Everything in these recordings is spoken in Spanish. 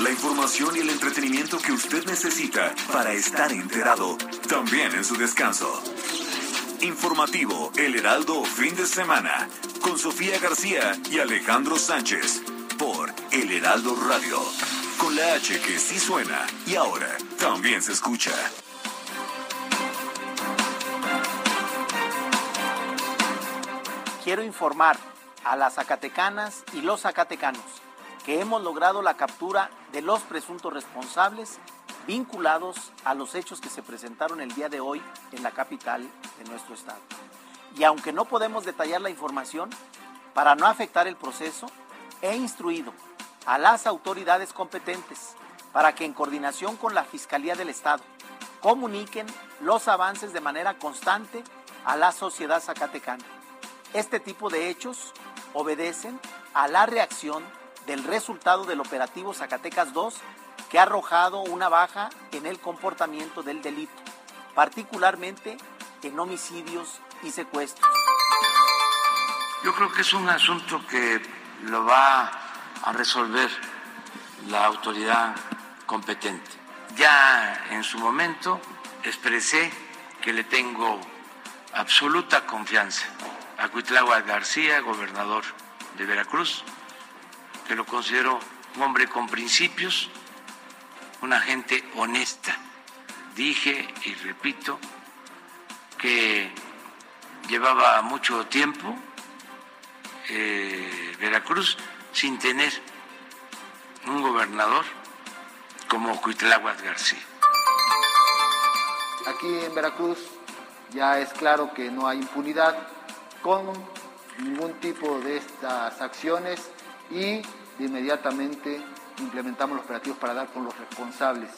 la información y el entretenimiento que usted necesita para estar enterado, también en su descanso. Informativo El Heraldo Fin de Semana, con Sofía García y Alejandro Sánchez, por El Heraldo Radio, con la H que sí suena y ahora también se escucha. Quiero informar a las zacatecanas y los zacatecanos que hemos logrado la captura de los presuntos responsables vinculados a los hechos que se presentaron el día de hoy en la capital de nuestro estado. Y aunque no podemos detallar la información, para no afectar el proceso, he instruido a las autoridades competentes para que en coordinación con la Fiscalía del Estado comuniquen los avances de manera constante a la sociedad zacatecana. Este tipo de hechos obedecen a la reacción del resultado del operativo Zacatecas 2 que ha arrojado una baja en el comportamiento del delito, particularmente en homicidios y secuestros. Yo creo que es un asunto que lo va a resolver la autoridad competente. Ya en su momento expresé que le tengo absoluta confianza a Cuitláhuac García, gobernador de Veracruz, que lo considero un hombre con principios, una gente honesta. Dije y repito que llevaba mucho tiempo eh, Veracruz sin tener un gobernador como Cuitláhuac García. Aquí en Veracruz ya es claro que no hay impunidad con ningún tipo de estas acciones y de inmediatamente implementamos los operativos para dar con los responsables.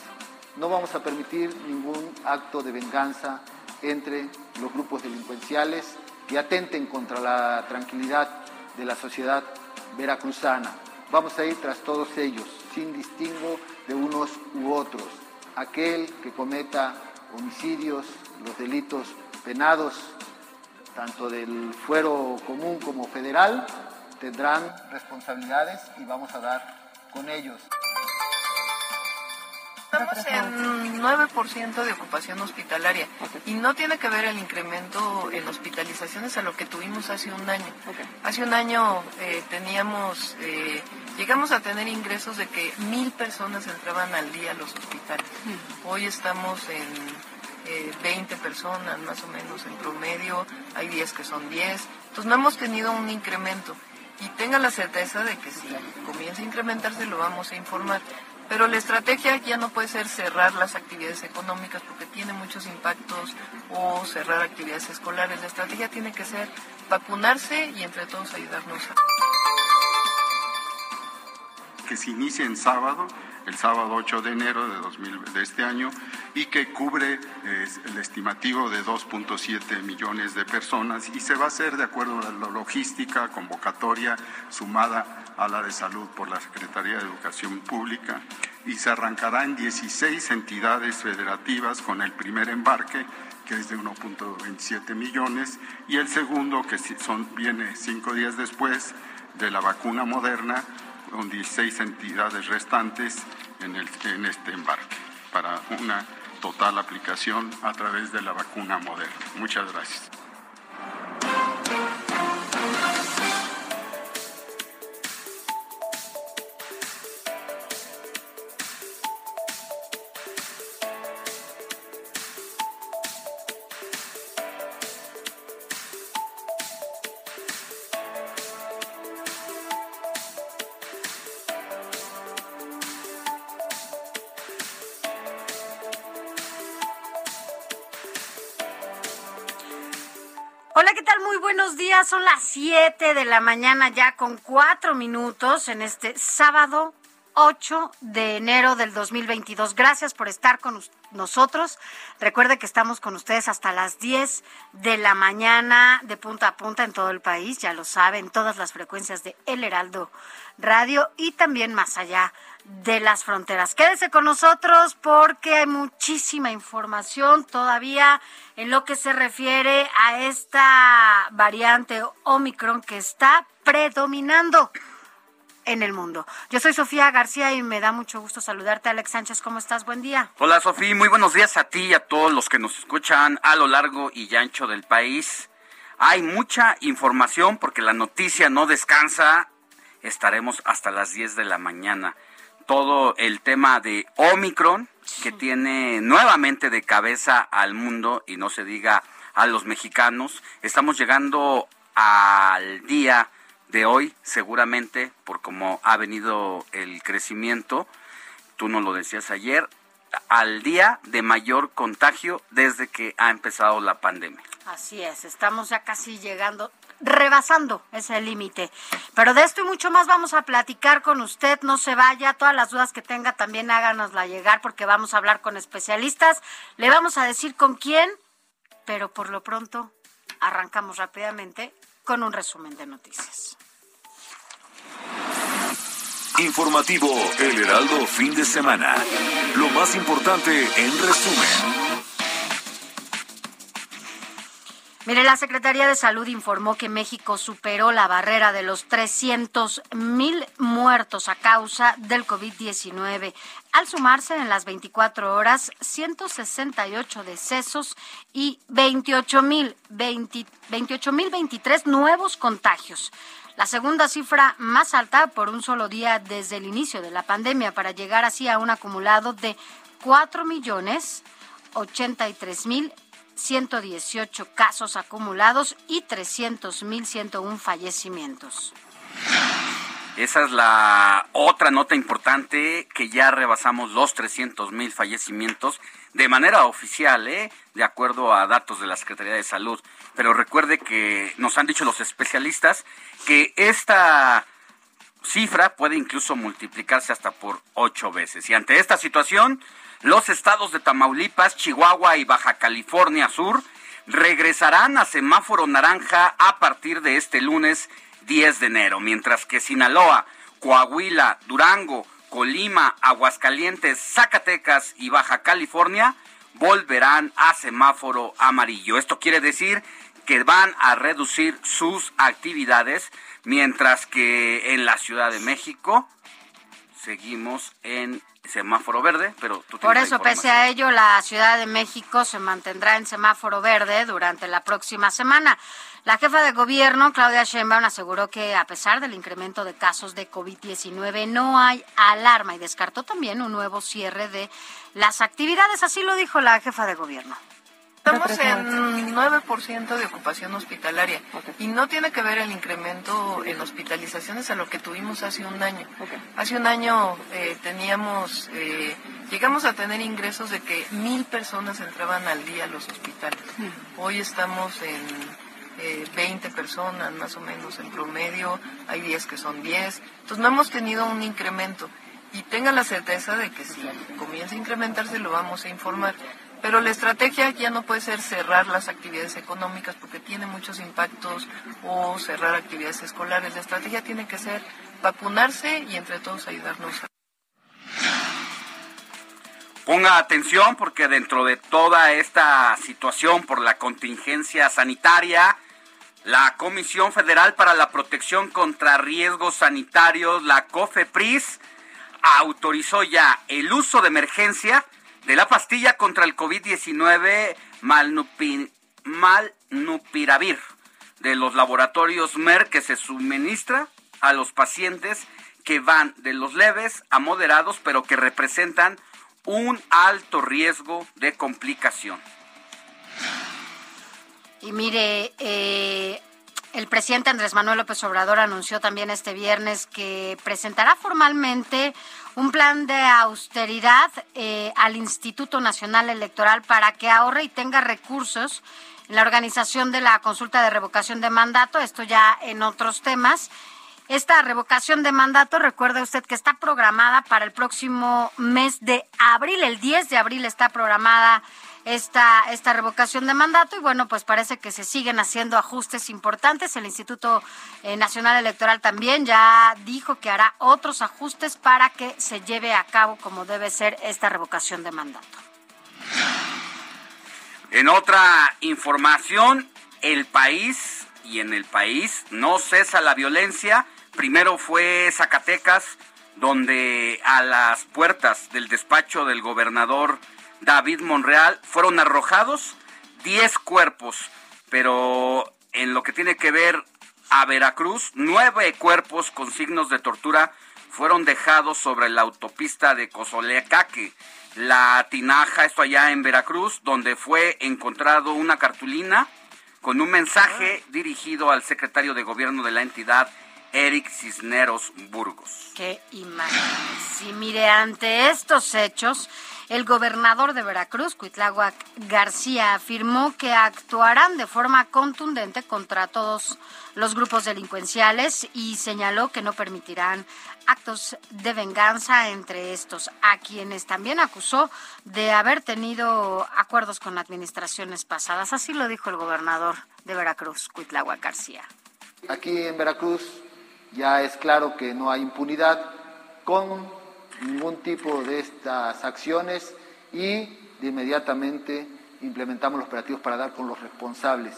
No vamos a permitir ningún acto de venganza entre los grupos delincuenciales que atenten contra la tranquilidad de la sociedad veracruzana. Vamos a ir tras todos ellos, sin distingo de unos u otros. Aquel que cometa homicidios, los delitos penados, tanto del fuero común como federal, tendrán responsabilidades y vamos a dar con ellos. Estamos en 9% de ocupación hospitalaria y no tiene que ver el incremento en hospitalizaciones a lo que tuvimos hace un año. Hace un año eh, teníamos, eh, llegamos a tener ingresos de que mil personas entraban al día a los hospitales. Hoy estamos en 20 eh, personas más o menos en promedio, hay días que son 10, entonces no hemos tenido un incremento y tenga la certeza de que si comienza a incrementarse lo vamos a informar. Pero la estrategia ya no puede ser cerrar las actividades económicas porque tiene muchos impactos o cerrar actividades escolares. La estrategia tiene que ser vacunarse y entre todos ayudarnos. Que se inicie en sábado, el sábado 8 de enero de, 2000, de este año, y que cubre eh, el estimativo de 2.7 millones de personas y se va a hacer de acuerdo a la logística convocatoria sumada a la de salud por la Secretaría de Educación Pública y se arrancará en 16 entidades federativas con el primer embarque que es de 1.27 millones y el segundo que son, viene cinco días después de la vacuna moderna con 16 entidades restantes en, el, en este embarque para una total aplicación a través de la vacuna moderna. Muchas gracias. Hola, ¿qué tal? Muy buenos días. Son las 7 de la mañana ya con 4 minutos en este sábado 8 de enero del 2022. Gracias por estar con nosotros. Recuerde que estamos con ustedes hasta las 10 de la mañana de punta a punta en todo el país, ya lo saben, todas las frecuencias de El Heraldo Radio y también más allá de las fronteras. Quédese con nosotros porque hay muchísima información todavía en lo que se refiere a esta variante Omicron que está predominando en el mundo. Yo soy Sofía García y me da mucho gusto saludarte. Alex Sánchez, ¿cómo estás? Buen día. Hola Sofía, muy buenos días a ti y a todos los que nos escuchan a lo largo y ancho del país. Hay mucha información porque la noticia no descansa. Estaremos hasta las 10 de la mañana. Todo el tema de Omicron, que tiene nuevamente de cabeza al mundo y no se diga a los mexicanos. Estamos llegando al día de hoy, seguramente, por cómo ha venido el crecimiento, tú nos lo decías ayer, al día de mayor contagio desde que ha empezado la pandemia. Así es, estamos ya casi llegando, rebasando ese límite. Pero de esto y mucho más vamos a platicar con usted, no se vaya, todas las dudas que tenga también háganosla llegar porque vamos a hablar con especialistas, le vamos a decir con quién, pero por lo pronto arrancamos rápidamente con un resumen de noticias. Informativo El Heraldo fin de semana. Lo más importante en resumen. Mire, la Secretaría de Salud informó que México superó la barrera de los 300 mil muertos a causa del COVID-19, al sumarse en las 24 horas 168 decesos y 28 mil 23 nuevos contagios. La segunda cifra más alta por un solo día desde el inicio de la pandemia, para llegar así a un acumulado de 4 millones 83 mil 118 casos acumulados y 300 mil 101 fallecimientos. Esa es la otra nota importante que ya rebasamos los 300 mil fallecimientos de manera oficial, ¿eh? de acuerdo a datos de la Secretaría de Salud. Pero recuerde que nos han dicho los especialistas que esta cifra puede incluso multiplicarse hasta por ocho veces. Y ante esta situación, los estados de Tamaulipas, Chihuahua y Baja California Sur regresarán a semáforo naranja a partir de este lunes 10 de enero, mientras que Sinaloa, Coahuila, Durango, Colima, Aguascalientes, Zacatecas y Baja California volverán a semáforo amarillo. Esto quiere decir que van a reducir sus actividades, mientras que en la Ciudad de México seguimos en semáforo verde, pero tú Por eso, pese a ello, la Ciudad de México se mantendrá en semáforo verde durante la próxima semana. La jefa de gobierno, Claudia Sheinbaum, aseguró que a pesar del incremento de casos de COVID-19 no hay alarma y descartó también un nuevo cierre de las actividades. Así lo dijo la jefa de gobierno. Estamos en 9% de ocupación hospitalaria y no tiene que ver el incremento en hospitalizaciones a lo que tuvimos hace un año. Hace un año eh, teníamos, eh, llegamos a tener ingresos de que mil personas entraban al día a los hospitales. Mm. Hoy estamos en 20 eh, personas más o menos en promedio, hay días que son 10. Entonces no hemos tenido un incremento y tengan la certeza de que si comienza a incrementarse lo vamos a informar. Pero la estrategia ya no puede ser cerrar las actividades económicas porque tiene muchos impactos o cerrar actividades escolares. La estrategia tiene que ser vacunarse y entre todos ayudarnos. Ponga atención porque dentro de toda esta situación por la contingencia sanitaria, la Comisión Federal para la Protección contra Riesgos Sanitarios, la COFEPRIS, autorizó ya el uso de emergencia de la pastilla contra el COVID-19 Malnupiravir de los laboratorios Merck que se suministra a los pacientes que van de los leves a moderados, pero que representan un alto riesgo de complicación. Y mire, eh, el presidente Andrés Manuel López Obrador anunció también este viernes que presentará formalmente un plan de austeridad eh, al Instituto Nacional Electoral para que ahorre y tenga recursos en la organización de la consulta de revocación de mandato, esto ya en otros temas. Esta revocación de mandato, recuerde usted que está programada para el próximo mes de abril, el 10 de abril está programada esta, esta revocación de mandato y bueno, pues parece que se siguen haciendo ajustes importantes. El Instituto eh, Nacional Electoral también ya dijo que hará otros ajustes para que se lleve a cabo como debe ser esta revocación de mandato. En otra información, el país y en el país no cesa la violencia. Primero fue Zacatecas, donde a las puertas del despacho del gobernador David Monreal, fueron arrojados 10 cuerpos, pero en lo que tiene que ver a Veracruz, nueve cuerpos con signos de tortura fueron dejados sobre la autopista de Cozolecaque. La tinaja, esto allá en Veracruz, donde fue encontrado una cartulina con un mensaje dirigido al secretario de gobierno de la entidad, Eric Cisneros Burgos. Qué imagen. Sí, mire, ante estos hechos, el gobernador de Veracruz, Cuitláhuac García, afirmó que actuarán de forma contundente contra todos los grupos delincuenciales y señaló que no permitirán actos de venganza entre estos, a quienes también acusó de haber tenido acuerdos con administraciones pasadas. Así lo dijo el gobernador de Veracruz, Cuitláhuac García. Aquí en Veracruz ya es claro que no hay impunidad con ningún tipo de estas acciones y de inmediatamente implementamos los operativos para dar con los responsables.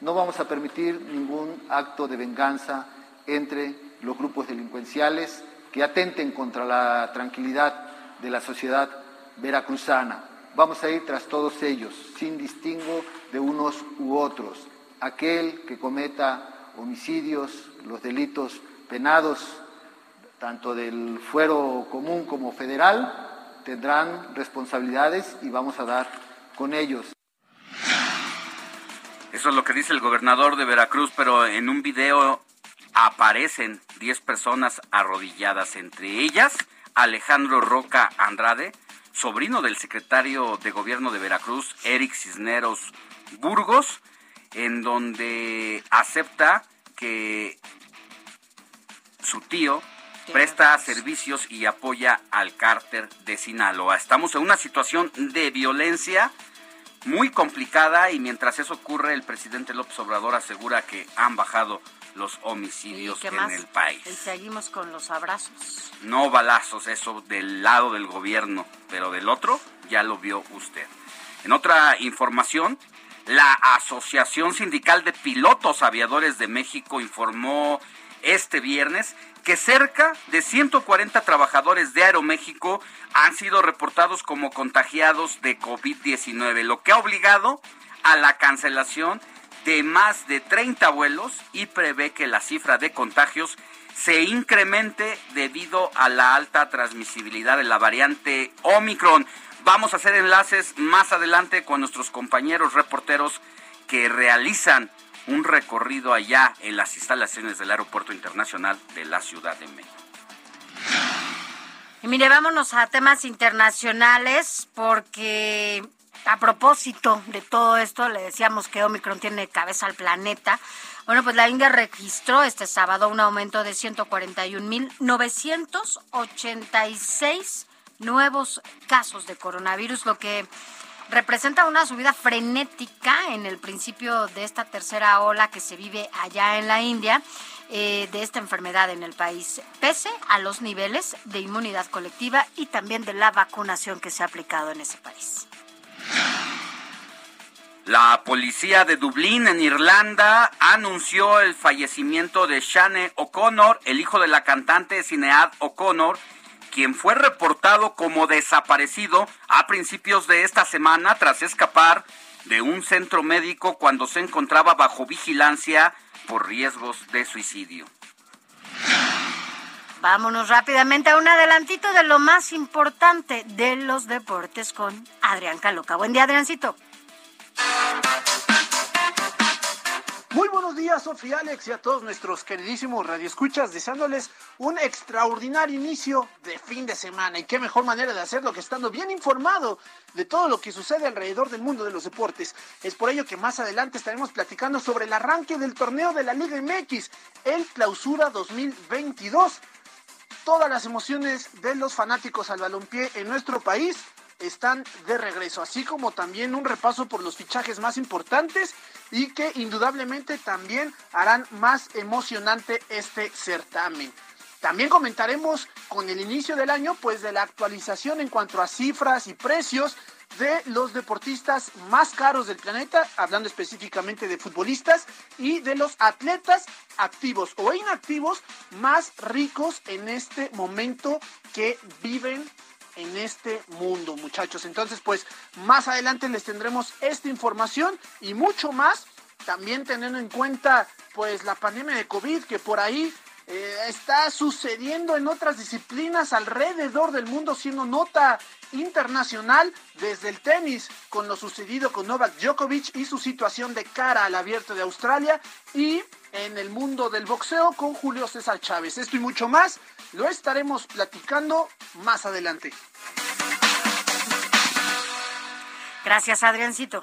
No vamos a permitir ningún acto de venganza entre los grupos delincuenciales que atenten contra la tranquilidad de la sociedad veracruzana. Vamos a ir tras todos ellos, sin distingo de unos u otros. Aquel que cometa homicidios, los delitos penados tanto del fuero común como federal, tendrán responsabilidades y vamos a dar con ellos. Eso es lo que dice el gobernador de Veracruz, pero en un video aparecen 10 personas arrodilladas, entre ellas Alejandro Roca Andrade, sobrino del secretario de gobierno de Veracruz, Eric Cisneros Burgos, en donde acepta que su tío presta servicios y apoya al cárter de Sinaloa. Estamos en una situación de violencia muy complicada y mientras eso ocurre el presidente López Obrador asegura que han bajado los homicidios en el país. Y seguimos con los abrazos. No balazos, eso del lado del gobierno, pero del otro ya lo vio usted. En otra información, la Asociación Sindical de Pilotos Aviadores de México informó este viernes que cerca de 140 trabajadores de Aeroméxico han sido reportados como contagiados de COVID-19, lo que ha obligado a la cancelación de más de 30 vuelos y prevé que la cifra de contagios se incremente debido a la alta transmisibilidad de la variante Omicron. Vamos a hacer enlaces más adelante con nuestros compañeros reporteros que realizan un recorrido allá en las instalaciones del Aeropuerto Internacional de la Ciudad de México. Y mire, vámonos a temas internacionales porque a propósito de todo esto, le decíamos que Omicron tiene cabeza al planeta. Bueno, pues la India registró este sábado un aumento de 141.986 nuevos casos de coronavirus, lo que representa una subida frenética en el principio de esta tercera ola que se vive allá en la India eh, de esta enfermedad en el país, pese a los niveles de inmunidad colectiva y también de la vacunación que se ha aplicado en ese país. La policía de Dublín, en Irlanda, anunció el fallecimiento de Shane O'Connor, el hijo de la cantante Sinead O'Connor, quien fue reportado como desaparecido a principios de esta semana tras escapar de un centro médico cuando se encontraba bajo vigilancia por riesgos de suicidio. Vámonos rápidamente a un adelantito de lo más importante de los deportes con Adrián Caloca. Buen día, Adriancito. Buenos días, Sofía Alex, y a todos nuestros queridísimos radioescuchas, deseándoles un extraordinario inicio de fin de semana. Y qué mejor manera de hacerlo que estando bien informado de todo lo que sucede alrededor del mundo de los deportes. Es por ello que más adelante estaremos platicando sobre el arranque del torneo de la Liga MX, el Clausura 2022. Todas las emociones de los fanáticos al balompié en nuestro país están de regreso, así como también un repaso por los fichajes más importantes y que indudablemente también harán más emocionante este certamen. También comentaremos con el inicio del año, pues de la actualización en cuanto a cifras y precios de los deportistas más caros del planeta, hablando específicamente de futbolistas, y de los atletas activos o inactivos más ricos en este momento que viven en este mundo, muchachos. Entonces, pues más adelante les tendremos esta información y mucho más, también teniendo en cuenta pues la pandemia de COVID que por ahí eh, está sucediendo en otras disciplinas alrededor del mundo, siendo nota internacional desde el tenis, con lo sucedido con Novak Djokovic y su situación de cara al abierto de Australia, y en el mundo del boxeo con Julio César Chávez. Esto y mucho más lo estaremos platicando más adelante. Gracias, Adriancito.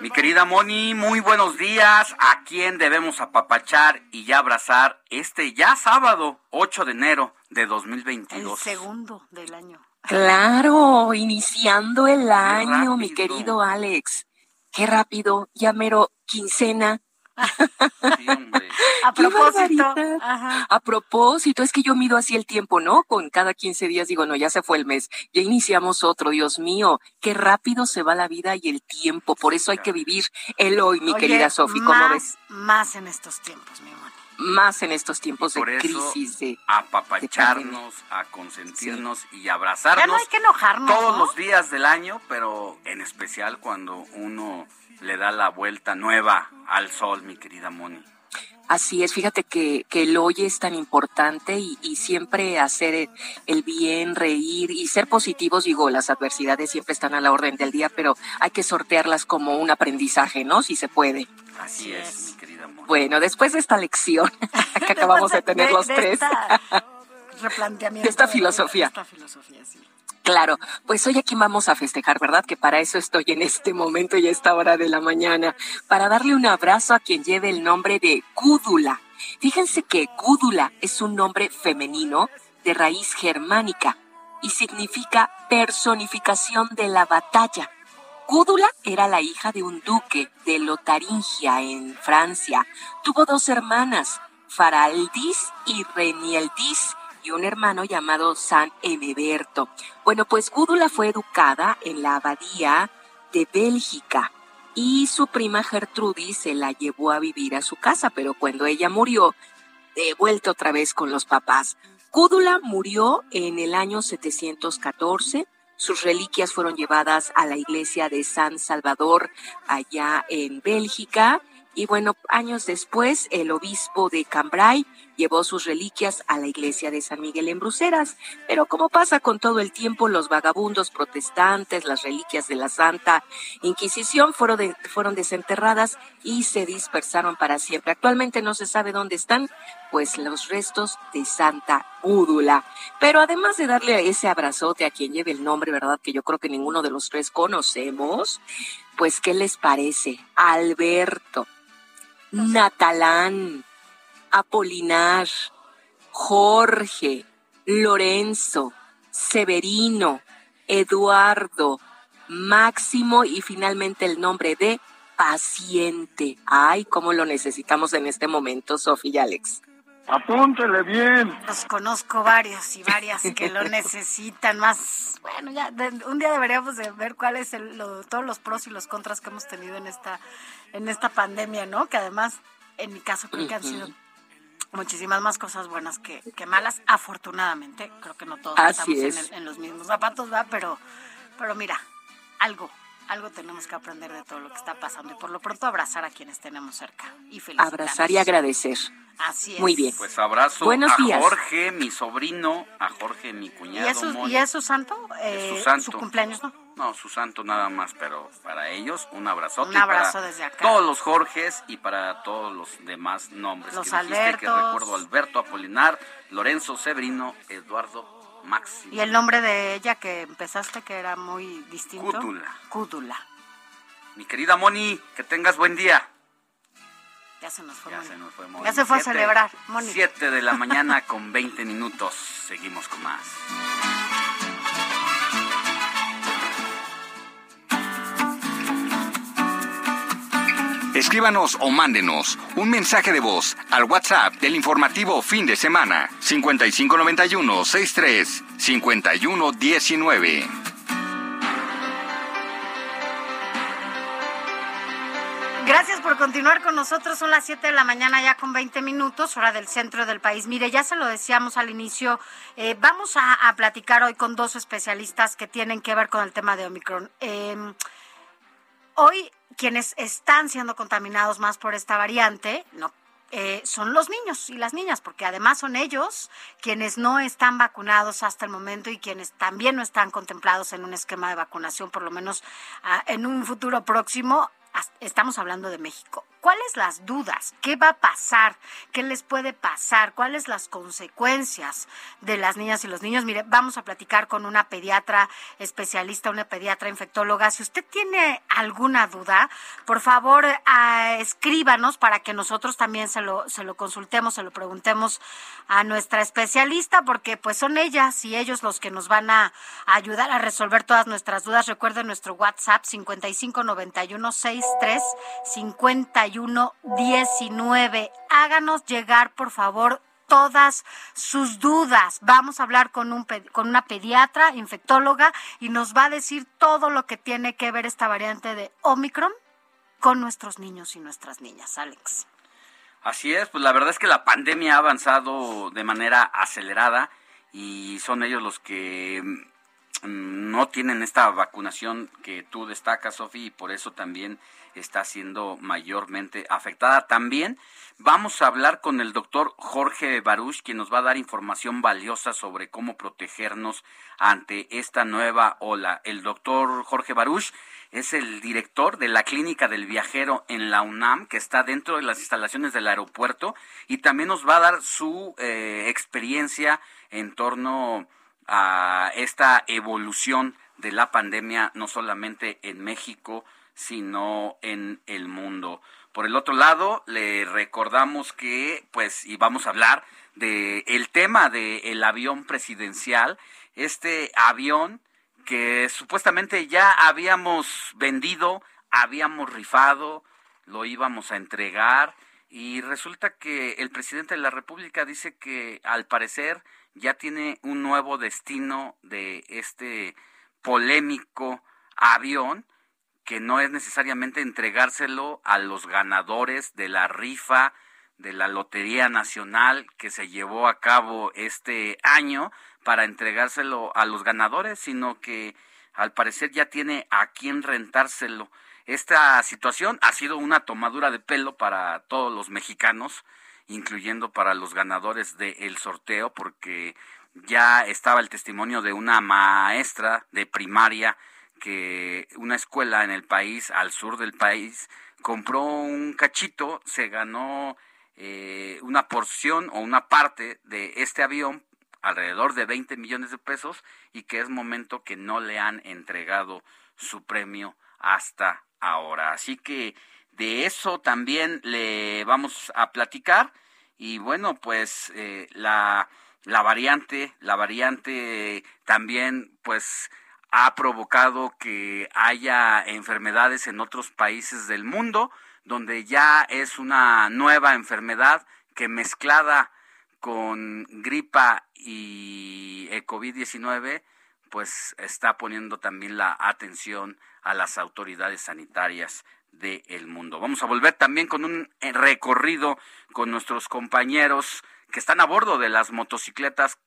Mi querida Moni, muy buenos días. ¿A quién debemos apapachar y ya abrazar este ya sábado 8 de enero de 2022? El segundo del año. Claro, iniciando el año, mi querido Alex. Qué rápido, ya mero quincena. A propósito. A propósito, es que yo mido así el tiempo, ¿no? Con cada 15 días digo, no, ya se fue el mes, ya iniciamos otro, Dios mío, qué rápido se va la vida y el tiempo, por eso hay que vivir el hoy, mi querida Sofi, ¿cómo ves? Más en estos tiempos, mi amor. Más en estos tiempos de crisis, de apapacharnos, a consentirnos y abrazarnos. Ya no hay que enojarnos. Todos los días del año, pero en especial cuando uno le da la vuelta nueva al sol, mi querida Moni. Así es, fíjate que, que el hoy es tan importante y, y, siempre hacer el bien, reír y ser positivos, digo, las adversidades siempre están a la orden del día, pero hay que sortearlas como un aprendizaje, ¿no? Si se puede. Así es, mi querida Moni. Bueno, después de esta lección que acabamos de tener los tres. replanteamiento. esta filosofía. esta filosofía, sí. Claro, pues hoy aquí vamos a festejar, ¿verdad? Que para eso estoy en este momento y a esta hora de la mañana, para darle un abrazo a quien lleve el nombre de Gúdula. Fíjense que Gúdula es un nombre femenino de raíz germánica y significa personificación de la batalla. Gúdula era la hija de un duque de Lotaringia en Francia. Tuvo dos hermanas, Faraldis y Renieldis, y un hermano llamado San Emeberto. Bueno, pues Gúdula fue educada en la abadía de Bélgica y su prima Gertrudis se la llevó a vivir a su casa, pero cuando ella murió, de vuelta otra vez con los papás. Gúdula murió en el año 714. Sus reliquias fueron llevadas a la iglesia de San Salvador allá en Bélgica. Y bueno, años después, el obispo de Cambrai llevó sus reliquias a la iglesia de San Miguel en Bruseras, pero como pasa con todo el tiempo, los vagabundos protestantes, las reliquias de la Santa Inquisición fueron, fueron desenterradas y se dispersaron para siempre. Actualmente no se sabe dónde están, pues los restos de Santa Údula. Pero además de darle ese abrazote a quien lleve el nombre, ¿verdad? Que yo creo que ninguno de los tres conocemos, pues ¿qué les parece? Alberto, Natalán, Apolinar, Jorge, Lorenzo, Severino, Eduardo, Máximo y finalmente el nombre de paciente. Ay, cómo lo necesitamos en este momento, Sofía y Alex. Apúntele bien. Los conozco varios y varias que lo necesitan más. Bueno, ya un día deberíamos de ver cuáles el, todos los pros y los contras que hemos tenido en esta en esta pandemia, ¿no? Que además, en mi caso, creo que han sido muchísimas más cosas buenas que, malas. Afortunadamente, creo que no todos estamos en, en, los mismos zapatos, ¿va? Pero, pero mira, algo, algo tenemos que aprender de todo lo que está pasando y por lo pronto abrazar a quienes tenemos cerca y Abrazar y agradecer. Así es. Muy bien. Pues abrazo a Jorge, mi sobrino, a Jorge, mi cuñado. ¿Y es su, ¿y es su santo? Eh, su santo. Su cumpleaños, ¿no? No, su santo nada más, pero para ellos un abrazote. Un abrazo desde acá. Todos los Jorges y para todos los demás nombres los que dijiste, que recuerdo Alberto Apolinar, Lorenzo Severino, Eduardo y el nombre de ella que empezaste que era muy distinto. Cúdula. Cúdula. Mi querida Moni, que tengas buen día. Ya se nos fue, ya Se nos fue Moni. Ya se fue a celebrar, Moni. Siete de la mañana con 20 minutos. Seguimos con más. Escríbanos o mándenos un mensaje de voz al WhatsApp del informativo fin de semana 5591 63 5119. Gracias por continuar con nosotros. Son las 7 de la mañana ya con 20 minutos, hora del centro del país. Mire, ya se lo decíamos al inicio, eh, vamos a, platicar hoy con dos especialistas que tienen que ver con el tema de Omicron. Em, hoy quienes están siendo contaminados más por esta variante, no eh, son los niños y las niñas, porque además son ellos quienes no están vacunados hasta el momento y quienes también no están contemplados en un esquema de vacunación, por lo menos ah, en un futuro próximo. Estamos hablando de México. ¿Cuáles las dudas? ¿Qué va a pasar? ¿Qué les puede pasar? ¿Cuáles las consecuencias de las niñas y los niños? Mire, vamos a platicar con una pediatra especialista, una pediatra infectóloga. Si usted tiene alguna duda, por favor, escríbanos para que nosotros también se lo, se lo consultemos, se lo preguntemos a nuestra especialista, porque pues son ellas y ellos los que nos van a, ayudar a resolver todas nuestras dudas. Recuerden nuestro WhatsApp 559163 51 diecinueve Háganos llegar, por favor, todas sus dudas. Vamos a hablar con, un, con una pediatra, infectóloga, y nos va a decir todo lo que tiene que ver esta variante de Omicron con nuestros niños y nuestras niñas. Alex. Así es, pues la verdad es que la pandemia ha avanzado de manera acelerada y son ellos los que mm, no tienen esta vacunación que tú destacas, Sofi, y por eso también está siendo mayormente afectada. También vamos a hablar con el doctor Jorge Baruch, quien nos va a dar información valiosa sobre cómo protegernos ante esta nueva ola. El doctor Jorge Baruch es el director de la Clínica del Viajero en la UNAM, que está dentro de las instalaciones del aeropuerto, y también nos va a dar su eh, experiencia en torno a esta evolución de la pandemia, no solamente en México, sino en el mundo. Por el otro lado, le recordamos que, pues, y vamos a hablar de el tema del avión presidencial, este avión que supuestamente ya habíamos vendido, habíamos rifado, lo íbamos a entregar y resulta que el presidente de la República dice que al parecer ya tiene un nuevo destino de este polémico avión que no es necesariamente entregárselo a los ganadores de la rifa de la Lotería Nacional que se llevó a cabo este año para entregárselo a los ganadores, sino que al parecer ya tiene a quién rentárselo. Esta situación ha sido una tomadura de pelo para todos los mexicanos, incluyendo para los ganadores del sorteo, porque ya estaba el testimonio de una maestra de primaria que una escuela en el país, al sur del país, compró un cachito, se ganó eh, una porción o una parte de este avión, alrededor de 20 millones de pesos, y que es momento que no le han entregado su premio hasta ahora. Así que de eso también le vamos a platicar. Y bueno, pues eh, la, la variante, la variante también, pues ha provocado que haya enfermedades en otros países del mundo, donde ya es una nueva enfermedad que mezclada con gripa y el COVID-19, pues está poniendo también la atención a las autoridades sanitarias del mundo. Vamos a volver también con un recorrido con nuestros compañeros que están a bordo de las motocicletas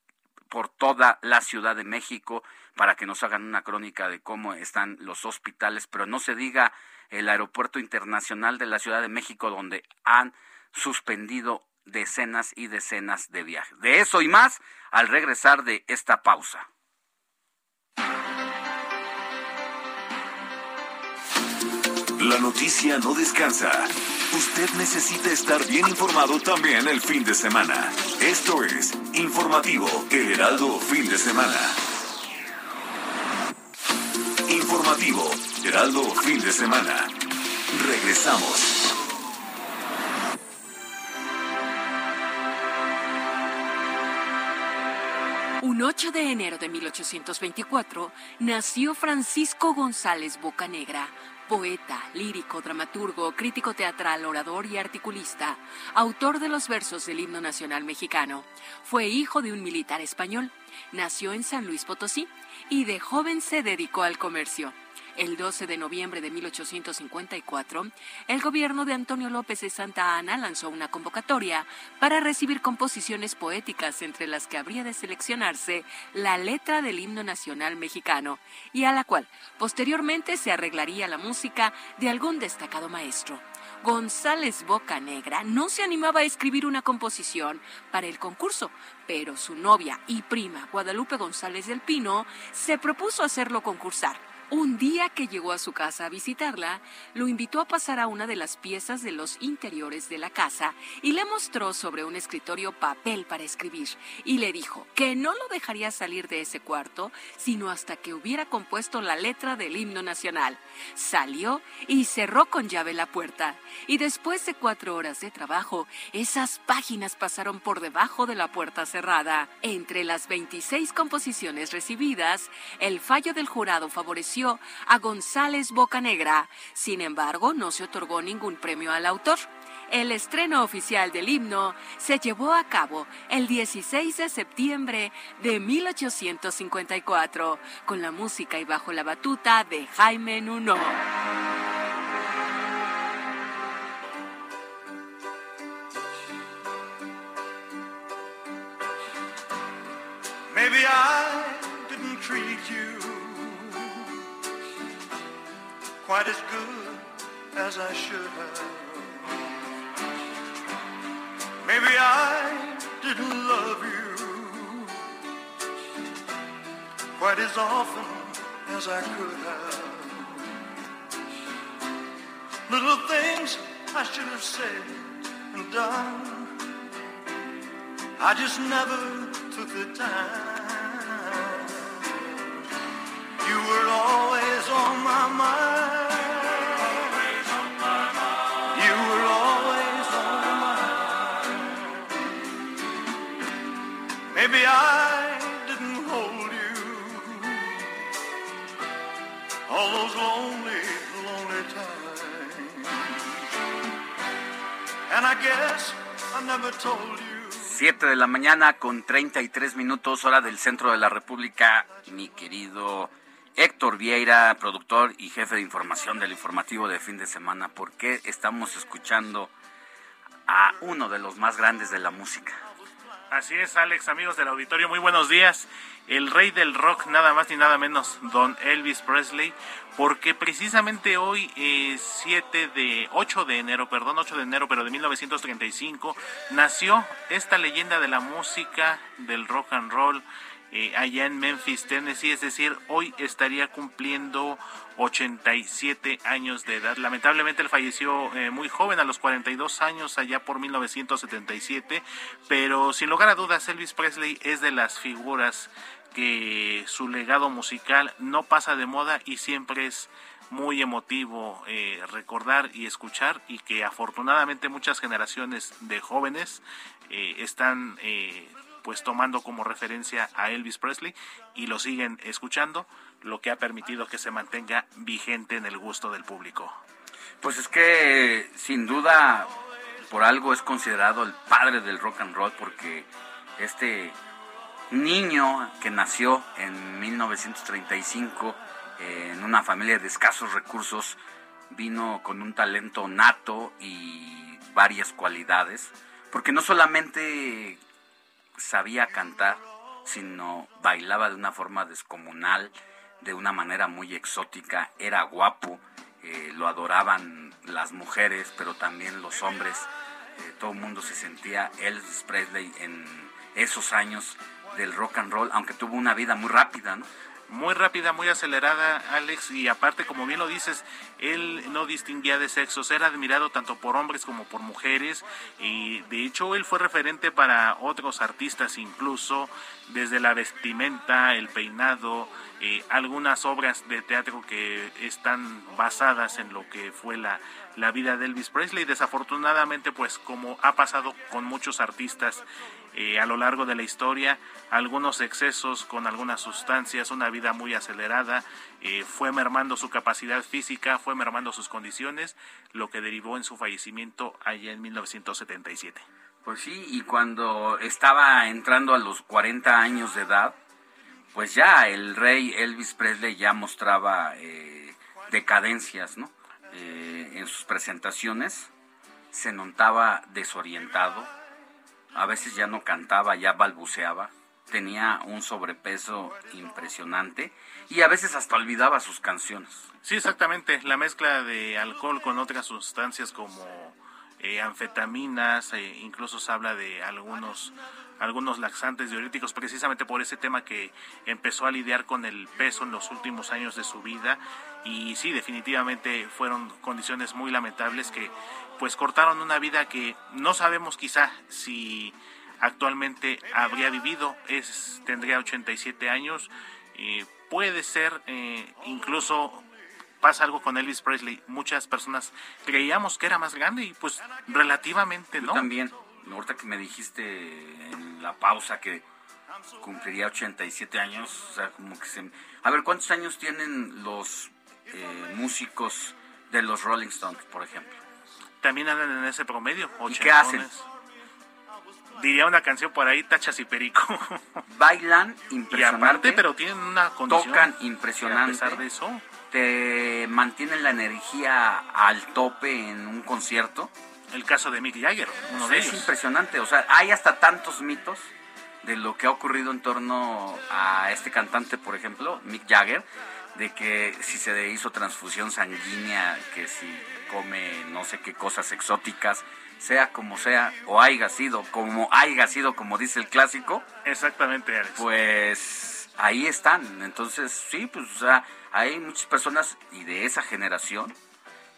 por toda la Ciudad de México para que nos hagan una crónica de cómo están los hospitales, pero no se diga el aeropuerto internacional de la Ciudad de México donde han suspendido decenas y decenas de viajes. De eso y más al regresar de esta pausa. La noticia no descansa. Usted necesita estar bien informado también el fin de semana. Esto es Informativo El Heraldo Fin de Semana. Informativo Heraldo Fin de Semana. Regresamos. Un 8 de enero de 1824 nació Francisco González Bocanegra, poeta, lírico, dramaturgo, crítico teatral, orador y articulista, autor de los versos del himno nacional mexicano. Fue hijo de un militar español. Nació en San Luis Potosí y de joven se dedicó al comercio. El 12 de noviembre de 1854, el gobierno de Antonio López de Santa Ana lanzó una convocatoria para recibir composiciones poéticas entre las que habría de seleccionarse la letra del himno nacional mexicano y a la cual posteriormente se arreglaría la música de algún destacado maestro. González Bocanegra no se animaba a escribir una composición para el concurso, pero su novia y prima Guadalupe González del Pino se propuso hacerlo concursar. Un día que llegó a su casa a visitarla, lo invitó a pasar a una de las piezas de los interiores de la casa y le mostró sobre un escritorio papel para escribir y le dijo que no lo dejaría salir de ese cuarto sino hasta que hubiera compuesto la letra del himno nacional. Salió y cerró con llave la puerta y después de cuatro horas de trabajo, esas páginas pasaron por debajo de la puerta cerrada. Entre las 26 composiciones recibidas, el fallo del jurado favoreció a González Bocanegra. Sin embargo, no se otorgó ningún premio al autor. El estreno oficial del himno se llevó a cabo el 16 de septiembre de 1854, con la música y bajo la batuta de Jaime Nuno. Maybe I didn't treat you quite as good as I should have. Maybe I didn't love you quite as often as I could have. Little things I should have said and done. I just never took the time. You were always on my mind. Maybe I didn't hold you all those lonely, lonely times. And I guess I never told you. 7 de la mañana con 33 minutos hora del centro de la República, mi querido Héctor Vieira, productor y jefe de información del informativo de fin de semana. ¿Por qué estamos escuchando a uno de los más grandes de la música? Así es, Alex, amigos del auditorio, muy buenos días. El rey del rock, nada más ni nada menos, don Elvis Presley, porque precisamente hoy, eh, 7 de, 8 de enero, perdón, 8 de enero, pero de 1935, nació esta leyenda de la música, del rock and roll, eh, allá en Memphis, Tennessee, es decir, hoy estaría cumpliendo 87 años de edad. Lamentablemente él falleció eh, muy joven, a los 42 años, allá por 1977, pero sin lugar a dudas Elvis Presley es de las figuras que su legado musical no pasa de moda y siempre es muy emotivo eh, recordar y escuchar y que afortunadamente muchas generaciones de jóvenes eh, están pues tomando como referencia a Elvis Presley y lo siguen escuchando, lo que ha permitido que se mantenga vigente en el gusto del público. Pues es que sin duda por algo es considerado el padre del rock and roll porque este niño que nació en 1935 eh, en una familia de escasos recursos vino con un talento nato y varias cualidades porque no solamente sabía cantar sino bailaba de una forma descomunal de una manera muy exótica era guapo eh, lo adoraban las mujeres, pero también los hombres. Eh, todo el mundo se sentía Elvis Presley en esos años del rock and roll, aunque tuvo una vida muy rápida, ¿no? Muy rápida, muy acelerada, Alex, y aparte, como bien lo dices, él no distinguía de sexos, era admirado tanto por hombres como por mujeres, y de hecho él fue referente para otros artistas, incluso desde la vestimenta, el peinado, eh, algunas obras de teatro que están basadas en lo que fue la, la vida de Elvis Presley. Desafortunadamente, pues como ha pasado con muchos artistas eh, a lo largo de la historia, algunos excesos con algunas sustancias, una vida muy acelerada, eh, fue mermando su capacidad física, fue mermando sus condiciones, lo que derivó en su fallecimiento allá en 1977. Pues sí, y cuando estaba entrando a los 40 años de edad, pues ya el rey Elvis Presley ya mostraba eh, decadencias, ¿no? en sus presentaciones se notaba desorientado, a veces ya no cantaba, ya balbuceaba, tenía un sobrepeso impresionante y a veces hasta olvidaba sus canciones. Sí, exactamente, la mezcla de alcohol con otras sustancias como eh, anfetaminas, eh, incluso se habla de algunos algunos laxantes diuréticos precisamente por ese tema que empezó a lidiar con el peso en los últimos años de su vida y sí definitivamente fueron condiciones muy lamentables que pues cortaron una vida que no sabemos quizá si actualmente habría vivido, es tendría 87 años, y puede ser eh, incluso pasa algo con Elvis Presley, muchas personas creíamos que era más grande y pues relativamente no. también, ahorita que me dijiste en la pausa que cumpliría 87 años, o sea, como que se... A ver, ¿cuántos años tienen los eh, músicos de los Rolling Stones, por ejemplo? También andan en ese promedio. ¿Y qué hacen? Diría una canción por ahí, Tachas y Perico. Bailan impresionante. Y aparte, pero tienen una condición. Tocan impresionante. A pesar de eso. Te mantienen la energía al tope en un concierto. El caso de Mick Jagger, uno de es impresionante. O sea, hay hasta tantos mitos de lo que ha ocurrido en torno a este cantante, por ejemplo, Mick Jagger, de que si se hizo transfusión sanguínea, que si come no sé qué cosas exóticas, sea como sea, o haya sido, como haya sido, como dice el clásico. Exactamente, Pues ahí están. Entonces, sí, pues o sea, hay muchas personas y de esa generación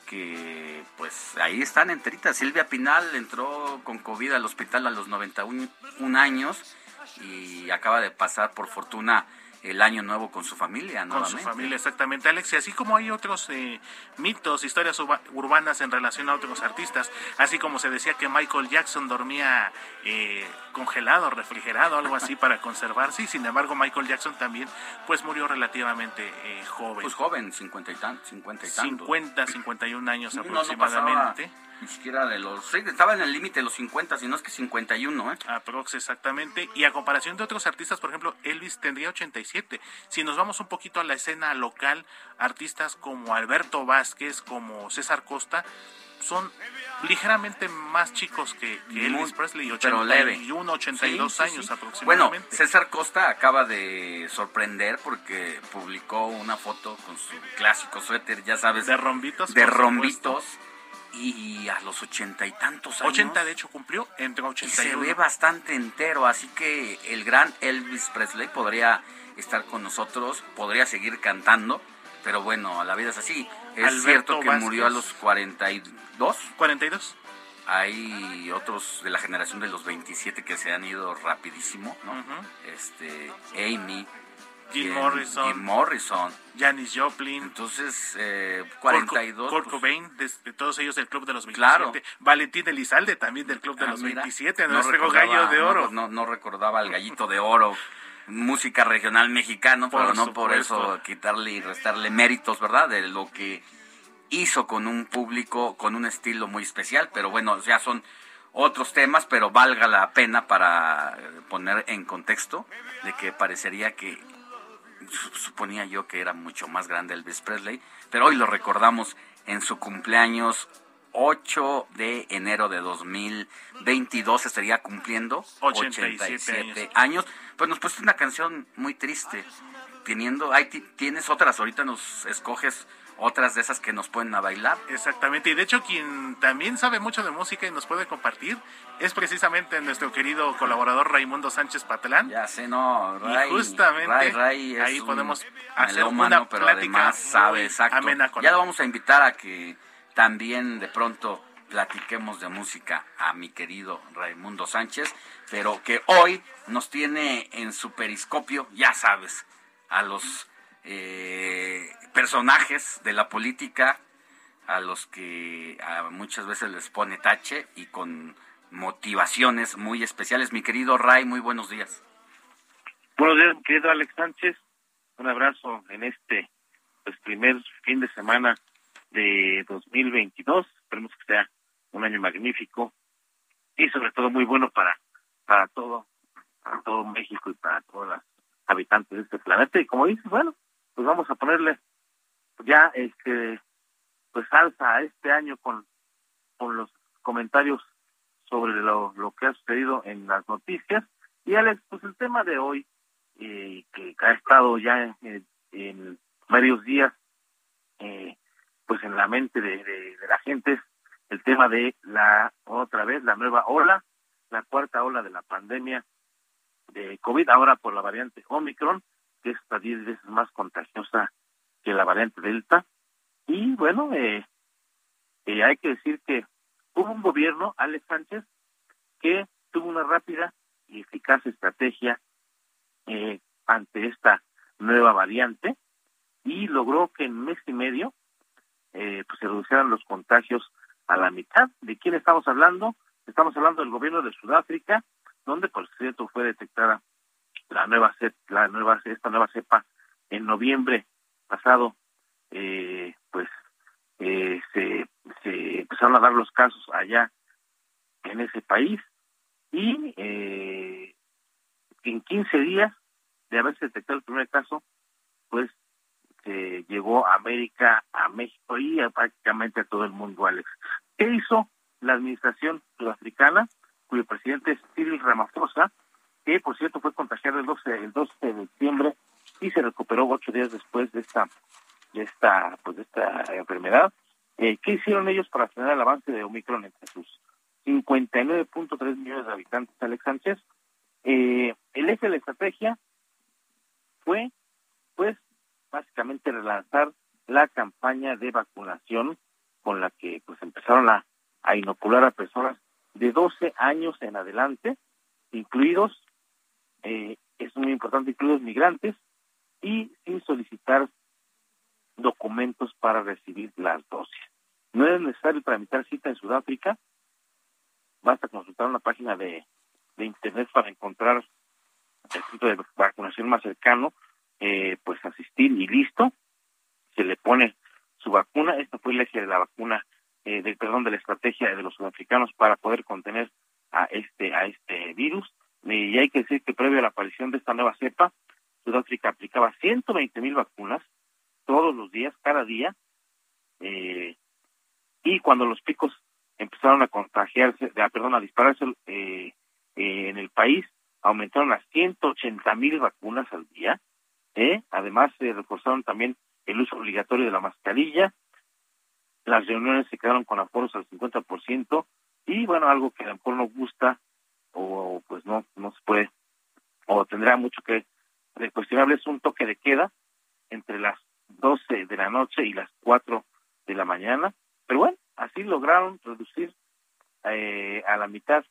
que pues ahí están enteritas. Silvia Pinal entró con COVID al hospital a los 91 años y acaba de pasar por fortuna el año nuevo con su familia, Con su familia, exactamente, Alex. Y así como hay otros eh, mitos, historias urbanas en relación a otros artistas, así como se decía que Michael Jackson dormía eh, congelado, refrigerado, algo así para conservarse, y sin embargo Michael Jackson también pues murió relativamente eh, joven. Pues joven, cincuenta y, tantos. 50 y tantos. 50, 51 años aproximadamente. Ni siquiera de los... estaba en el límite de los 50, si no es que 51, ¿eh? Aprox, exactamente. Y a comparación de otros artistas, por ejemplo, Elvis tendría 87. Si nos vamos un poquito a la escena local, artistas como Alberto Vázquez, como César Costa, son ligeramente más chicos que, Elvis Presley, 81, 82 años aproximadamente. Bueno, César Costa acaba de sorprender porque publicó una foto con su clásico suéter, ya sabes. De rombitos. De rombitos y a los ochenta y tantos años. 80 de hecho cumplió, entre 81. Y se ve bastante entero, así que el gran Elvis Presley podría estar con nosotros, podría seguir cantando, pero bueno, la vida es así. Es cierto que murió a los 42. 42. Hay otros de la generación de los 27 que se han ido rapidísimo, ¿no? Este, Amy, Jim Morrison. Jim Morrison. Janis Joplin. Entonces, eh, 42. Kurt, pues, Cobain, de, de todos ellos del Club de los 27. Claro. Valentín Elizalde también del Club de ah, los mira, 27, no recordaba- gallo de oro. No, no, no recordaba el gallito de oro. Música regional mexicano, Por pero no por eso quitarle y restarle méritos, ¿verdad? De lo que hizo con un público, con un estilo muy especial, pero bueno, ya son otros temas, pero valga la pena para eh, poner en contexto de que parecería que suponía yo que era mucho más grande Elvis Presley, pero hoy lo recordamos en su cumpleaños 8 de enero de 2022, estaría cumpliendo 87 87 años. Pues nos pusiste una canción muy triste, teniendo, ti- tienes otras, ahorita nos escoges otras de esas que nos pueden a bailar. Exactamente, y de hecho quien también sabe mucho de música y nos puede compartir es precisamente nuestro querido colaborador Raimundo Sánchez Patlán. Ya sé, no, Ray, y justamente Ray, Ray es ahí podemos hacer melómano, una pero plática además sabe exacto. amena con ya lo vamos a invitar a que también de pronto platiquemos de música a mi querido Raimundo Sánchez, pero que hoy nos tiene en su periscopio, ya sabes, a los eh, personajes de la política, a los que muchas veces les pone tache y con motivaciones muy especiales. Mi querido Ray, muy buenos días. Buenos días, mi querido Alex Sánchez. Un abrazo en este pues, primer fin de semana de 2022. Esperemos que sea un año magnífico y sobre todo muy bueno para para todo para todo México y para todos los habitantes de este planeta. Y como dices, bueno, pues vamos a ponerle ya este pues salsa a este año con con los comentarios sobre lo, lo que ha sucedido en las noticias. Y Alex, pues el tema de hoy, eh, que ha estado ya en, en varios días, eh, pues en la mente de- de la gente, es el tema de la, otra vez, la nueva ola, la cuarta ola de la pandemia de COVID, ahora por la variante Omicron, que es hasta 10 veces más contagiosa que la variante Delta. Y bueno, eh, eh, hay que decir que hubo un gobierno, Alex Sánchez, que tuvo una rápida y eficaz estrategia eh, ante esta nueva variante y logró que en mes y medio eh, pues se reducieran los contagios a la mitad. ¿De quién estamos hablando? Estamos hablando del gobierno de Sudáfrica, donde por cierto fue detectada la nueva la nueva esta nueva cepa en noviembre pasado. Eh, pues eh, se, se empezaron a dar los casos allá en ese país y eh, en 15 días de haberse detectado el primer caso, pues se llegó a América, a México y a prácticamente a todo el mundo, Alex. ¿Qué hizo la administración sudafricana, cuyo presidente es Cyril Ramaphosa, que por cierto fue contagiado el 12, el 12 de diciembre y se recuperó ocho días después de esta de esta pues de esta enfermedad? Eh, ¿Qué hicieron ellos para frenar el avance de Omicron entre sus 59.3 millones de habitantes, Alex Sánchez? Eh, el eje de la estrategia fue, pues, básicamente relanzar la campaña de vacunación con la que pues empezaron a, a inocular a personas de 12 años en adelante, incluidos, eh, es muy importante, incluidos migrantes, y sin solicitar documentos para recibir las dosis. No es necesario tramitar cita en Sudáfrica, basta consultar una página de, de internet para encontrar el centro de vacunación más cercano, eh, pues asistir y listo, se le pone su vacuna, esta fue el eje de la vacuna, eh, del perdón, de la estrategia de los sudafricanos para poder contener a este a este virus, y hay que decir que previo a la aparición de esta nueva cepa, Sudáfrica aplicaba 120 mil vacunas todos los días, cada día, eh, y cuando los picos empezaron a contagiarse, de, perdón, a dispararse eh, eh, en el país, aumentaron a 180 mil vacunas al día. ¿eh? Además, se reforzaron también el uso obligatorio de la mascarilla. Las reuniones se quedaron con aforos al 50%. Y bueno, algo que a lo mejor no gusta o pues no, no se puede o tendrá mucho que de cuestionable es un toque de queda entre las 12 de la noche y las 4 de la mañana. Pero bueno, así lograron reducir eh, a la mitad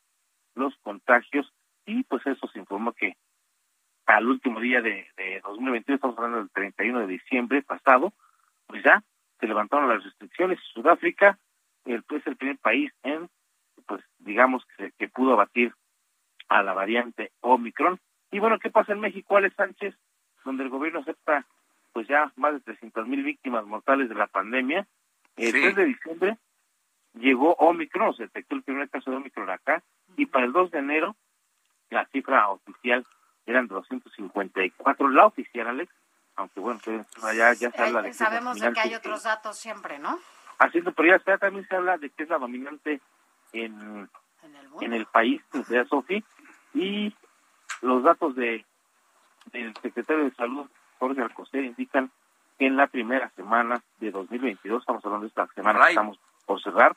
los contagios y pues eso se informó que al último día de, de 2022, estamos hablando del 31 de diciembre pasado, pues ya se levantaron las restricciones. Sudáfrica el, es el primer país en, pues digamos, que, que pudo abatir a la variante Omicron. Y bueno, ¿qué pasa en México, Alex Sánchez? Donde el gobierno acepta pues ya más de 300 mil víctimas mortales de la pandemia. El Sí. 3 de diciembre llegó Omicron, se detectó el primer caso de Omicron acá, y para el 2 de enero la cifra oficial eran 254, la oficial, Alex, aunque bueno, ya, ya se habla de Eh, la sabemos de que hay otros datos siempre, ¿no? haciendo, pero ya también se habla de que es la dominante en, en el país, de Sofi, y los datos de del secretario de Salud, Jorge Alcocer, indican que en la primera semana de 2022, estamos hablando de esta semana que estamos por cerrar,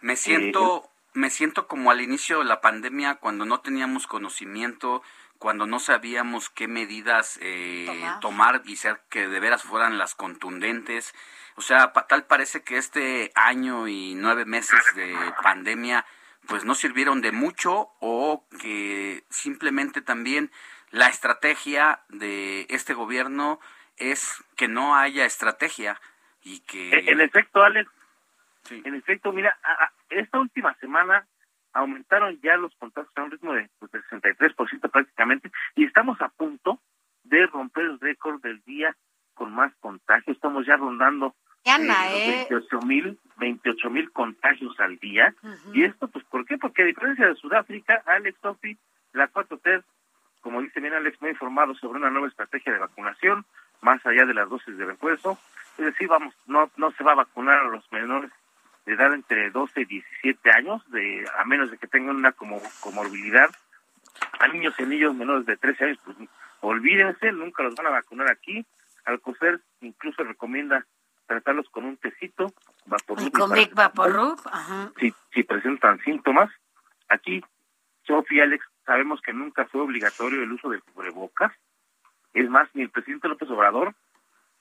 Me siento, me siento como al inicio de la pandemia cuando no teníamos conocimiento, cuando no sabíamos qué medidas eh, Tomar. tomar y ser que de veras fueran las contundentes. O sea, pa- tal parece que este año y nueve meses de pandemia pues no sirvieron de mucho o que simplemente también la estrategia de este gobierno es que no haya estrategia y que En efecto, Alex, en efecto, mira, esta última semana aumentaron ya los contagios a un ritmo de, pues, de 63% prácticamente y estamos a punto de romper el récord del día con más contagios. Estamos ya rondando Ana, los ¿eh? 28 mil 28 mil contagios al día. Y esto, pues, ¿por qué? Porque a diferencia de Sudáfrica, Alex Sofi, la 4T, como dice bien Alex, ha informado sobre una nueva estrategia de vacunación, más allá de las dosis de refuerzo. Es decir, vamos, no, no se va a vacunar a los menores de edad entre 12 y 17 años, de, a menos de que tengan una como, comorbilidad. A niños y niños menores de 13 años, pues olvídense, nunca los van a vacunar aquí. Alcocer incluso recomienda tratarlos con un tecito, Vaporub, Y con que- Vaporub, ajá. si, si presentan síntomas. Aquí, Sofía Alex, sabemos que nunca fue obligatorio el uso del cubrebocas. Es más, ni el presidente López Obrador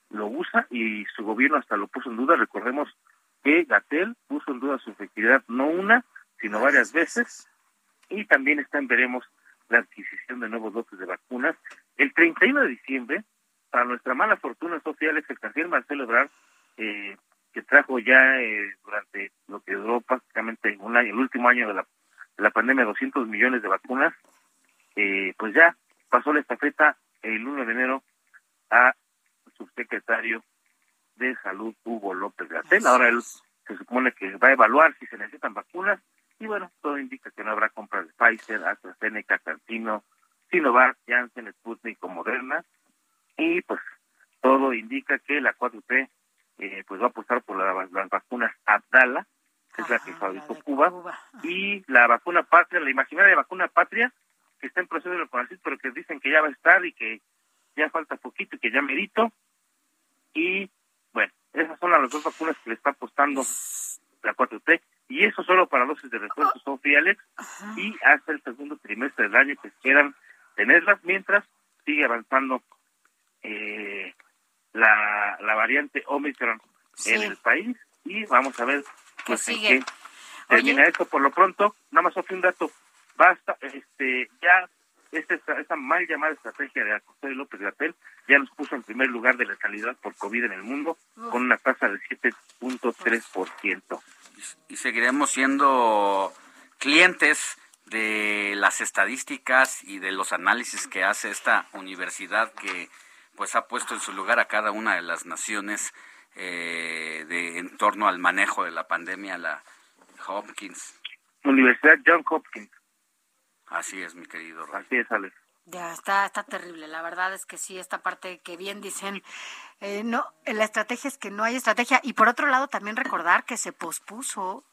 lo usa y su gobierno hasta lo puso en duda. Recordemos que Gatel puso en duda su efectividad no una, sino varias veces. Y también está en veremos la adquisición de nuevos lotes de vacunas. El 31 de diciembre, para nuestra mala fortuna, Sofía Alex, el canciller Marcelo Ebrard, eh, que trajo ya eh, durante lo que duró prácticamente un año, el último año de la, de la pandemia, 200 millones de vacunas, eh, pues ya pasó la estafeta el 1 de enero a subsecretario de Salud, Hugo López Gatel. Ahora él se supone que va a evaluar si se necesitan vacunas y bueno, todo indica que no habrá compras de Pfizer, AstraZeneca, Cantino, Sinovac, Janssen, Sputnik o Moderna y pues todo indica que la 4T eh, pues va a apostar por la- las vacunas Abdala, que es la que fabricó Cuba, y la vacuna patria, la imaginaria vacuna patria, que está en proceso de Conacit, pero que dicen que ya va a estar y que ya falta poquito y que ya merito. Y bueno, esas son las dos vacunas que le está apostando la 4T. Y eso solo para dosis de refuerzo, Sofía Alex. Y hasta el segundo trimestre del año que esperan tenerlas, mientras sigue avanzando eh, la, la variante Omicron Sí. en el país. Y vamos a ver pues, en sigue? qué termina esto. Por lo pronto, nada más Sofía, un dato. Basta, este, ya esta, esta mal llamada estrategia de Acosta y López Gatel ya nos puso en primer lugar de la calidad por COVID en el mundo con una tasa de 7.3%. y seguiremos siendo clientes de las estadísticas y de los análisis que hace esta universidad que pues ha puesto en su lugar a cada una de las naciones eh, de en torno al manejo de la pandemia, la Hopkins. Universidad John Hopkins. Así es, mi querido Ray. Así es, Alex. Ya está, está terrible. La verdad es que sí, esta parte que bien dicen, eh, no, la estrategia es que no hay estrategia. Y por otro lado, también recordar que se pospuso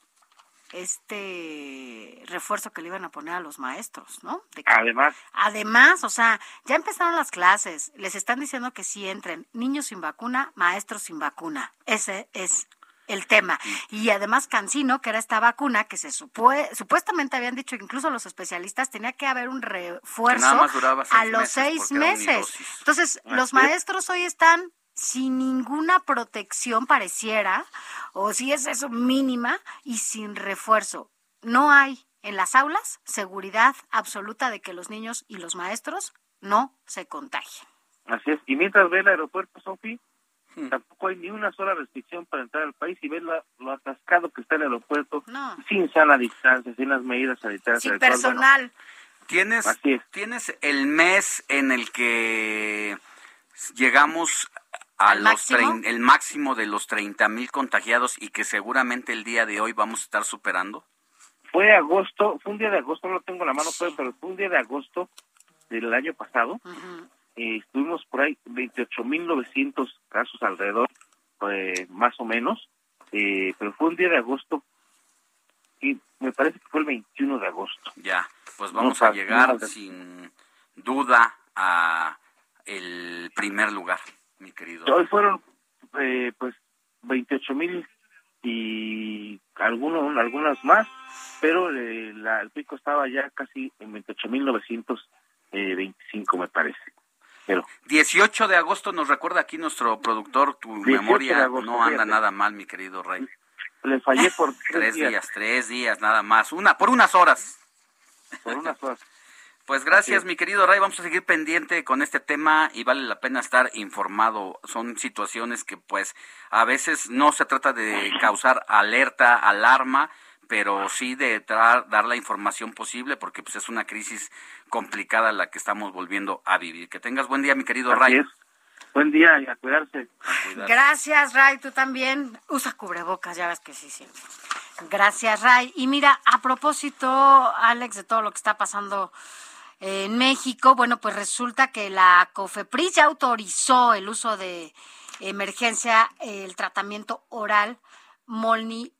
este refuerzo que le iban a poner a los maestros, ¿no? De que- Además, Además, o sea, ya empezaron las clases, les están diciendo que sí entren niños sin vacuna, maestros sin vacuna. Ese es el tema. Y además Cancino, que era esta vacuna que se supue- supuestamente habían dicho incluso los especialistas, tenía que haber un refuerzo a los meses seis meses. Entonces, los es. maestros hoy están sin ninguna protección pareciera, o si es eso mínima, y sin refuerzo. No hay en las aulas seguridad absoluta de que los niños y los maestros no se contagien. Así es. Y mientras ve el aeropuerto, Sofi, tampoco hay ni una sola restricción para entrar al país y ves la- lo atascado que está el aeropuerto, No. sin sana distancia, sin las medidas sanitarias. Sin adecuadas. Bueno, personal. ¿Tienes, Así es. ¿Tienes el mes en el que llegamos a ¿Al los máximo? trein- el máximo de los 30 mil contagiados y que seguramente el día de hoy vamos a estar superando? fue agosto, fue un día de agosto, no lo tengo en la mano, pero- fue un día de agosto del año pasado. Eh, estuvimos por ahí 28.900 casos alrededor, eh, más o menos, eh, pero fue un día de agosto y me parece que fue el 21 de agosto. Ya, pues No, vamos a llegar no, sin duda a el primer lugar, mi querido. Hoy fueron eh, pues 28 mil y algunos, algunas más, pero eh, la- el pico estaba ya casi en 28 mil 925 me parece. Pero 18 de agosto nos recuerda aquí nuestro productor, tu 18 de memoria agosto, no anda fíjate. nada mal, mi querido Rey. le fallé por Tres días, tres días, nada más, una por unas horas. por unas horas. Pues gracias, mi querido Ray. Vamos a seguir pendiente con este tema y vale la pena estar informado. Son situaciones que, pues, a veces no se trata de causar alerta, alarma, pero sí de dar la información posible, porque pues es una crisis complicada la que estamos volviendo a vivir. Que tengas buen día, mi querido Así Ray. es. Buen día y a cuidarse. Gracias, Ray. Tú también usa cubrebocas, ya ves que sí, siempre. Gracias, Ray. Y mira, a propósito, Alex, de todo lo que está pasando en México, bueno, pues resulta que la COFEPRIS ya autorizó el uso de emergencia, el tratamiento oral molnupiravir,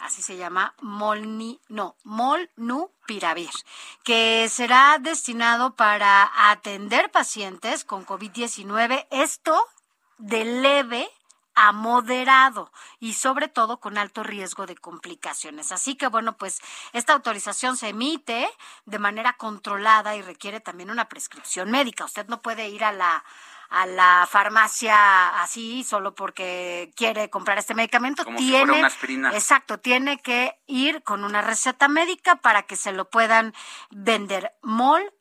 así se llama, molni, no, molnupiravir, que será destinado para atender pacientes con COVID-19, esto de leve a moderado y sobre todo con alto riesgo de complicaciones. Así que bueno, pues esta autorización se emite de manera controlada y requiere también una prescripción médica. Usted no puede ir a la a la farmacia así solo porque quiere comprar este medicamento. Como si tiene, fuera una aspirina. Exacto, tiene que ir con una receta médica para que se lo puedan vender.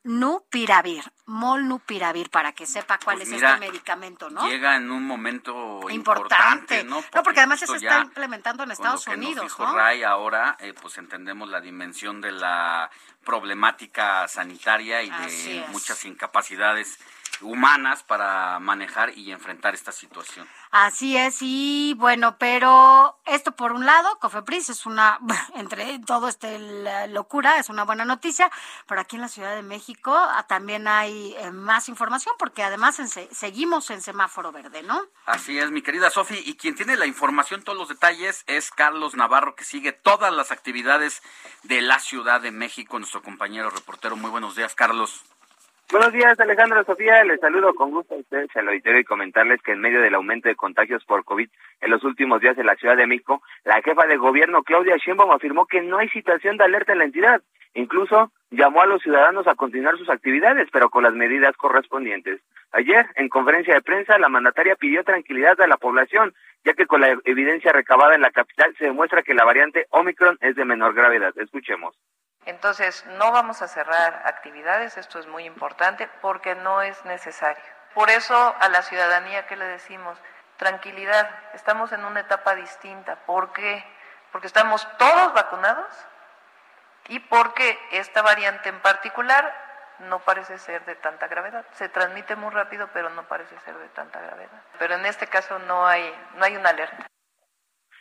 Molnupiravir, Molnupiravir, para que sepa cuál Pues es mira, este medicamento, ¿no? Llega en un momento importante, importante, ¿no? No, porque además se está implementando en con Estados lo que Unidos, nos dijo ¿no? Ray ahora, eh, pues entendemos la dimensión de la problemática sanitaria y Así de es. muchas incapacidades humanas para manejar y enfrentar esta situación. Así es, y bueno, pero esto por un lado, Cofepris es una, entre todo este locura, es una buena noticia, pero aquí en la Ciudad de México ah, también hay eh, más información porque además en se- seguimos en semáforo verde, ¿no? Así es, mi querida Sofi, y quien tiene la información, todos los detalles, es Carlos Navarro, que sigue todas las actividades de la Ciudad de México, nuestro compañero reportero. Muy buenos días, Carlos. Buenos días, Alejandro Sofía. Les saludo con gusto a ustedes al auditorio y comentarles que en medio del aumento de contagios por COVID en los últimos días en la Ciudad de México, la jefa de gobierno Claudia Sheinbaum afirmó que no hay situación de alerta en la entidad. Incluso llamó a los ciudadanos a continuar sus actividades, pero con las medidas correspondientes. Ayer, en conferencia de prensa, la mandataria pidió tranquilidad a la población, ya que con la evidencia recabada en la capital se demuestra que la variante Omicron es de menor gravedad. Escuchemos. Entonces, no vamos a cerrar actividades, esto es muy importante, porque no es necesario. Por eso a la ciudadanía, ¿qué le decimos? Tranquilidad, estamos en una etapa distinta. ¿Por qué? Porque estamos todos vacunados y porque esta variante en particular no parece ser de tanta gravedad. Se transmite muy rápido, pero no parece ser de tanta gravedad. Pero en este caso no hay, no hay una alerta.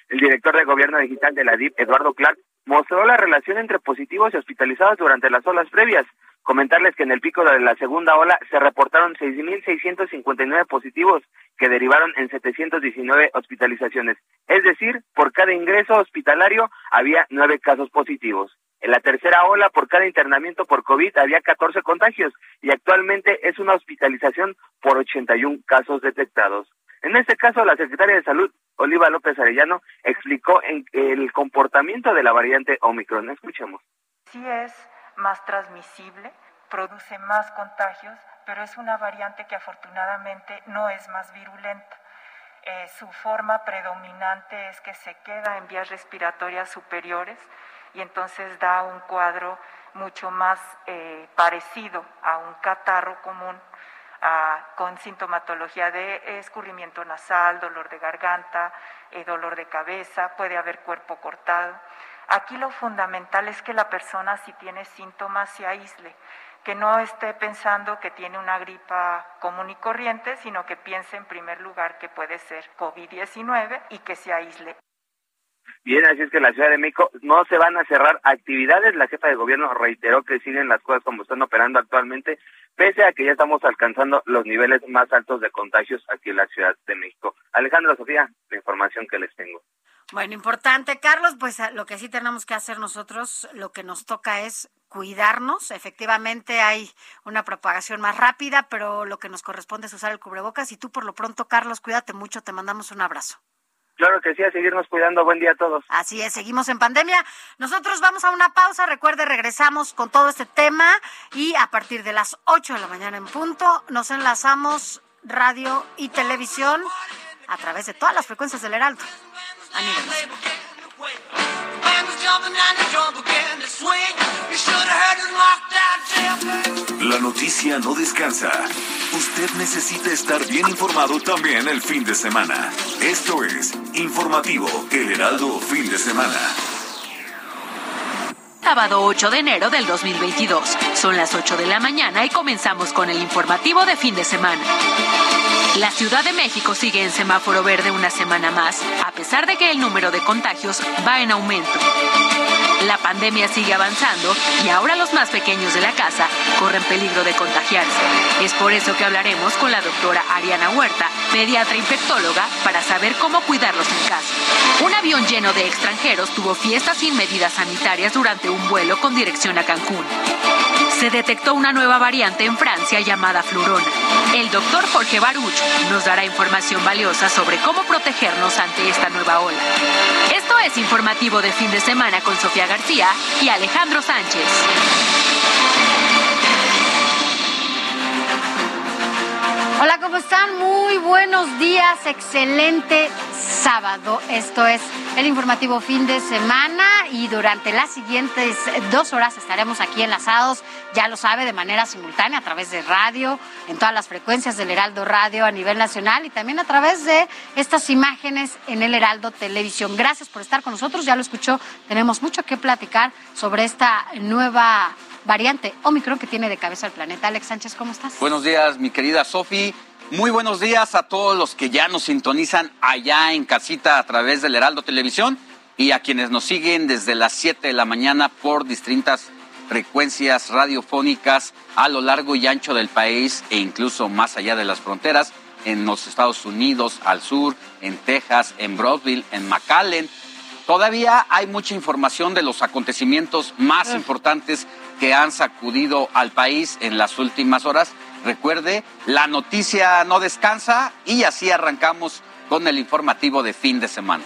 El director de gobierno digital de la DIP, Eduardo Clark, mostró la relación entre positivos y hospitalizados durante las olas previas. Comentarles que en el pico de la segunda ola se reportaron 6.659 positivos que derivaron en 719 hospitalizaciones. Es decir, por cada ingreso hospitalario había nueve casos positivos. En la tercera ola, por cada internamiento por COVID había 14 contagios y actualmente es una hospitalización por 81 casos detectados. En este caso, la secretaria de Salud, Oliva López Arellano, explicó el comportamiento de la variante Omicron. Escuchemos. Sí es más transmisible, produce más contagios, pero es una variante que afortunadamente no es más virulenta. Eh, su forma predominante es que se queda en vías respiratorias superiores y entonces da un cuadro mucho más eh, parecido a un catarro común con sintomatología de escurrimiento nasal, dolor de garganta, eh, dolor de cabeza, puede haber cuerpo cortado. Aquí lo fundamental es que la persona si tiene síntomas se aísle, que no esté pensando que tiene una gripa común y corriente, sino que piense en primer lugar que puede ser COVID-19 y que se aísle. Bien, así es que en la Ciudad de México no se van a cerrar actividades. La jefa de gobierno reiteró que siguen las cosas como están operando actualmente, pese a que ya estamos alcanzando los niveles más altos de contagios aquí en la Ciudad de México. Alejandro Sofía, la información que les tengo. Bueno, importante, Carlos, pues lo que sí tenemos que hacer nosotros, lo que nos toca es cuidarnos. Efectivamente hay una propagación más rápida, pero lo que nos corresponde es usar el cubrebocas. Y tú, por lo pronto, Carlos, cuídate mucho, te mandamos un abrazo. Claro que sí, a seguirnos cuidando. Buen día a todos. Así es, seguimos en pandemia. Nosotros vamos a una pausa. Recuerde, regresamos con todo este tema y a partir de las 8 de la mañana en punto nos enlazamos radio y televisión a través de todas las frecuencias del Heraldo. La noticia no descansa. Usted necesita estar bien informado también el fin de semana. Esto es Informativo El Heraldo Fin de Semana. Sábado 8 de enero del 2022. Son las 8 de la mañana y comenzamos con el informativo de fin de semana. La Ciudad de México sigue en semáforo verde una semana más, a pesar de que el número de contagios va en aumento. La pandemia sigue avanzando y ahora los más pequeños de la casa corren peligro de contagiarse. Es por eso que hablaremos con la doctora Ariana Huerta, pediatra infectóloga, para saber cómo cuidarlos en casa. Un avión lleno de extranjeros tuvo fiestas sin medidas sanitarias durante un vuelo con dirección a Cancún se detectó una nueva variante en Francia llamada flurona. El doctor Jorge Baruch nos dará información valiosa sobre cómo protegernos ante esta nueva ola. Esto es informativo de fin de semana con Sofía García y Alejandro Sánchez. Hola, ¿cómo están? Muy buenos días, excelente sábado. Esto es el informativo fin de semana y durante las siguientes dos horas estaremos aquí enlazados, ya lo sabe, de manera simultánea a través de radio, en todas las frecuencias del Heraldo Radio a nivel nacional y también a través de estas imágenes en el Heraldo Televisión. Gracias por estar con nosotros, ya lo escuchó, tenemos mucho que platicar sobre esta nueva variante Omicron que tiene de cabeza el planeta. Alex Sánchez, ¿cómo estás? Buenos días, mi querida Sofi. Muy buenos días a todos los que ya nos sintonizan allá en casita a través del Heraldo Televisión y a quienes nos siguen desde las 7 de la mañana por distintas frecuencias radiofónicas a lo largo y ancho del país e incluso más allá de las fronteras, en los Estados Unidos, al sur, en Texas, en Broadville, en McAllen. Todavía hay mucha información de los acontecimientos más importantes que han sacudido al país en las últimas horas Recuerde, la noticia no descansa y así arrancamos con el informativo de fin de semana.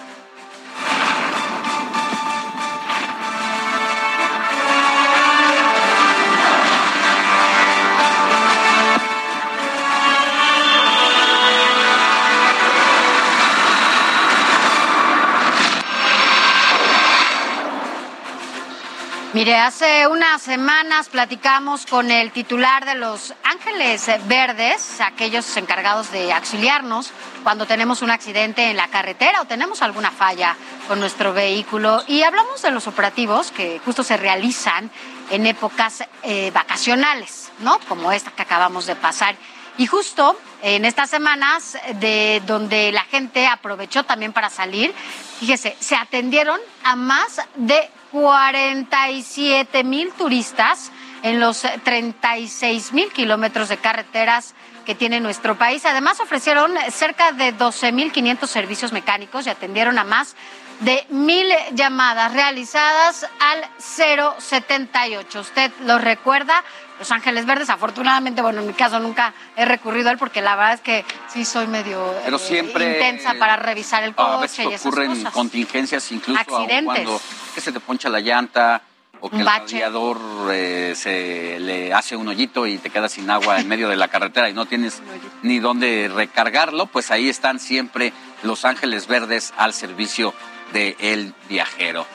Mire, hace unas semanas platicamos con el titular de los Ángeles Verdes, aquellos encargados de auxiliarnos cuando tenemos un accidente en la carretera o tenemos alguna falla con nuestro vehículo. Y hablamos de los operativos que justo se realizan en épocas eh, vacacionales, ¿no? Como esta que acabamos de pasar. Y justo en estas semanas de donde la gente aprovechó también para salir, fíjese, se atendieron a más de 47 mil turistas en los 36 mil kilómetros de carreteras que tiene nuestro país. Además, ofrecieron cerca de 12 mil 500 servicios mecánicos y atendieron a más de mil llamadas realizadas al 078. ¿Usted lo recuerda? Los Ángeles Verdes, afortunadamente, bueno, en mi caso nunca he recurrido a él porque la verdad es que sí soy medio Pero eh, siempre, intensa para revisar el coche a veces y esas ocurren contingencias, incluso cuando que se te poncha la llanta o que el radiador eh, se le hace un hoyito y te quedas sin agua en medio de la carretera y no tienes ni dónde recargarlo, pues ahí están siempre los Ángeles Verdes al servicio del el viajero.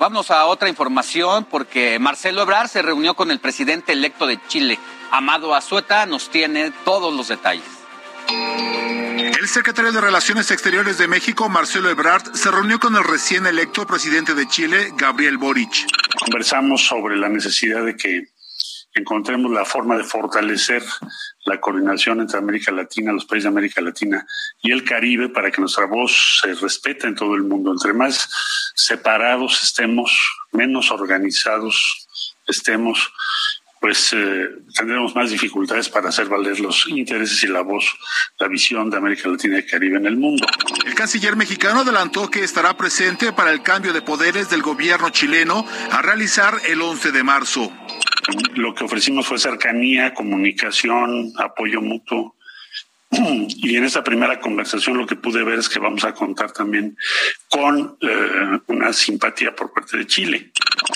Vamos a otra información porque Marcelo Ebrard se reunió con el presidente electo de Chile, Amado Azueta, nos tiene todos los detalles. El secretario de Relaciones Exteriores de México, Marcelo Ebrard, se reunió con el recién electo presidente de Chile, Gabriel Boric. Conversamos sobre la necesidad de que encontremos la forma de fortalecer la coordinación entre América Latina, los países de América Latina y el Caribe para que nuestra voz se respete en todo el mundo. Entre más separados estemos, menos organizados estemos, pues eh, tendremos más dificultades para hacer valer los intereses y la voz, la visión de América Latina y Caribe en el mundo. El canciller mexicano adelantó que estará presente para el cambio de poderes del gobierno chileno a realizar el 11 de marzo. Lo que ofrecimos fue cercanía, comunicación, apoyo mutuo. Y en esta primera conversación lo que pude ver es que vamos a contar también con eh, una simpatía por parte de Chile.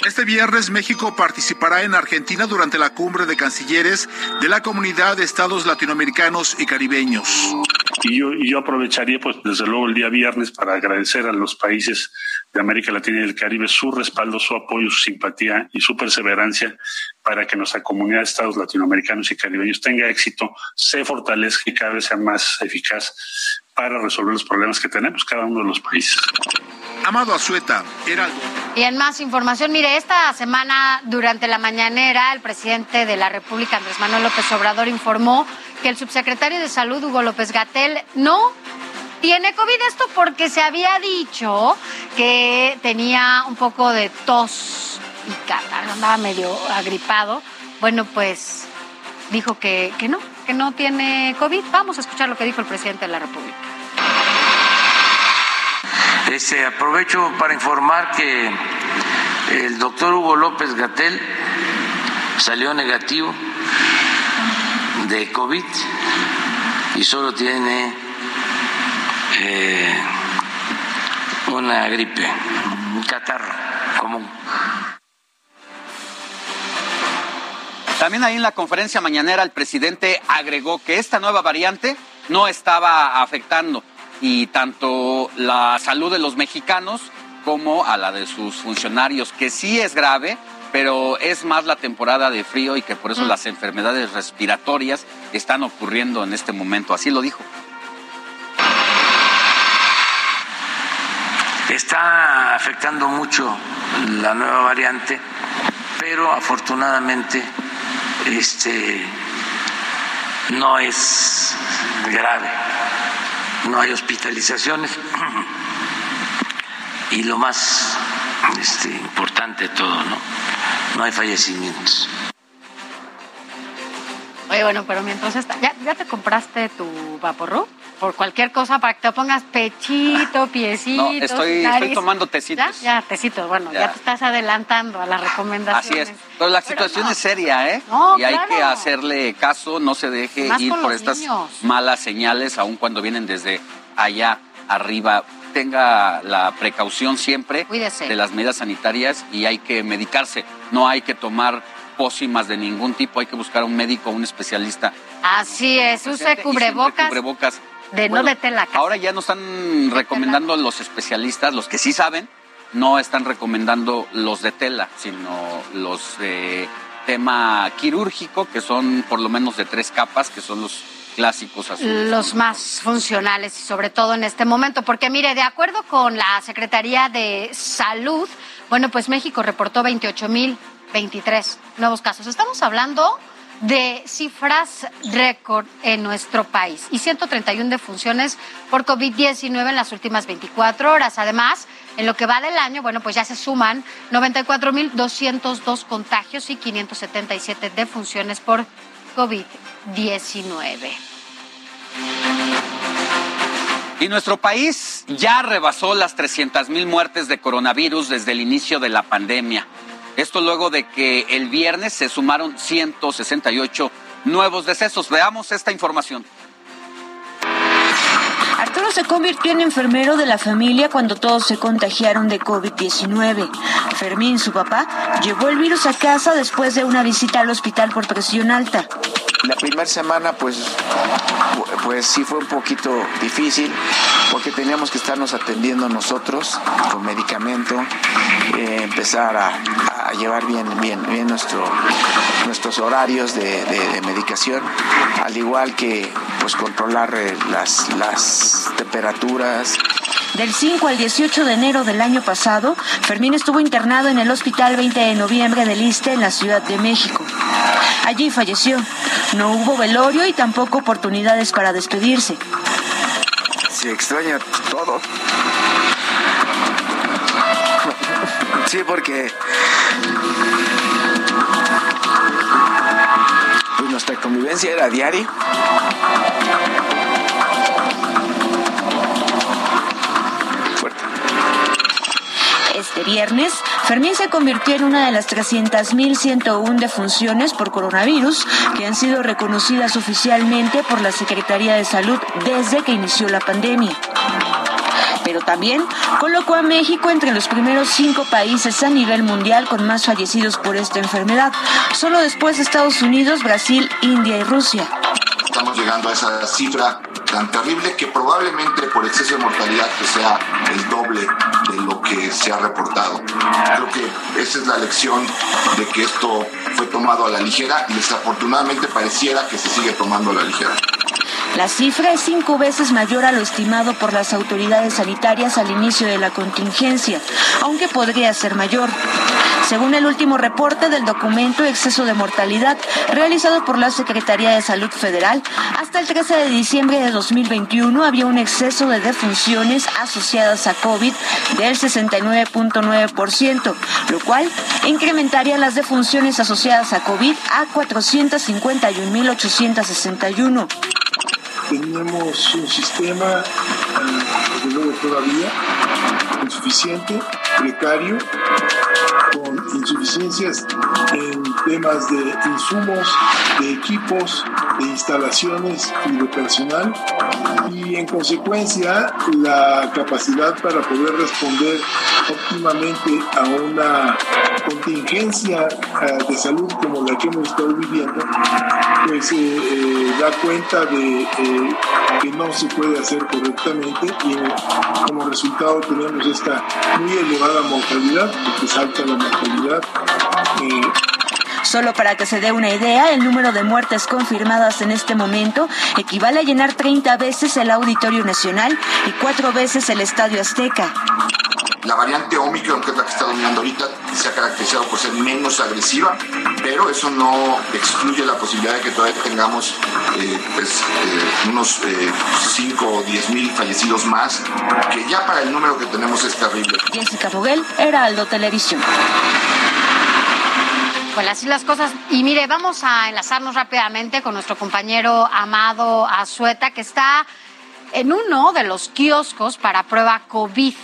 Este viernes México participará en Argentina durante la cumbre de cancilleres de la comunidad de estados latinoamericanos y caribeños. Y yo, y yo aprovecharía, pues, desde luego el día viernes para agradecer a los países de América Latina y del Caribe su respaldo, su apoyo, su simpatía y su perseverancia para que nuestra comunidad de estados latinoamericanos y caribeños tenga éxito, se fortalezca y cada vez sea más eficaz para resolver los problemas que tenemos cada uno de los países. Amado Azueta, Heraldo. Y en más información, mire, esta semana durante la mañanera el presidente de la República, Andrés Manuel López Obrador, informó que el subsecretario de Salud, Hugo López Gatel, no tiene COVID. Esto porque se había dicho que tenía un poco de tos y andaba medio agripado. Bueno, pues dijo que, que no, que no tiene COVID. Vamos a escuchar lo que dijo el presidente de la República. Este, aprovecho para informar que el doctor Hugo López Gatel salió negativo de COVID y solo tiene eh, una gripe, un catarro común. También ahí en la conferencia mañanera el presidente agregó que esta nueva variante no estaba afectando y tanto la salud de los mexicanos como a la de sus funcionarios, que sí es grave, pero es más la temporada de frío y que por eso Mm. las enfermedades respiratorias están ocurriendo en este momento. Así lo dijo. Está afectando mucho la nueva variante, pero afortunadamente este no es grave. No hay hospitalizaciones y lo más este, importante de todo, ¿no? No hay fallecimientos. Oye, bueno, pero mientras está, ¿ya, ya te compraste tu vaporru? Por cualquier cosa, para que te pongas pechito, piecito. No, estoy, estoy tomando tecitos. Ya, ya, tecitos. Bueno, ya. Ya. te estás adelantando a las recomendaciones. Así es. Pero la situación es seria, ¿eh? No, y hay claro. que hacerle caso, no se deje Más ir por estas niños. malas señales, aun cuando vienen desde allá arriba. Tenga la precaución siempre Cuídese. de las medidas sanitarias y hay que medicarse. No hay que tomar pócimas de ningún tipo, hay que buscar a un médico, un especialista. Así es, use Y siempre cubrebocas. cubrebocas. De no Bueno, de tela. casi. Ahora ya no están recomendando los especialistas, los que sí saben, no están recomendando los de tela, sino los de tema quirúrgico, que son por lo menos de tres capas, que son los clásicos azules. los más funcionales y sobre todo en este momento, porque mire, de acuerdo con la Secretaría de Salud, bueno, pues México reportó 28.023 nuevos casos. Estamos hablando de cifras récord en nuestro país y 131 defunciones por COVID-19 en las últimas 24 horas. Además, en lo que va del año, bueno, pues ya se suman 94.202 contagios y 577 defunciones por COVID-19. Y nuestro país ya rebasó las 300 mil muertes de coronavirus desde el inicio de la pandemia. Esto luego de que el viernes se sumaron 168 nuevos decesos. Veamos esta información. Se convirtió en enfermero de la familia cuando todos se contagiaron de COVID-19. Fermín, su papá, llevó el virus a casa después de una visita al hospital por presión alta. La primera semana pues, pues sí fue un poquito difícil porque teníamos que estarnos atendiendo nosotros con medicamento. eh, empezar a, llevar bien, bien, bien nuestro, nuestros horarios de, medicación, al igual que pues controlar eh, las, las temperaturas. Del 5 al 18 de enero del año pasado, Fermín estuvo internado en el Hospital 20 de Noviembre del Iste en la Ciudad de México. Allí falleció. No hubo velorio y tampoco oportunidades para despedirse. Se extraña todo. Sí, porque pues nuestra convivencia era diaria. Este viernes, Fermín se convirtió en una de las 300.101 defunciones por coronavirus que han sido reconocidas oficialmente por la Secretaría de Salud desde que inició la pandemia. Pero también colocó a México entre los primeros cinco países a nivel mundial con más fallecidos por esta enfermedad, solo después de Estados Unidos, Brasil, India y Rusia. Estamos llegando a esa cifra tan terrible que probablemente por exceso de mortalidad que sea el doble de lo que se ha reportado. Creo que esa es la lección de que esto fue tomado a la ligera y desafortunadamente pareciera que se sigue tomando a la ligera. La cifra es cinco veces mayor a lo estimado por las autoridades sanitarias al inicio de la contingencia, aunque podría ser mayor. Según el último reporte del documento Exceso de Mortalidad realizado por la Secretaría de Salud Federal, hasta el 13 de diciembre de 2021 había un exceso de defunciones asociadas a COVID del 69.9%, lo cual incrementaría las defunciones asociadas a COVID a 451.861 tenemos un sistema, desde luego todavía, insuficiente, precario, insuficiencias en temas de insumos, de equipos, de instalaciones y de personal y en consecuencia la capacidad para poder responder óptimamente a una contingencia eh, de salud como la que hemos estado viviendo, pues eh, eh, da cuenta de que no se puede hacer correctamente y como resultado tenemos esta muy elevada mortalidad, porque salta la mortalidad. Solo para que se dé una idea, el número de muertes confirmadas en este momento equivale a llenar 30 veces el Auditorio Nacional y cuatro veces el Estadio Azteca. La variante Omicron, que es la que está dominando ahorita, se ha caracterizado por ser menos agresiva, pero eso no excluye la posibilidad de que todavía tengamos eh, pues, eh, unos 5 eh, o 10 mil fallecidos más, que ya para el número que tenemos es terrible. Jessica Foguel, Heraldo Televisión. Pues así las cosas. Y mire, vamos a enlazarnos rápidamente con nuestro compañero Amado Azueta, que está en uno de los kioscos para prueba COVID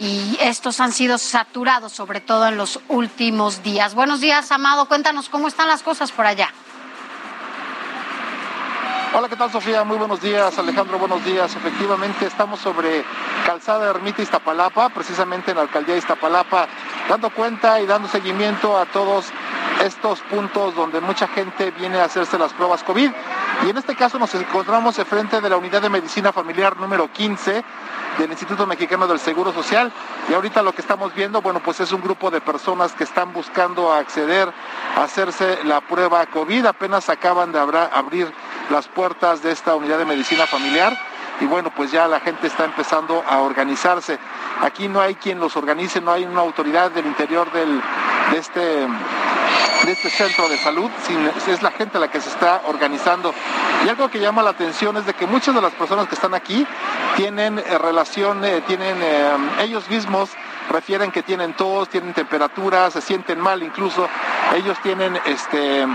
y estos han sido saturados, sobre todo en los últimos días. Buenos días, Amado. Cuéntanos cómo están las cosas por allá. Hola, ¿qué tal Sofía? Muy buenos días, Alejandro, buenos días. Efectivamente, estamos sobre Calzada Ermita Iztapalapa, precisamente en la alcaldía de Iztapalapa, dando cuenta y dando seguimiento a todos estos puntos donde mucha gente viene a hacerse las pruebas COVID. Y en este caso nos encontramos frente de la unidad de medicina familiar número 15 del Instituto Mexicano del Seguro Social. Y ahorita lo que estamos viendo, bueno, pues es un grupo de personas que están buscando acceder a hacerse la prueba COVID. Apenas acaban de abrir las puertas de esta unidad de medicina familiar y bueno, pues ya la gente está empezando a organizarse. Aquí no hay quien los organice, no hay una autoridad del interior del, de este de este centro de salud, es la gente la que se está organizando. Y algo que llama la atención es de que muchas de las personas que están aquí tienen eh, relación, eh, tienen eh, ellos mismos refieren que tienen tos, tienen temperatura, se sienten mal incluso, ellos tienen este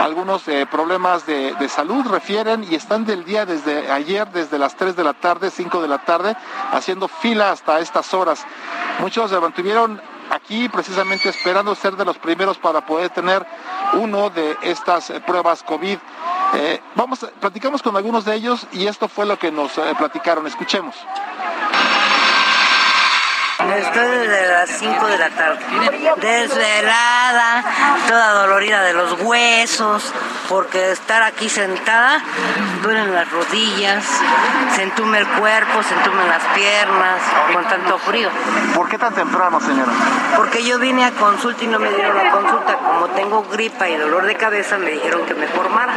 algunos problemas de, de, salud, refieren, y están del día desde ayer, desde las 3 de la tarde, 5 de la tarde, haciendo fila hasta estas horas. Muchos se mantuvieron aquí precisamente esperando ser de los primeros para poder tener uno de estas eh, pruebas COVID. Eh, vamos, platicamos con algunos de ellos y esto fue lo que nos eh, platicaron. Escuchemos. Estoy desde las 5 de la tarde. Desvelada, toda dolorida de los huesos, porque estar aquí sentada duelen las rodillas, se entume el cuerpo, se entumen las piernas, con tanto frío. ¿Por qué tan temprano, señora? Porque yo vine a consulta y no me dieron la consulta. Como tengo gripa y dolor de cabeza, me dijeron que me formara.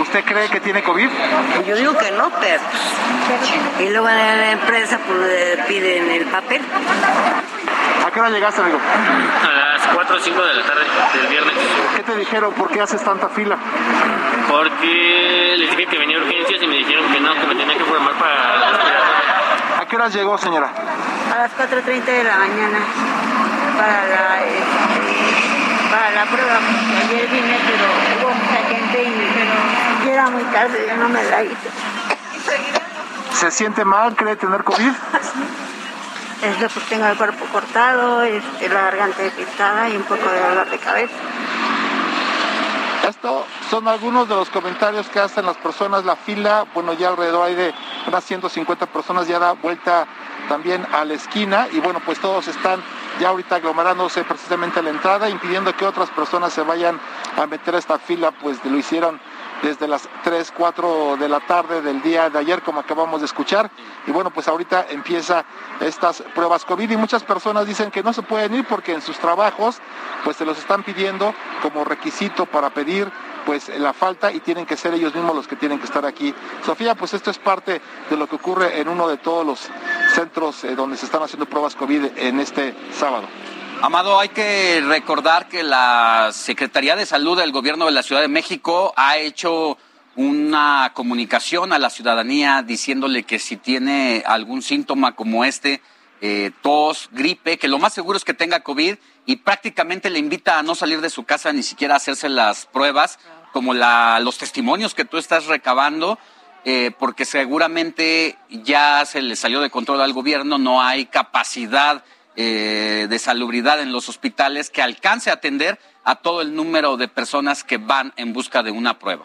¿Usted cree que tiene COVID? Yo digo que no, pero... Y luego en la empresa pues piden el papel. ¿A qué hora llegaste, amigo? A las 4 o 5 de la tarde del viernes. ¿Qué te dijeron? ¿Por qué haces tanta fila? Porque les dije que venía a urgencias y me dijeron que no, que me tenía que formar para la. ¿A qué hora llegó, señora? A las 4.30 de la mañana para la, eh, para la prueba. porque Ayer vine, pero hubo mucha gente y pero ya era muy tarde, yo no me la hice. ¿Se siente mal? ¿Cree tener COVID? Es que pues, tengo el cuerpo cortado, este, la garganta irritada y un poco de dolor de cabeza. Esto son algunos de los comentarios que hacen las personas. La fila, bueno, ya alrededor hay de unas 150 personas, ya da vuelta también a la esquina y bueno, pues todos están ya ahorita aglomerándose precisamente a la entrada, impidiendo que otras personas se vayan a meter a esta fila, pues lo hicieron desde las 3, 4 de la tarde del día de ayer, como acabamos de escuchar. Y bueno, pues ahorita empieza estas pruebas COVID y muchas personas dicen que no se pueden ir porque en sus trabajos pues se los están pidiendo como requisito para pedir pues la falta y tienen que ser ellos mismos los que tienen que estar aquí. Sofía, pues esto es parte de lo que ocurre en uno de todos los centros eh, donde se están haciendo pruebas COVID en este sábado. Amado, hay que recordar que la Secretaría de Salud del Gobierno de la Ciudad de México ha hecho una comunicación a la ciudadanía diciéndole que si tiene algún síntoma como este, eh, tos, gripe, que lo más seguro es que tenga COVID y prácticamente le invita a no salir de su casa ni siquiera a hacerse las pruebas, como la, los testimonios que tú estás recabando, eh, porque seguramente ya se le salió de control al gobierno, no hay capacidad eh, de salubridad en los hospitales que alcance a atender a todo el número de personas que van en busca de una prueba.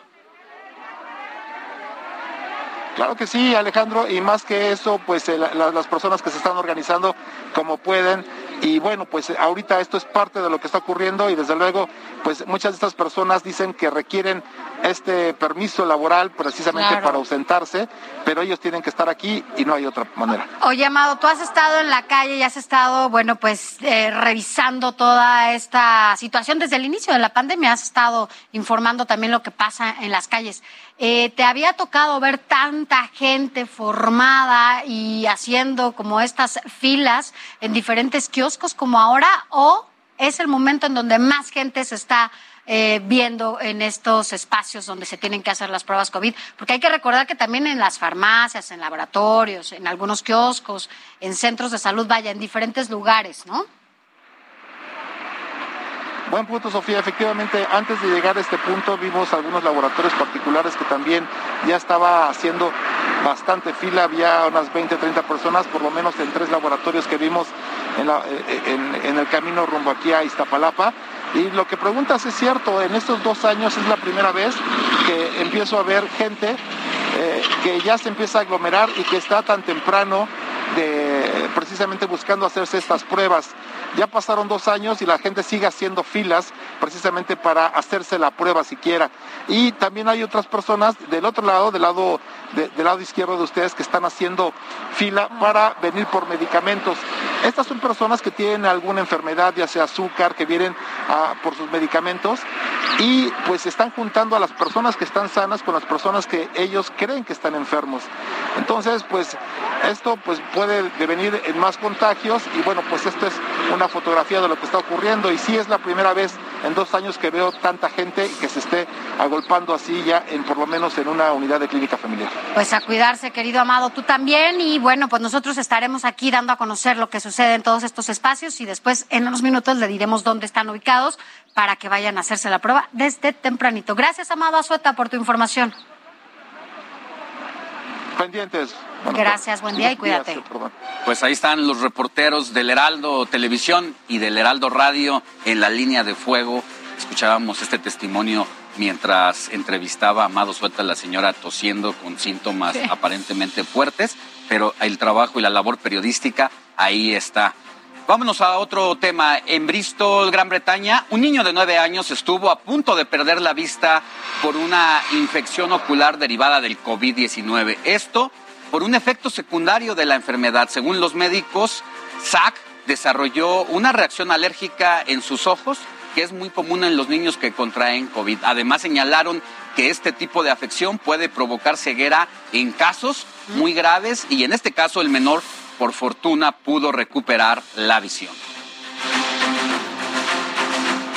Claro que sí, Alejandro, y más que eso, pues eh, la- la- las personas que se están organizando como pueden. Y bueno, pues eh, ahorita esto es parte de lo que está ocurriendo y desde luego, pues muchas de estas personas dicen que requieren este permiso laboral precisamente Claro. para ausentarse, pero ellos tienen que estar aquí y no hay otra manera. Oye, Amado, tú has estado en la calle y has estado, bueno, pues eh, revisando toda esta situación desde el inicio de la pandemia, has estado informando también lo que pasa en las calles. Eh, ¿Te había tocado ver tanta gente formada y haciendo como estas filas en diferentes kioscos como ahora o es el momento en donde más gente se está eh, viendo en estos espacios donde se tienen que hacer las pruebas COVID, porque hay que recordar que también en las farmacias, en laboratorios, en algunos kioscos, en centros de salud, vaya, en diferentes lugares, ¿no? Buen punto, Sofía. Efectivamente, antes de llegar a este punto vimos algunos laboratorios particulares que también ya estaba haciendo bastante fila. Había unas 20, 30 personas, por lo menos en tres laboratorios que vimos eh, en- el camino rumbo aquí a Iztapalapa. Y lo que preguntas es cierto, en estos dos años es la primera vez que empiezo a ver gente eh, que ya se empieza a aglomerar y que está tan temprano precisamente buscando hacerse estas pruebas. Ya pasaron dos años y la gente sigue haciendo filas precisamente para hacerse la prueba siquiera. Y también hay otras personas del otro lado, del lado, de- del lado izquierdo de ustedes, que están haciendo fila para venir por medicamentos. Estas son personas que tienen alguna enfermedad, ya sea azúcar, que vienen ah, por sus medicamentos y pues están juntando a las personas que están sanas con las personas que ellos creen que están enfermos. Entonces, pues esto pues puede devenir en más contagios y bueno, pues esto es una fotografía de lo que está ocurriendo y sí es la primera vez en dos años que veo tanta gente que se esté agolpando así ya en por lo menos en una unidad de clínica familiar. Pues a cuidarse, querido Amado, tú también. Y bueno, pues nosotros estaremos aquí dando a conocer lo que sucede en todos estos espacios y después en unos minutos le diremos dónde están ubicados para que vayan a hacerse la prueba desde tempranito. Gracias, Amado Azueta, por tu información. Pendientes. Bueno, Gracias, buen día y cuídate. Pues ahí están los reporteros del Heraldo Televisión y del Heraldo Radio en la línea de fuego. Escuchábamos este testimonio mientras entrevistaba a Amado Suelta, la señora tosiendo con síntomas Sí. aparentemente fuertes, pero el trabajo y la labor periodística ahí está. Vámonos a otro tema. En Bristol, Gran Bretaña, un niño de nueve años estuvo a punto de perder la vista por una infección ocular derivada del COVID-19. Esto por un efecto secundario de la enfermedad. Según los médicos, Zach desarrolló una reacción alérgica en sus ojos que es muy común en los niños que contraen COVID. Además señalaron que este tipo de afección puede provocar ceguera en casos muy graves y en este caso el menor por fortuna pudo recuperar la visión.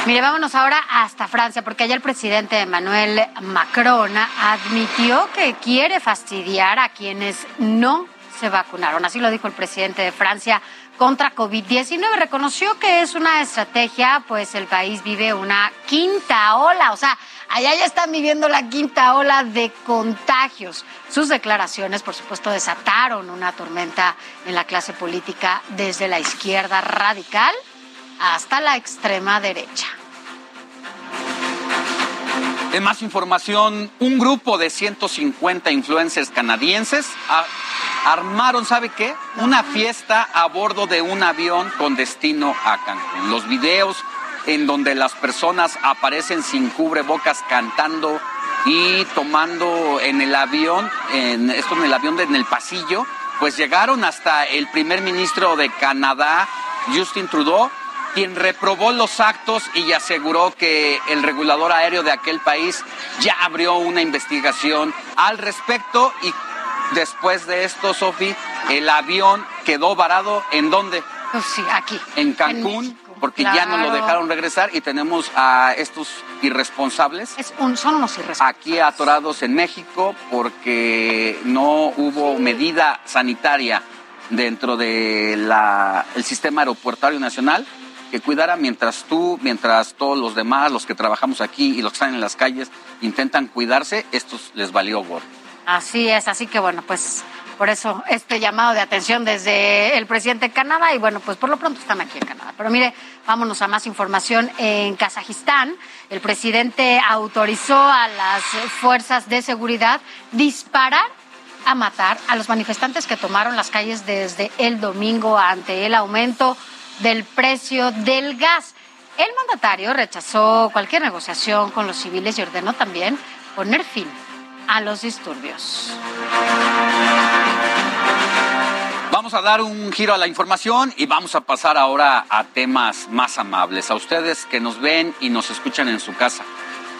Mire, vámonos ahora hasta Francia, porque allá el presidente Emmanuel Macron admitió que quiere fastidiar a quienes no se vacunaron. Así lo dijo el presidente de Francia contra COVID-19. Reconoció que es una estrategia, pues el país vive una quinta ola, o sea, allá ya están viviendo la quinta ola de contagios. Sus declaraciones, por supuesto, desataron una tormenta en la clase política desde la izquierda radical hasta la extrema derecha. En más información, un grupo de 150 influencers canadienses armaron, ¿sabe qué? Una fiesta a bordo de un avión con destino a Cancún. Los videos en donde las personas aparecen sin cubrebocas cantando y tomando en el avión, en, esto en el avión de- en el pasillo, pues llegaron hasta el primer ministro de Canadá, Justin Trudeau, quien reprobó los actos y aseguró que el regulador aéreo de aquel país ya abrió una investigación al respecto y después de esto, Sofi, el avión quedó varado en dónde? Pues sí, aquí. En Cancún, porque ya no lo dejaron regresar y tenemos a estos irresponsables Es un, son unos irresponsables. aquí atorados en México porque no hubo medida sanitaria dentro del sistema aeropuertario nacional que cuidara mientras tú, mientras todos los demás, los que trabajamos aquí y los que están en las calles, intentan cuidarse, estos les valió gorro. Así es, así que bueno, pues por eso este llamado de atención desde el presidente de Canadá y bueno, pues por lo pronto están aquí en Canadá. Pero mire, vámonos a más información. En Kazajistán, el presidente autorizó a las fuerzas de seguridad disparar a matar a los manifestantes que tomaron las calles desde el domingo ante el aumento del precio del gas. El mandatario rechazó cualquier negociación con los civiles y ordenó también poner fin a los disturbios. Vamos a dar un giro a la información y vamos a pasar ahora a temas más amables. A ustedes que nos ven y nos escuchan en su casa.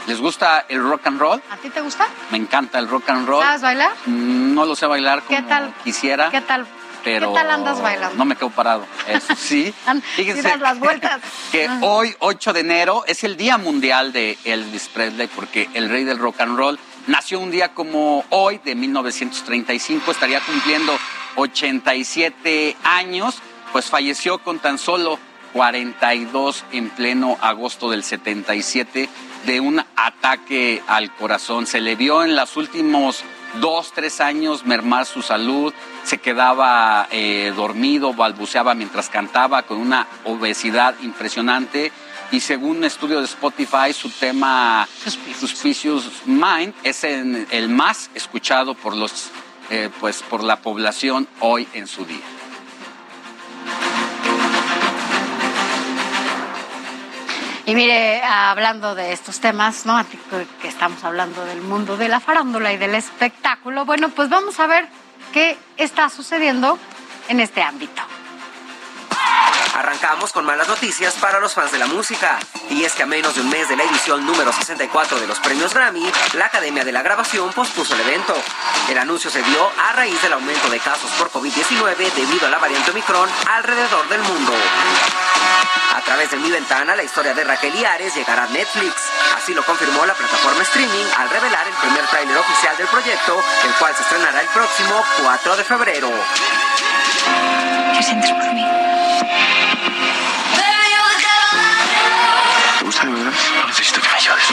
¿Les gusta el rock and roll? ¿A ti te gusta? Me encanta el rock and roll. ¿Sabes bailar? Mm, No lo sé bailar como ¿Qué tal? quisiera. ¿Qué tal? pero ¿Qué tal andas bailando? No me quedo parado. Eso sí. Fíjense las vueltas. que hoy, 8 de enero, es el Día Mundial de Elvis Presley, porque el rey del rock and roll nació un día como hoy, de 1935, estaría cumpliendo 87 años, pues falleció con tan solo 42 en pleno agosto del 77 de un ataque al corazón. Se le vio en los últimos dos, tres años mermar su salud, se quedaba eh, dormido, balbuceaba mientras cantaba con una obesidad impresionante y según un estudio de Spotify su tema Suspicious Mind es en- el más escuchado por los eh, pues por la población hoy en su día. Y mire, hablando de estos temas, ¿no? Que estamos hablando del mundo de la farándula y del espectáculo, bueno, pues vamos a ver qué está sucediendo en este ámbito. Arrancamos con malas noticias para los fans de la música. Y es que a menos de un mes de la edición número 64 de los premios Grammy, la Academia de la Grabación pospuso el evento. El anuncio se dio a raíz del aumento de casos por COVID-19 debido a la variante Omicron alrededor del mundo. A través de mi ventana, la historia de Raquel y llegará a Netflix. Así lo confirmó la plataforma streaming al revelar el primer tráiler oficial del proyecto, el cual se estrenará el próximo 4 de febrero. ¿Qué sientes por mí? No necesito que me ayudes.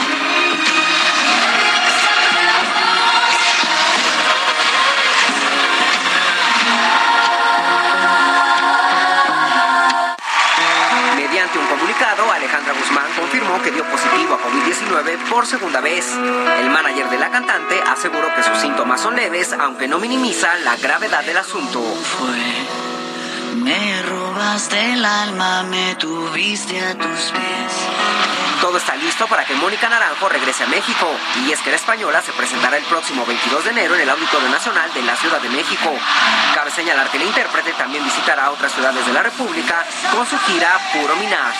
Mediante un comunicado, Alejandra Guzmán confirmó que dio positivo a COVID-19 por segunda vez. El manager de la cantante aseguró que sus síntomas son leves, aunque no minimiza la gravedad del asunto. Me robaste el alma, me tuviste a tus pies. Todo está listo para que Mónica Naranjo regrese a México. Y es que la española se presentará el próximo 22 de enero en el Auditorio Nacional de la Ciudad de México. Cabe señalar que la intérprete también visitará otras ciudades de la República con su gira Puro Minar.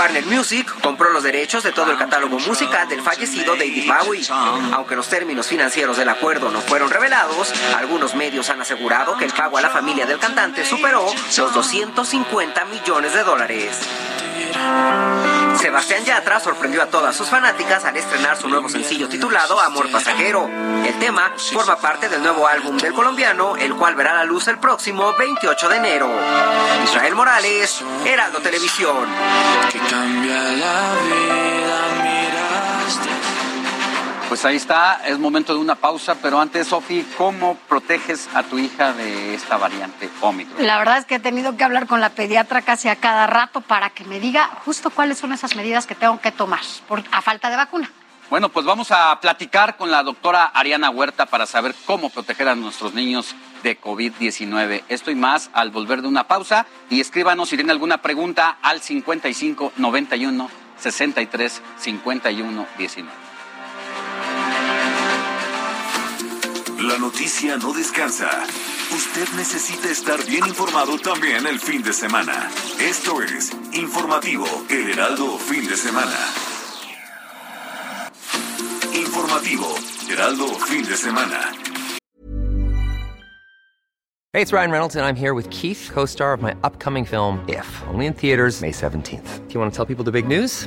Warner Music compró los derechos de todo el catálogo musical del fallecido David Bowie. Aunque los términos financieros del acuerdo no fueron revelados, algunos medios han asegurado que el pago a la familia del cantante superó los 250 millones de dólares. Sebastián Yatra sorprendió a todas sus fanáticas al estrenar su nuevo sencillo titulado Amor Pasajero. El tema forma parte del nuevo álbum del colombiano, el cual verá la luz el próximo 28 de enero. Israel Morales, Heraldo Televisión. Pues ahí está, es momento de una pausa, pero antes, Sofi, ¿cómo proteges a tu hija de esta variante Omicron? La verdad es que he tenido que hablar con la pediatra casi a cada rato para que me diga justo cuáles son esas medidas que tengo que tomar por, a falta de vacuna. Bueno, pues vamos a platicar con la doctora Ariana Huerta para saber cómo proteger a nuestros niños de COVID-19. Esto y más al volver de una pausa y escríbanos si tienen alguna pregunta al 55 91 63 51 19. La noticia no descansa. Usted necesita estar bien informado también el fin de semana. Esto es Informativo El Heraldo Fin de Semana. Informativo Heraldo Fin de Semana. Hey, it's Ryan Reynolds, and I'm here with Keith, co star of my upcoming film, If, only in theaters, May 17th. Do you want to tell people the big news?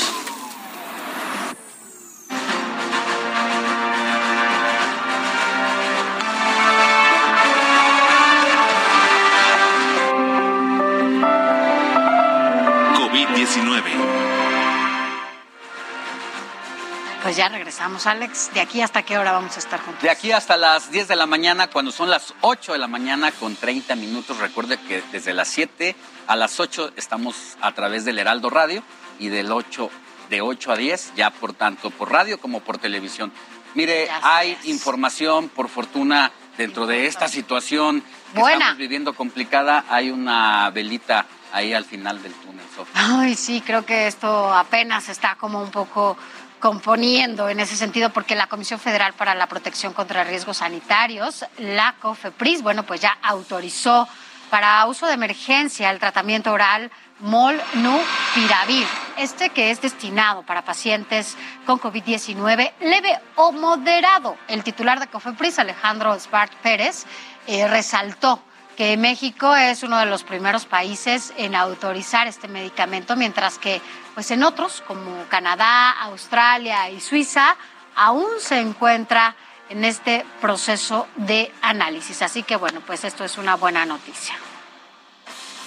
Pues ya regresamos, Alex. ¿De aquí hasta qué hora vamos a estar juntos? De aquí hasta las 10 de la mañana, cuando son las 8 de la mañana con 30 minutos. Recuerde que desde las 7 a las 8 estamos a través del Heraldo Radio y del 8 de 8 a 10, ya por tanto por radio como por televisión. Mire, hay información, por fortuna, dentro de esta situación que estamos viviendo complicada, hay una velita ahí al final del túnel, Sofía. Ay, sí, creo que esto apenas está como un poco componiendo en ese sentido porque la Comisión Federal para la Protección contra Riesgos Sanitarios, la COFEPRIS, bueno, pues ya autorizó para uso de emergencia el tratamiento oral Molnupiravir, este que es destinado para pacientes con COVID-19 leve o moderado. El titular de COFEPRIS, Alejandro Spart Pérez, eh, resaltó que México es uno de los primeros países en autorizar este medicamento, mientras que pues en otros como Canadá, Australia y Suiza aún se encuentra en este proceso de análisis. Así que bueno, pues esto es una buena noticia.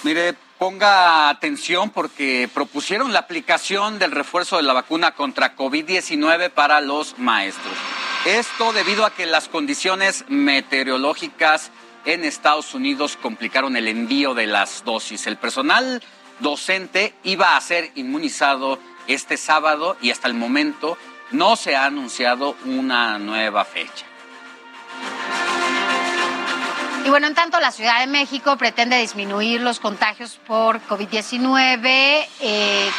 Mire, ponga atención porque propusieron la aplicación del refuerzo de la vacuna contra COVID-19 para los maestros. Esto debido a que las condiciones meteorológicas en Estados Unidos complicaron el envío de las dosis. El personal docente iba a ser inmunizado este sábado y hasta el momento no se ha anunciado una nueva fecha. Y bueno, en tanto, la Ciudad de México pretende disminuir los contagios por COVID-19, eh,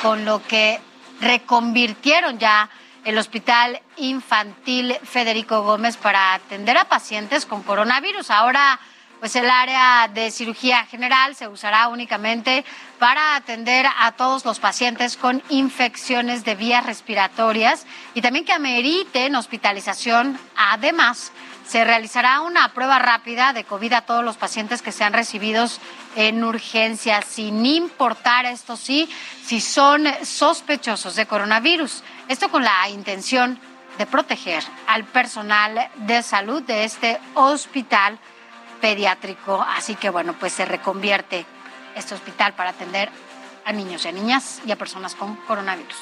con lo que reconvirtieron ya el Hospital Infantil Federico Gómez para atender a pacientes con coronavirus. Ahora pues el área de cirugía general se usará únicamente para atender a todos los pacientes con infecciones de vías respiratorias y también que ameriten hospitalización. Además, se realizará una prueba rápida de COVID a todos los pacientes que sean recibidos en urgencia, sin importar, esto sí, si son sospechosos de coronavirus. Esto con la intención de proteger al personal de salud de este hospital pediátrico. Así que bueno, pues se reconvierte este hospital para atender a niños y a niñas y a personas con coronavirus.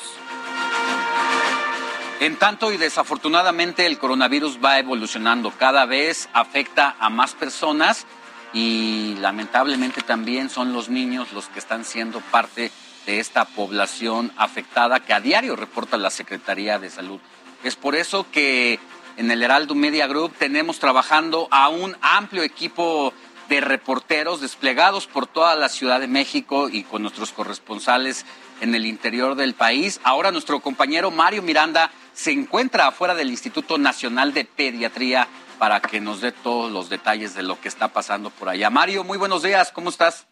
En tanto y desafortunadamente el coronavirus va evolucionando, cada vez afecta a más personas y lamentablemente también son los niños los que están siendo parte de esta población afectada que a diario reporta la Secretaría de Salud. Es por eso que en el Heraldo Media Group tenemos trabajando a un amplio equipo de reporteros desplegados por toda la Ciudad de México y con nuestros corresponsales en el interior del país. Ahora nuestro compañero Mario Miranda se encuentra afuera del Instituto Nacional de Pediatría para que nos dé todos los detalles de lo que está pasando por allá. Mario, muy buenos días, ¿cómo estás?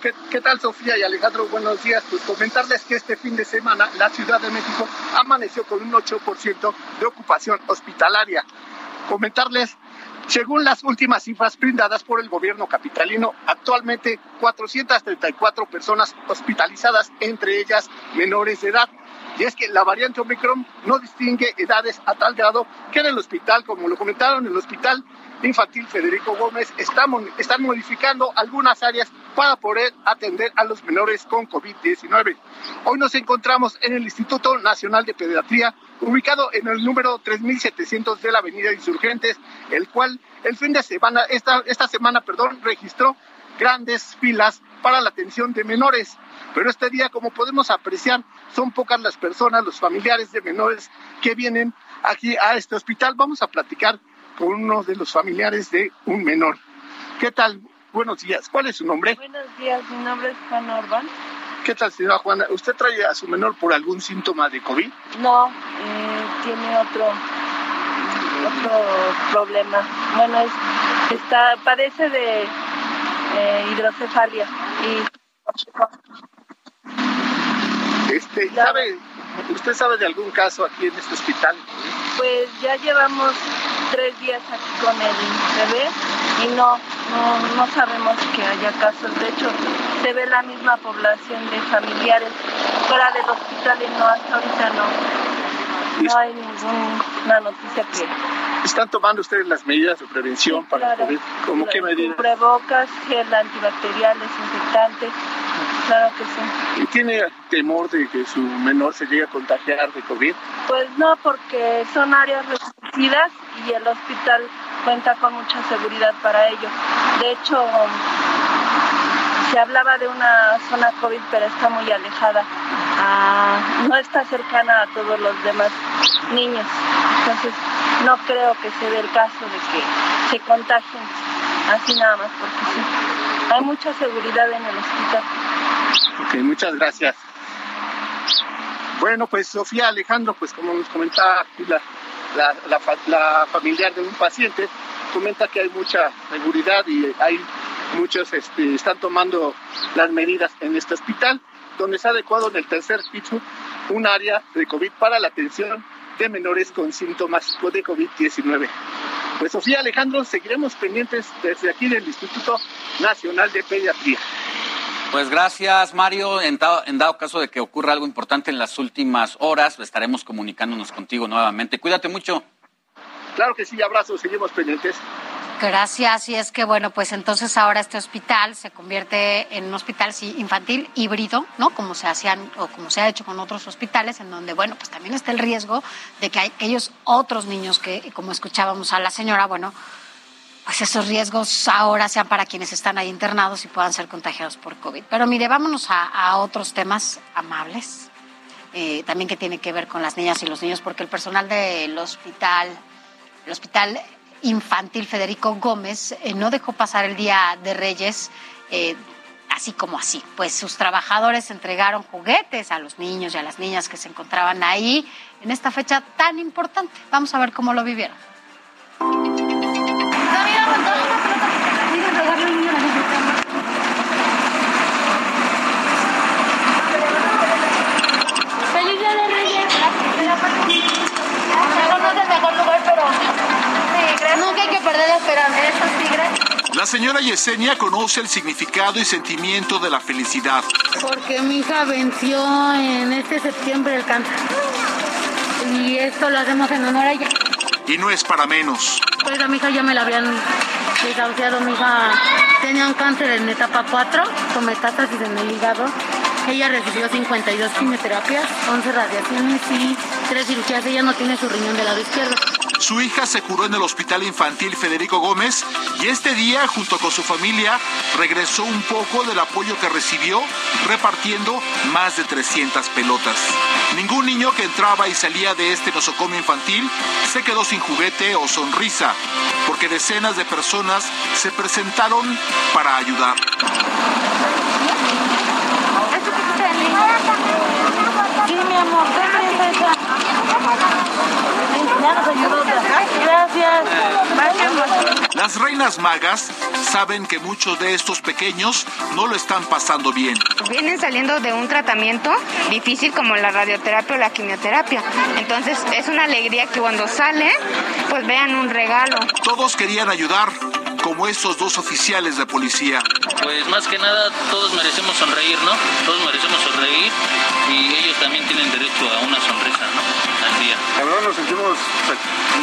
¿Qué, tal Sofía y Alejandro? Buenos días. Pues comentarles que este fin de semana la Ciudad de México amaneció con un 8% de ocupación hospitalaria. Comentarles según las últimas cifras brindadas por el gobierno capitalino, actualmente 434 personas hospitalizadas, entre ellas menores de edad. Y es que la variante Omicron no distingue edades a tal grado que en el hospital, como lo comentaron, en el hospital infantil Federico Gómez están, están modificando algunas áreas para poder atender a los menores con COVID-19. Hoy nos encontramos en el Instituto Nacional de Pediatría, ubicado en el número 3700 de la Avenida Insurgentes, el cual el fin de semana, esta, esta semana, perdón, registró grandes filas para la atención de menores. Pero este día, como podemos apreciar, son pocas las personas, los familiares de menores que vienen aquí a este hospital. Vamos a platicar con uno de los familiares de un menor. ¿Qué tal? Buenos días. ¿Cuál es su nombre? Buenos días, mi nombre es Juana Orban. ¿Qué tal, señora Juana? ¿Usted trae a su menor por algún síntoma de COVID? No, eh, tiene otro, otro problema. Bueno, está, padece de eh, hidrocefalia y este, ¿sabe, ¿Usted sabe de algún caso aquí en este hospital? Pues ya llevamos tres días aquí con el bebé y no, no, no sabemos que haya casos. De hecho, se ve la misma población de familiares fuera del hospital y no, hasta ahorita no. No hay ninguna noticia que ¿Están tomando ustedes las medidas de prevención para COVID? ¿Cómo qué medidas? Cubrebocas, gel antibacterial, desinfectante. Claro que sí. ¿Y tiene temor de que su menor se llegue a contagiar de COVID? Pues no, porque son áreas restringidas y el hospital cuenta con mucha seguridad para ello. De hecho, se hablaba de una zona COVID, pero está muy alejada. Ah, no está cercana a todos los demás niños. Entonces, no creo que se dé el caso de que se contagien así nada más, porque sí. Hay mucha seguridad en el hospital. Ok, muchas gracias. Bueno, pues Sofía Alejandro, pues como nos comentaba la, la, familiar de un paciente, comenta que hay mucha seguridad y hay muchos este, están tomando las medidas en este hospital, donde se ha adecuado en el tercer piso un área de COVID para la atención de menores con síntomas de COVID-19. Pues Sofía Alejandro, seguiremos pendientes desde aquí del Instituto Nacional de Pediatría. Pues gracias, Mario. En dado, en dado, caso de que ocurra algo importante en las últimas horas, estaremos comunicándonos contigo nuevamente. Cuídate mucho. Claro que sí, abrazos, seguimos pendientes. Gracias. Y es que, bueno, pues entonces ahora este hospital se convierte en un hospital infantil híbrido, ¿no? Como se hacían o como se ha hecho con otros hospitales, en donde, bueno, pues también está el riesgo de que hay aquellos otros niños que, como escuchábamos a la señora, bueno, pues esos riesgos ahora sean para quienes están ahí internados y puedan ser contagiados por COVID. Pero mire, vámonos a, otros temas amables, eh, también que tiene que ver con las niñas y los niños, porque el personal del hospital, el hospital infantil Federico Gómez eh, no dejó pasar el Día de Reyes. Eh, así como así, pues sus trabajadores entregaron juguetes a los niños y a las niñas que se encontraban ahí en esta fecha tan importante. Vamos a ver cómo lo vivieron. Feliz Día de Reyes. La señora Yesenia conoce el significado y sentimiento de la felicidad. Porque mi hija venció en este septiembre el cáncer. Y esto lo hacemos en honor a ella. Y no es para menos. Pues a mi hija ya me la habían desahuciado. Mi hija tenía un cáncer en etapa 4 con metástasis en el hígado. Ella recibió 52 quimioterapias, 11 radiaciones y 3 cirugías. Ella no tiene su riñón del lado izquierdo. Su hija se curó en el Hospital Infantil Federico Gómez y este día, junto con su familia, regresó un poco del apoyo que recibió, repartiendo más de 300 pelotas. Ningún niño que entraba y salía de este nosocomio infantil se quedó sin juguete o sonrisa, porque decenas de personas se presentaron para ayudar. Sí, mi amor, Gracias. Las reinas magas saben que muchos de estos pequeños no lo están pasando bien. Vienen saliendo de un tratamiento difícil como la radioterapia o la quimioterapia. Entonces es una alegría que cuando salen, pues vean un regalo. Todos querían ayudar, como esos dos oficiales de policía. Pues más que nada todos merecemos sonreír, ¿no? Todos merecemos sonreír y ellos también tienen derecho a una sonrisa, ¿no? Al día. La verdad nos sentimos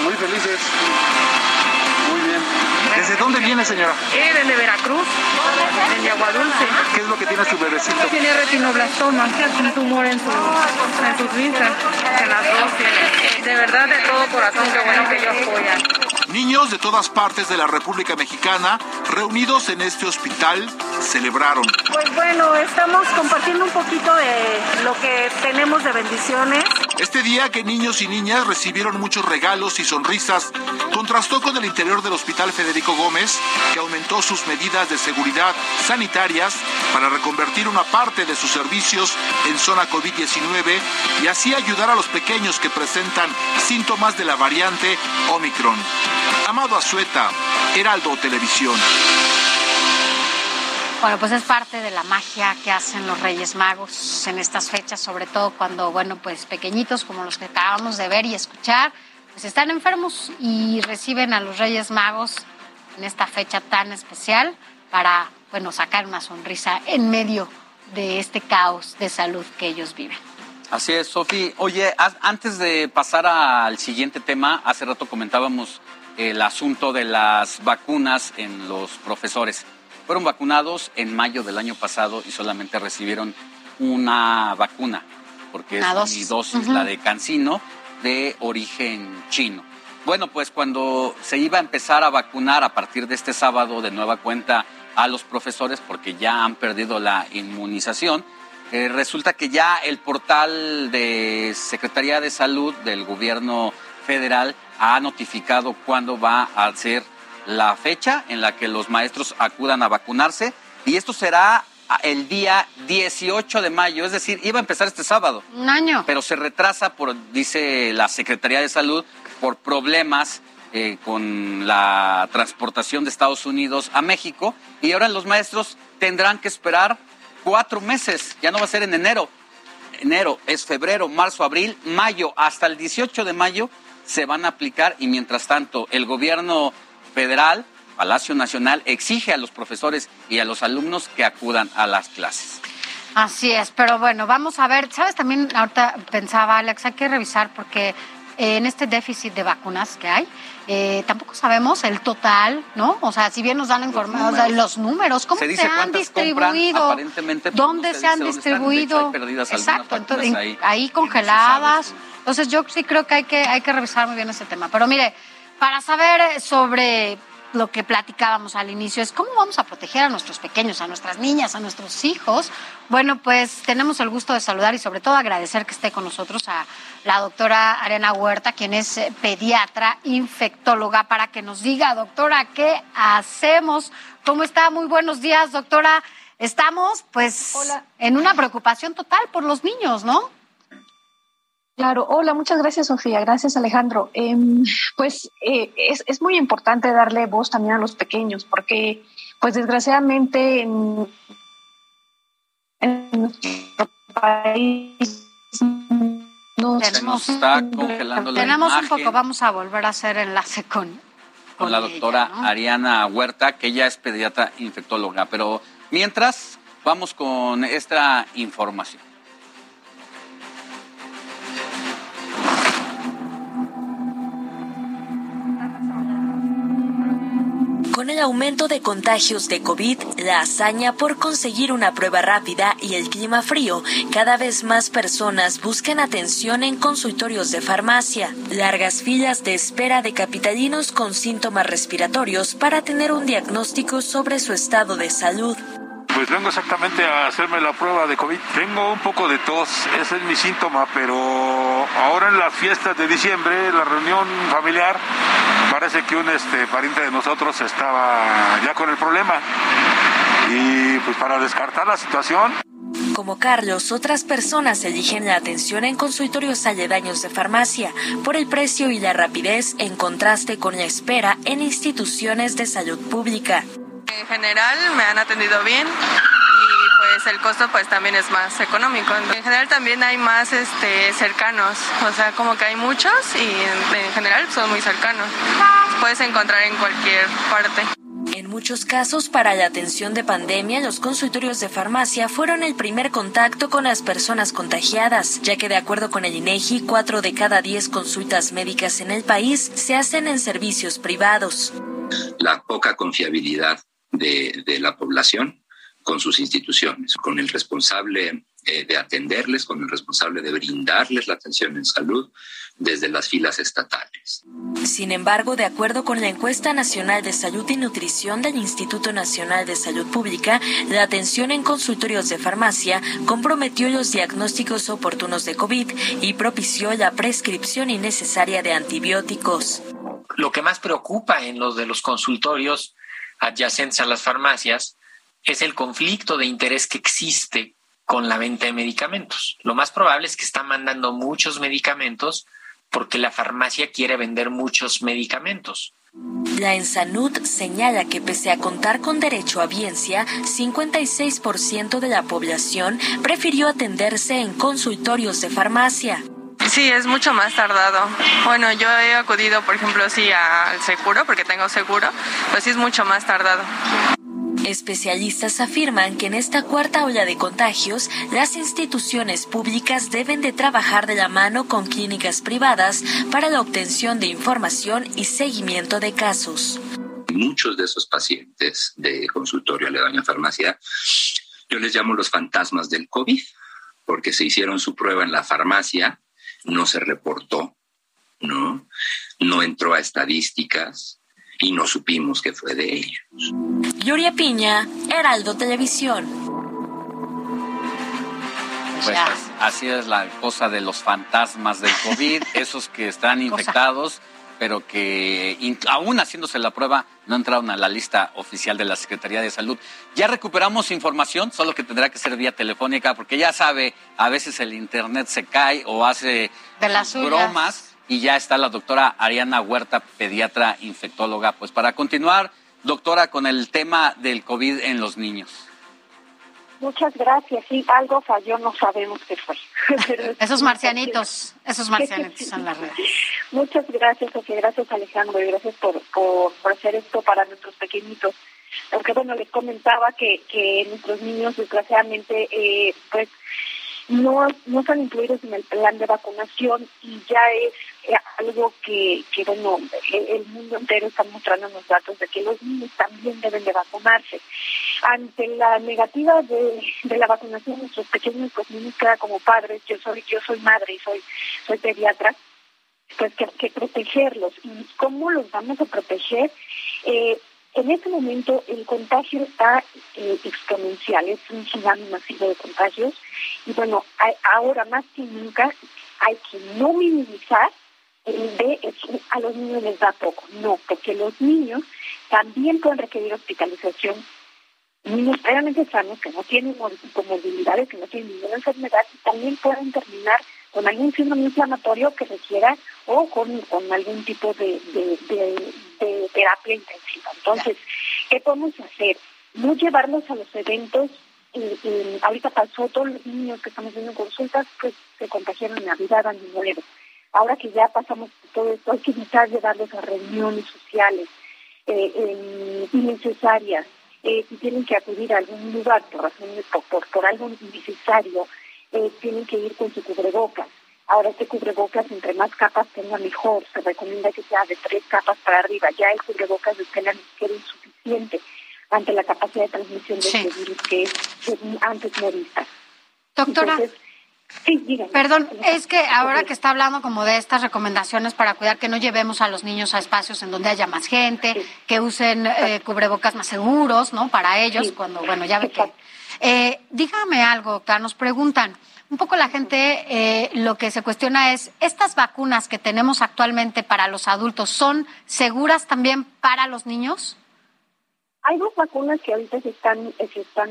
muy felices. Muy bien. ¿Desde dónde viene, señora? Eh, desde Veracruz, desde Aguadulce. ¿Qué es lo que tiene su bebecito? Tiene retinoblastoma, un tumor en, su, en sus rizas, en las dos. De verdad, de todo corazón, qué bueno que ellos apoyan. Niños de todas partes de la República Mexicana, reunidos en este hospital, celebraron. Pues bueno, estamos compartiendo un poquito de lo que tenemos de bendiciones. Este día que niños y niñas recibieron muchos regalos y sonrisas, contrastó con el interior del Hospital Federico Gómez, que aumentó sus medidas de seguridad sanitarias para reconvertir una parte de sus servicios en zona COVID-19 y así ayudar a los pequeños que presentan síntomas de la variante Omicron. Amado Azueta, Heraldo Televisión. Bueno, pues es parte de la magia que hacen los Reyes Magos en estas fechas, sobre todo cuando, bueno, pues pequeñitos como los que acabamos de ver y escuchar, pues están enfermos y reciben a los Reyes Magos en esta fecha tan especial para, bueno, sacar una sonrisa en medio de este caos de salud que ellos viven. Así es, Sofi. Oye, antes de pasar al siguiente tema, hace rato comentábamos el asunto de las vacunas en los profesores. Fueron vacunados en mayo del año pasado y solamente recibieron una vacuna, porque Una es dosis. mi dosis, la de Cancino, de origen chino. Bueno, pues cuando se iba a empezar a vacunar a partir de este sábado de nueva cuenta a los profesores, porque ya han perdido la inmunización, eh, resulta que ya el portal de Secretaría de Salud del gobierno federal ha notificado cuándo va a ser la fecha en la que los maestros acudan a vacunarse y esto será el día 18 de mayo, es decir, iba a empezar este sábado, Un año. pero se retrasa por, dice la Secretaría de Salud, por problemas eh, con la transportación de Estados Unidos a México y ahora los maestros tendrán que esperar cuatro meses, ya no va a ser en enero, enero, es febrero, marzo, abril, mayo, hasta el 18 de mayo se van a aplicar y mientras tanto el gobierno federal, Palacio Nacional, exige a los profesores y a los alumnos que acudan a las clases. Así es, pero bueno, vamos a ver, ¿sabes? También ahorita pensaba, Alex, hay que revisar porque eh, en este déficit de vacunas que hay, eh, tampoco sabemos el total, ¿no? O sea, si bien nos dan información, o sea, los números, ¿cómo Se han compran, distribuido? aparentemente, ¿Dónde se se han están. Hecho, distribuido? algunas Exacto, entonces, ahí. ahí congeladas. Entonces yo sí creo que hay que, hay que revisar muy bien ese tema. Pero mire, para saber sobre lo que platicábamos al inicio, es cómo vamos a proteger a nuestros pequeños, a nuestras niñas, a nuestros hijos. Bueno, pues tenemos el gusto de saludar y sobre todo agradecer que esté con nosotros a la doctora Arena Huerta, quien es eh, pediatra, infectóloga, para que nos diga, doctora, ¿qué hacemos? ¿Cómo está? Muy buenos días, doctora. Estamos, pues, en una preocupación total por los niños, ¿no? Claro, hola, muchas gracias Sofía, gracias Alejandro. Em, pues eh, es, es muy importante darle voz también a los pequeños porque pues desgraciadamente en, en nuestro país no Se nos está congelando la Tenemos un poco, vamos a volver a hacer enlace con, con, la doctora Ariana Huerta, que ella es pediatra infectóloga. Pero mientras, vamos con esta información. Con el aumento de contagios de COVID, la hazaña por conseguir una prueba rápida y el clima frío, cada vez más personas buscan atención en consultorios de farmacia. Largas filas de espera de capitalinos con síntomas respiratorios para tener un diagnóstico sobre su estado de salud. Pues vengo exactamente a hacerme la prueba de COVID. Tengo un poco de tos, ese es mi síntoma, pero ahora en las fiestas de diciembre, la reunión familiar, parece que un este, pariente de nosotros estaba ya con el problema. Y pues para descartar la situación, como Carlos, otras personas eligen la atención en consultorios aledaños de farmacia por el precio y la rapidez en contraste con la espera en instituciones de salud pública. En general me han atendido bien y pues el costo pues también es más económico. En general también hay más este, cercanos, o sea como que hay muchos y en, general son muy cercanos. Puedes encontrar en cualquier parte. En muchos casos, para la atención de pandemia, los consultorios de farmacia fueron el primer contacto con las personas contagiadas, ya que de acuerdo con el INEGI, cuatro de cada diez consultas médicas en el país se hacen en servicios privados. La poca confiabilidad de, la población con sus instituciones, con el responsable eh, de atenderles, con el responsable de brindarles la atención en salud desde las filas estatales. Sin embargo, de acuerdo con la encuesta nacional de salud y nutrición del Instituto Nacional de Salud Pública, la atención en consultorios de farmacia comprometió los diagnósticos oportunos de COVID y propició la prescripción innecesaria de antibióticos. Lo que más preocupa en los de los consultorios adyacentes a las farmacias es el conflicto de interés que existe con la venta de medicamentos. Lo más probable es que están mandando muchos medicamentos porque la farmacia quiere vender muchos medicamentos. La Ensanud señala que pese a contar con derecho a biencia, 56% de la población prefirió atenderse en consultorios de farmacia. Sí, es mucho más tardado. Bueno, yo he acudido, por ejemplo, sí al seguro, porque tengo seguro, pues sí es mucho más tardado. Especialistas afirman que en esta cuarta ola de contagios, las instituciones públicas deben de trabajar de la mano con clínicas privadas para la obtención de información y seguimiento de casos. Muchos de esos pacientes de consultorio aledaño a farmacia, yo les llamo los fantasmas del COVID, porque se hicieron su prueba en la farmacia, no se reportó, ¿no? No entró a estadísticas y no supimos qué fue de ellos. Gloria Piña, Heraldo Televisión. Pues así es la cosa de los fantasmas del COVID, esos que están infectados, pero que aún haciéndose la prueba no entraron a la lista oficial de la Secretaría de Salud. Ya recuperamos información, solo que tendrá que ser vía telefónica, porque ya sabe, a veces el Internet se cae o hace bromas y ya está la doctora Ariana Huerta, pediatra infectóloga. Pues para continuar, doctora, con el tema del COVID en los niños. Muchas gracias. Sí, algo falló, no sabemos qué fue. esos marcianitos, esos marcianitos son las redes. Muchas gracias, Sofía. Gracias, Alejandro. Y gracias por, por, hacer esto para nuestros pequeñitos. Aunque, bueno, les comentaba que, que nuestros niños, desgraciadamente, eh, pues, no, no están incluidos en el plan de vacunación y ya es eh, algo que, que bueno, el mundo entero está mostrando los datos de que los niños también deben de vacunarse. Ante la negativa de, de la vacunación de nuestros pequeños, pues nos queda como padres, yo soy, yo soy madre y soy, soy pediatra, pues que, que protegerlos. ¿Y cómo los vamos a proteger? Eh, en este momento el contagio está eh, exponencial, es un tsunami masivo de contagios y bueno, ahora más que nunca hay que no minimizar el de a los niños les da poco, no, porque los niños también pueden requerir hospitalización. Niños previamente sanos que no tienen comorbilidades, que no tienen ninguna enfermedad y también pueden terminar con algún síndrome inflamatorio que requiera o con, algún tipo de, de, terapia intensiva. Entonces, ¿qué podemos hacer? No llevarlos a los eventos. ahorita pasó, todos los niños que estamos viendo consultas pues se contagiaron en Navidad, Año Nuevo. Ahora que ya pasamos todo esto, hay que evitar llevarlos a reuniones sociales. eh, innecesarias, eh, si tienen que acudir a algún lugar por por, por, algo innecesario, eh, tienen que ir con su cubrebocas. Ahora este cubrebocas, entre más capas tenga mejor. Se recomienda que sea de tres capas para arriba. Ya el cubrebocas de tela ni insuficiente ante la capacidad de transmisión de este virus que es antes no vista. Doctora. Perdón, es que ahora que está hablando como de estas recomendaciones para cuidar que no llevemos a los niños a espacios en donde haya más gente, que usen eh, cubrebocas más seguros, ¿no? Para ellos, cuando, bueno, ya ve que... Eh, dígame algo, doctora, nos preguntan, un poco la gente eh, lo que se cuestiona es, ¿estas vacunas que tenemos actualmente para los adultos son seguras también para los niños? Hay dos vacunas que ahorita se están, se están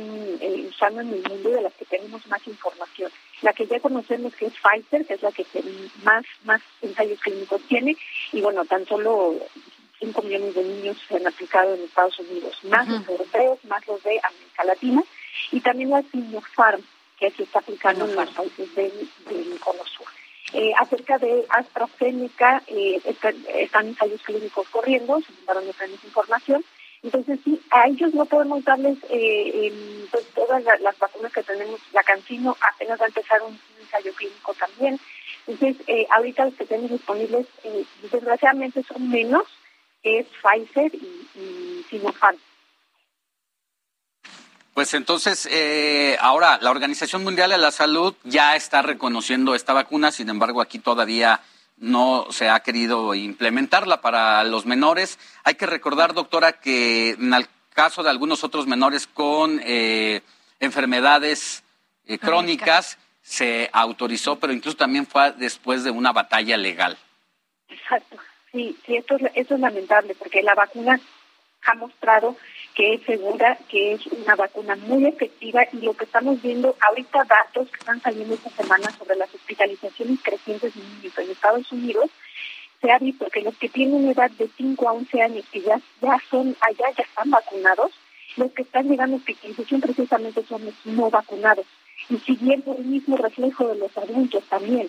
usando en el mundo de las que tenemos más información. La que ya conocemos que es Pfizer, que es la que más, más ensayos clínicos tiene, y bueno, tan solo 5 millones de niños se han aplicado en Estados Unidos, más los europeos, más los de América Latina, y también la Sinopharm, que se está aplicando en los países del, del Cono Sur. Eh, acerca de AstraZeneca, eh, están ensayos clínicos corriendo, se mandaron diferentes información, entonces, sí, a ellos no podemos darles eh, pues, todas las, vacunas que tenemos. La Cancino apenas va a empezar un, ensayo clínico también. Entonces, ahorita los que tenemos disponibles, desgraciadamente, son menos, que es Pfizer y, y Sinopharm. Pues entonces, eh, ahora la Organización Mundial de la Salud ya está reconociendo esta vacuna, sin embargo, aquí todavía no se ha querido implementarla para los menores. Hay que recordar, doctora, que en el caso de algunos otros menores con eh, enfermedades eh, crónicas se autorizó, pero incluso también fue después de una batalla legal. Exacto. Sí, sí, esto es, esto es lamentable porque la vacuna ha mostrado que es segura, que es una vacuna muy efectiva y lo que estamos viendo ahorita datos que están saliendo esta semana sobre las hospitalizaciones crecientes en Estados Unidos, se ha visto que los que tienen edad de 5 a 11 años que ya, ya son allá, ya están vacunados, los que están llegando a hospitalización precisamente son los no vacunados. Y siguiendo el mismo reflejo de los adultos también.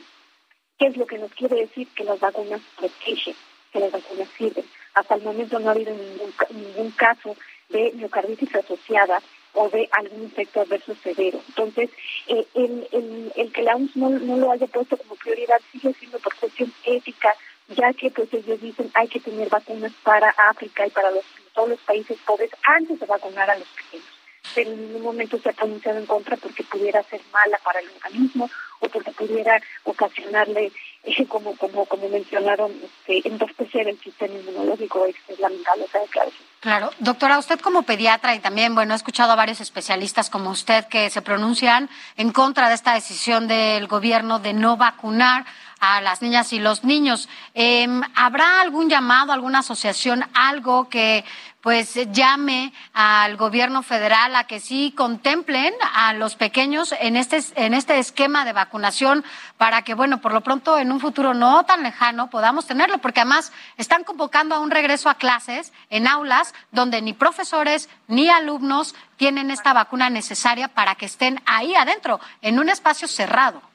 ¿Qué es lo que nos quiere decir? Que las vacunas protegen, que las vacunas sirven. Hasta el momento no ha habido ningún, ningún caso de miocarditis asociada o de algún efecto adverso severo. Entonces, eh, el, el, que la OMS no, lo haya puesto como prioridad sigue siendo por cuestión ética, ya que pues ellos dicen hay que tener vacunas para África y para los, todos los países pobres antes de vacunar a los pequeños. Pero en ningún momento se ha pronunciado en contra porque pudiera ser mala para el organismo o porque pudiera ocasionarle como como como mencionaron, este, entorpecer el sistema inmunológico es, lamentable esa declaración. Claro, doctora, usted como pediatra y también, bueno, he escuchado a varios especialistas como usted que se pronuncian en contra de esta decisión del gobierno de no vacunar a las niñas y los niños. Em, ¿Habrá algún llamado, alguna asociación, algo que pues llame al gobierno federal a que sí contemplen a los pequeños en este en este esquema de vacunación para que bueno por lo pronto en un futuro no tan lejano podamos tenerlo porque además están convocando a un regreso a clases en aulas donde ni profesores ni alumnos tienen esta vacuna necesaria para que estén ahí adentro en un espacio cerrado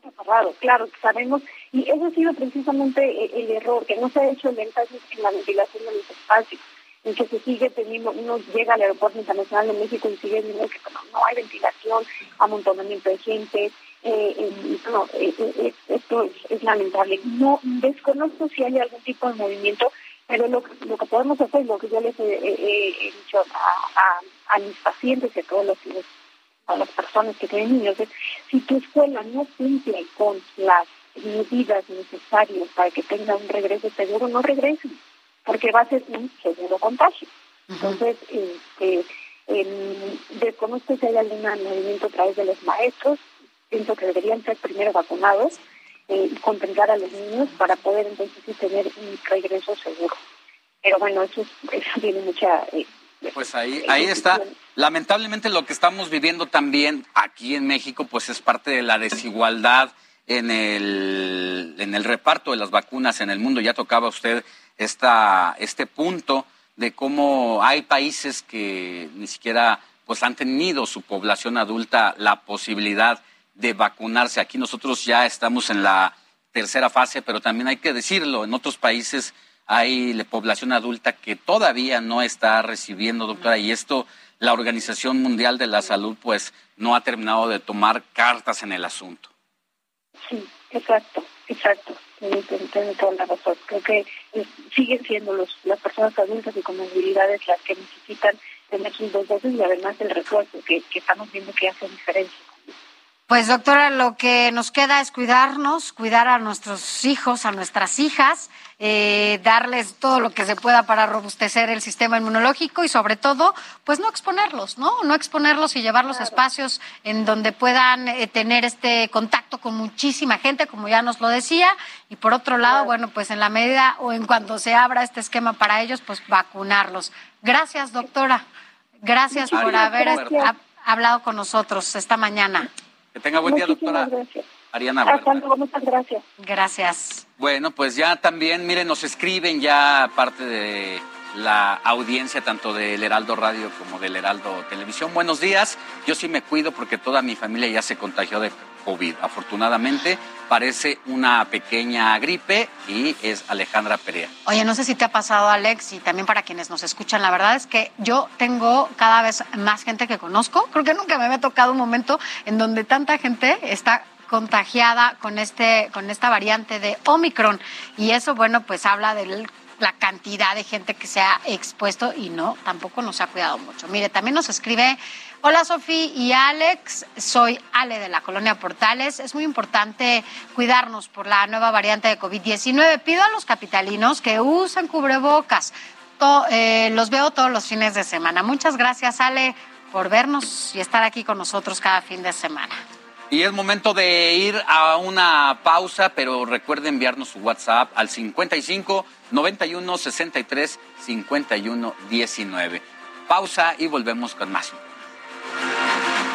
cerrado, claro, sabemos, y eso ha sido precisamente eh, el, error, que no se ha hecho el énfasis en la ventilación de los espacios, en que se sigue teniendo, uno llega al aeropuerto internacional de México y sigue viendo que no, hay ventilación, amontonamiento de gente, eh, eh, esto es, lamentable. No desconozco si hay algún tipo de movimiento, pero lo, lo que podemos hacer, lo que yo les he, dicho a, mis pacientes y a todos los, los a las personas que tienen niños es si tu escuela no cumple con las medidas necesarias para que tenga un regreso seguro, no regresen, porque va a ser un seguro contagio. Entonces, este, desconozco si hay algún movimiento a través de los maestros, pienso que deberían ser primero vacunados eh, y contemplar a los niños para poder entonces tener un regreso seguro. Pero bueno, eso, eso tiene mucha eh, pues ahí, ahí está. Lamentablemente lo que estamos viviendo también aquí en México, pues es parte de la desigualdad en el, en el reparto de las vacunas en el mundo. Ya tocaba usted esta, este punto de cómo hay países que ni siquiera pues han tenido su población adulta la posibilidad de vacunarse. Aquí nosotros ya estamos en la tercera fase, pero también hay que decirlo, en otros países hay la población adulta que todavía no está recibiendo, doctora, y esto la Organización Mundial de la Salud pues no ha terminado de tomar cartas en el asunto. Sí, exacto, exacto. Tiene toda la razón. Creo que siguen siendo los, las personas adultas y con movilidades las que necesitan tener sus dos dosis y además el refuerzo que, que estamos viendo que hace diferencia. Pues doctora, lo que nos queda es cuidarnos, cuidar a nuestros hijos, a nuestras hijas, eh, darles todo lo que se pueda para robustecer el sistema inmunológico y sobre todo, pues no exponerlos, ¿no? No exponerlos y llevarlos a espacios en donde puedan eh, tener este contacto con muchísima gente, como ya nos lo decía. Y por otro lado, bueno, pues en la medida o en cuanto se abra este esquema para ellos, pues vacunarlos. Gracias, doctora. Gracias por haber hablado con nosotros esta mañana. Que tenga buen día, doctora. Gracias. Ariana. muchas gracias. Gracias. Bueno, pues ya también, miren, nos escriben ya parte de la audiencia tanto del Heraldo Radio como del Heraldo Televisión. Buenos días. Yo sí me cuido porque toda mi familia ya se contagió de COVID. Afortunadamente, parece una pequeña gripe y es Alejandra Perea. Oye, no sé si te ha pasado, Alex, y también para quienes nos escuchan, la verdad es que yo tengo cada vez más gente que conozco. Creo que nunca me había tocado un momento en donde tanta gente está contagiada con este con esta variante de Omicron y eso bueno pues habla de la cantidad de gente que se ha expuesto y no tampoco nos ha cuidado mucho. Mire, también nos escribe Hola Sofía y Alex, soy Ale de la colonia Portales. Es muy importante cuidarnos por la nueva variante de COVID-19. Pido a los capitalinos que usen cubrebocas. Eh, los veo todos los fines de semana. Muchas gracias Ale por vernos y estar aquí con nosotros cada fin de semana. Y es momento de ir a una pausa, pero recuerde enviarnos su WhatsApp al 55 91 63 51 19. Pausa y volvemos con más.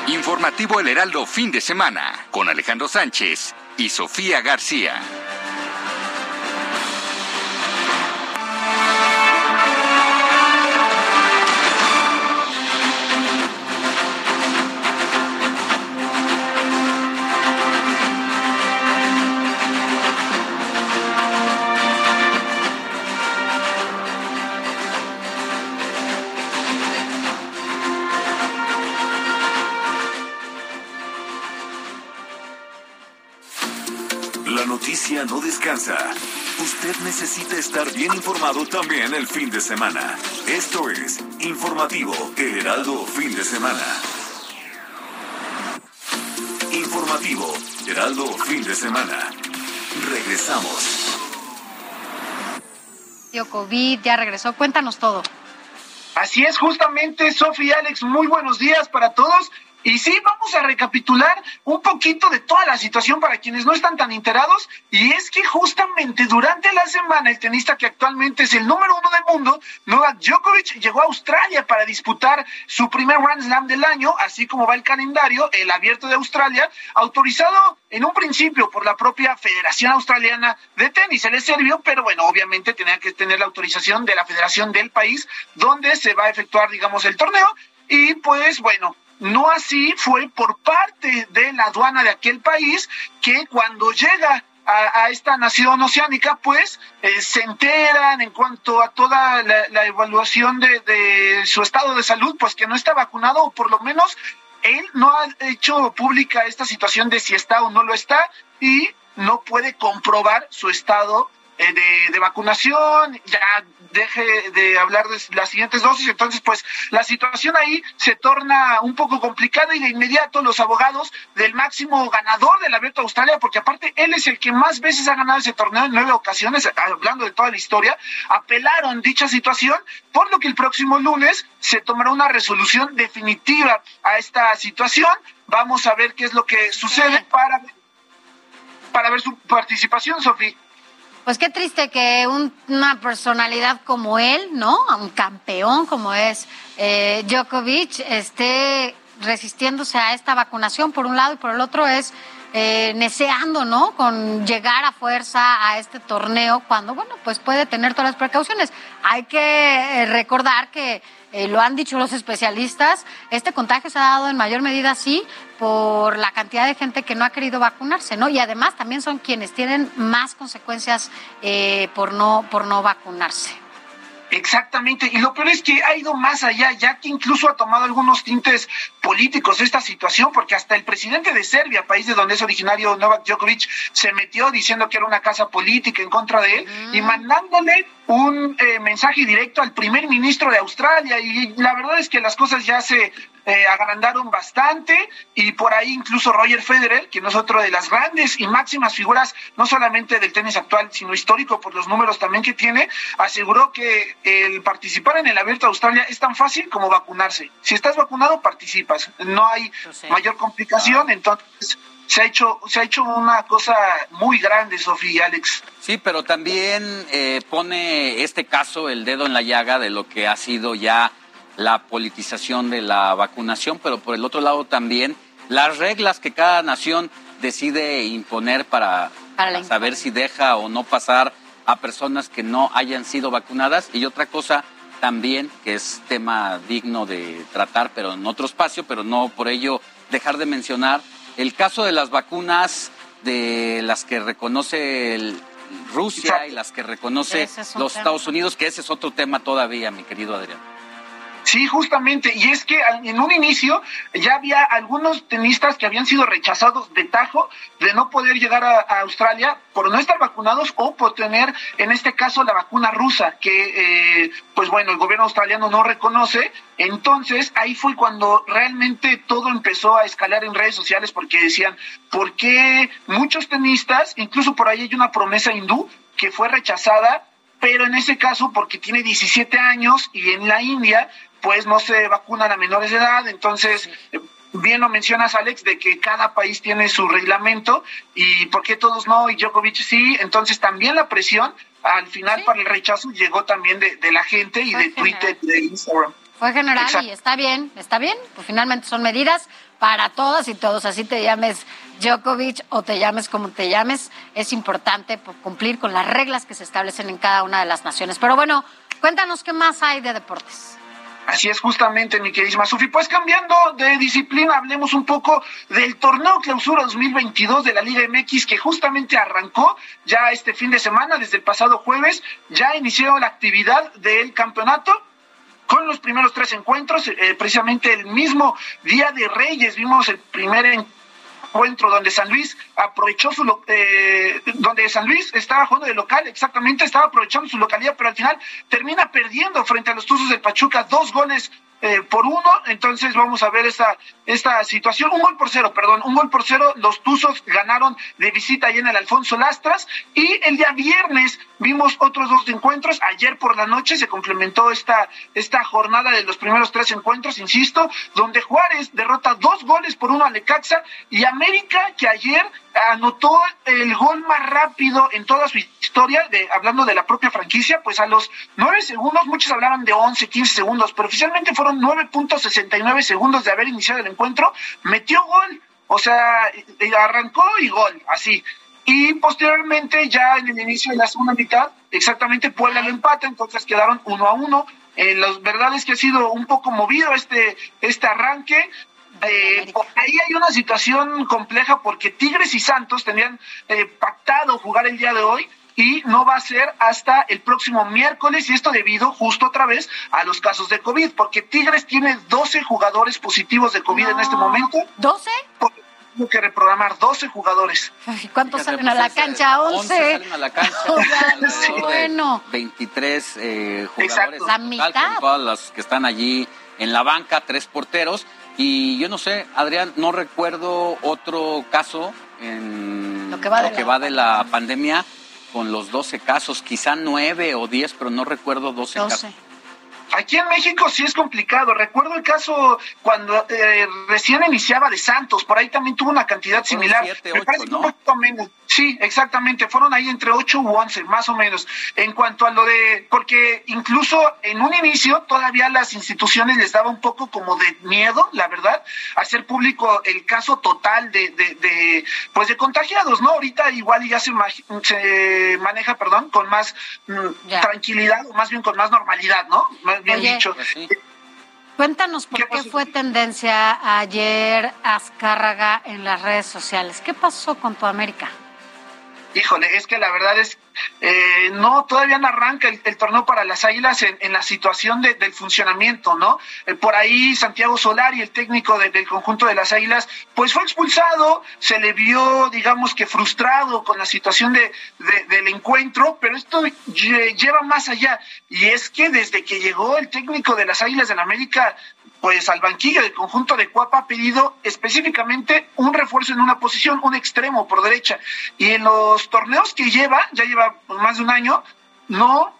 Informativo El Heraldo fin de semana con Alejandro Sánchez y Sofía García. Noticia no descansa. Usted necesita estar bien informado también el fin de semana. Esto es Informativo El Heraldo Fin de Semana. Informativo Heraldo Fin de Semana. Regresamos. Tío COVID ya regresó. Cuéntanos todo. Así es, justamente, Sofía Alex, muy buenos días para todos. Y sí, vamos a recapitular un poquito de toda la situación para quienes no están tan enterados. Y es que justamente durante la semana el tenista que actualmente es el número uno del mundo, Novak Djokovic, llegó a Australia para disputar su primer Grand Slam del año, así como va el calendario, el abierto de Australia, autorizado en un principio por la propia Federación Australiana de Tenis. Se le sirvió, pero bueno, obviamente tenía que tener la autorización de la federación del país donde se va a efectuar, digamos, el torneo. Y pues bueno, no así fue por parte de la aduana de aquel país que cuando llega a, esta nación oceánica, pues eh, se enteran en cuanto a toda la, evaluación de, de, su estado de salud, pues que no está vacunado, o por lo menos él no ha hecho pública esta situación de si está o no lo está, y no puede comprobar su estado eh, de, de, vacunación, ya deje de hablar de las siguientes dosis, entonces pues la situación ahí se torna un poco complicada y de inmediato los abogados del máximo ganador del Abierto de Australia, porque aparte él es el que más veces ha ganado ese torneo en nueve ocasiones, hablando de toda la historia, apelaron dicha situación, por lo que el próximo lunes se tomará una resolución definitiva a esta situación. Vamos a ver qué es lo que sucede para, para ver su participación, Sofía. Pues qué triste que una personalidad como él, ¿no? Un campeón como es eh, Djokovic, esté resistiéndose a esta vacunación por un lado y por el otro es eh, neceando, ¿no? Con llegar a fuerza a este torneo cuando, bueno, pues puede tener todas las precauciones. Hay que eh, recordar que eh, lo han dicho los especialistas, este contagio se ha dado en mayor medida, sí, por la cantidad de gente que no ha querido vacunarse, ¿no? Y además también son quienes tienen más consecuencias eh, por, no, por no vacunarse. Exactamente, y lo peor es que ha ido más allá, ya que incluso ha tomado algunos tintes políticos esta situación, porque hasta el presidente de Serbia, país de donde es originario Novak Djokovic, se metió diciendo que era una casa política en contra de él y mandándole un eh, mensaje directo al primer ministro de Australia. Y la verdad es que las cosas ya se eh, agrandaron bastante y por ahí incluso Roger Federer, que no es otro de las grandes y máximas figuras, no solamente del tenis actual, sino histórico por los números también que tiene, aseguró que el participar en el Abierto de Australia es tan fácil como vacunarse. Si estás vacunado, participas. No hay mayor complicación, entonces se ha hecho se ha hecho una cosa muy grande, Sofía y Alex. Sí, pero también eh, pone este caso el dedo en la llaga de lo que ha sido ya la politización de la vacunación, pero por el otro lado también las reglas que cada nación decide imponer para, saber si deja o no pasar a personas que no hayan sido vacunadas. Y otra cosa también, que es tema digno de tratar, pero en otro espacio, pero no por ello dejar de mencionar, el caso de las vacunas de las que reconoce el- Rusia y las que reconoce es los tema. Estados Unidos, que ese es otro tema todavía, mi querido Adrián. Sí, justamente, y es que en un inicio ya había algunos tenistas que habían sido rechazados de tajo de no poder llegar a, a Australia por no estar vacunados o por tener, en este caso, la vacuna rusa, que, eh, pues bueno, el gobierno australiano no reconoce. Entonces, ahí fue cuando realmente todo empezó a escalar en redes sociales porque decían, ¿por qué muchos tenistas, incluso por ahí hay una promesa hindú que fue rechazada pero en ese caso porque tiene 17 años y en la India pues no se vacunan a menores de edad, entonces bien lo mencionas Alex de que cada país tiene su reglamento y por qué todos no y Djokovic sí, entonces también la presión al final para el rechazo llegó también de, de la gente y de Twitter y de Instagram. Fue general Exacto. y está bien, está bien, pues finalmente son medidas para todas y todos, así te llames Djokovic o te llames como te llames, es importante pues, cumplir con las reglas que se establecen en cada una de las naciones. Pero bueno, cuéntanos qué más hay de deportes. Así es justamente, mi queridísima Sofi. Pues cambiando de disciplina, hablemos un poco del torneo clausura 2022 de la Liga MX que justamente arrancó ya este fin de semana, desde el pasado jueves, ya inició la actividad del campeonato con los primeros tres encuentros, eh, precisamente el mismo Día de Reyes vimos el primer encuentro donde San Luis aprovechó su eh, donde San Luis estaba jugando de local, exactamente estaba aprovechando su localidad, pero al final termina perdiendo frente a los Tuzos del Pachuca dos goles eh, por uno, entonces vamos a ver esta, esta situación, un gol por cero, perdón, un gol por cero, los Tuzos ganaron de visita ahí en el Alfonso Lastras y el día viernes vimos otros dos encuentros, ayer por la noche se complementó esta, esta jornada de los primeros tres encuentros, insisto, donde Juárez derrota dos goles por uno a Necaxa y América que ayer anotó el gol más rápido en toda su historia, de, hablando de la propia franquicia, pues a los nueve segundos, muchos hablaban de 11, 15 segundos, pero oficialmente fueron 9.69 segundos de haber iniciado el encuentro, metió gol, o sea, arrancó y gol, así. Y posteriormente, ya en el inicio de la segunda mitad, exactamente Puebla lo empata, entonces quedaron uno a uno. Eh, la verdad es que ha sido un poco movido este, este arranque. Eh, ahí hay una situación compleja porque Tigres y Santos tenían eh, pactado jugar el día de hoy y no va a ser hasta el próximo miércoles y esto debido justo otra vez a los casos de COVID, porque Tigres tiene 12 jugadores positivos de COVID en este momento. ¿12? Tengo que reprogramar 12 jugadores. ¿Cuántos Fíjate, salen a pues, la cancha? eh, 11. salen a la cancha. Bueno. 23 eh, jugadores. Exacto. La total, mitad. Con todas las que están allí en la banca, tres porteros. Y yo no sé, Adrián, no recuerdo otro caso en Lo que va de la va de la pandemia con los 12 casos, quizá 9 o 10, pero no recuerdo 12, 12. casos. Aquí en México sí es complicado. Recuerdo el caso cuando eh, recién iniciaba de Santos, por ahí también tuvo una cantidad similar. Me parece un poquito menos. Sí, exactamente. Fueron ahí entre 8 u 11, más o menos. En cuanto a lo de, porque incluso en un inicio todavía las instituciones les daba un poco como de miedo, la verdad, hacer público el caso total de, de, pues de contagiados, ¿no? Ahorita igual ya se, se maneja, perdón, con más mm, tranquilidad o más bien con más normalidad, ¿no? Bien dicho. Pues Cuéntanos por qué, fue tendencia ayer Azcárraga en las redes sociales. ¿Qué pasó con tu América? Híjole, es que la verdad es, eh, no, todavía no arranca el, torneo para las Águilas en, la situación del funcionamiento, ¿no? Eh, por ahí Santiago Solari, el técnico del conjunto de las Águilas, pues fue expulsado, se le vio, digamos que frustrado con la situación de, del encuentro, pero esto lleva más allá. Y es que desde que llegó el técnico de las Águilas la América, pues al banquillo del conjunto de Cuapa ha pedido específicamente un refuerzo en una posición, un extremo por derecha. Y en los torneos que lleva, ya lleva más de un año, no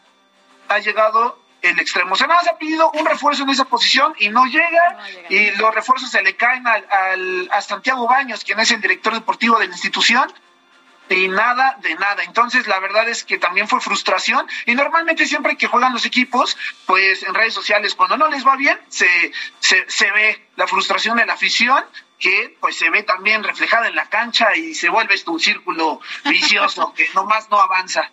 ha llegado el extremo. O sea, nada más ha pedido un refuerzo en esa posición y no llega, y los refuerzos se le caen al, al, a Santiago Baños, quien es el director deportivo de la institución, y nada de nada. Entonces, la verdad es que también fue frustración y normalmente siempre que juegan los equipos, pues en redes sociales, cuando no les va bien, se, se, se ve la frustración de la afición que pues se ve también reflejada en la cancha y se vuelve esto un círculo vicioso que nomás no avanza.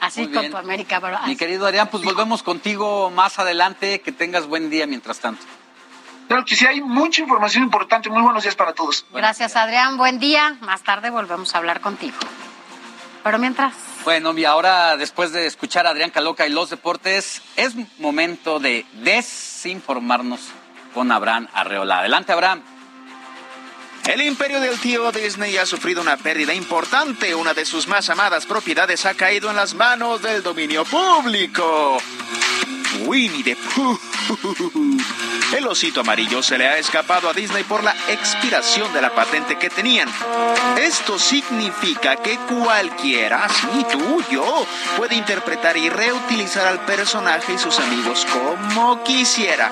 Así con tu América, Mi querido Adrián, pues volvemos contigo más adelante. Que tengas buen día mientras tanto. Claro que sí, hay mucha información importante. Muy buenos días para todos. Gracias, Adrián. Buen día. Más tarde volvemos a hablar contigo. Pero mientras. Bueno, y ahora, después de escuchar a Adrián Caloca y los deportes, es momento de desinformarnos con Abraham Arreola. Adelante, Abraham. El imperio del tío Disney ha sufrido una pérdida importante. Una de sus más amadas propiedades ha caído en las manos del dominio público. Winnie the Pooh. El osito amarillo se le ha escapado a Disney por la expiración de la patente que tenían. Esto significa que cualquiera, sí, tú, yo, puede interpretar y reutilizar al personaje y sus amigos como quisiera.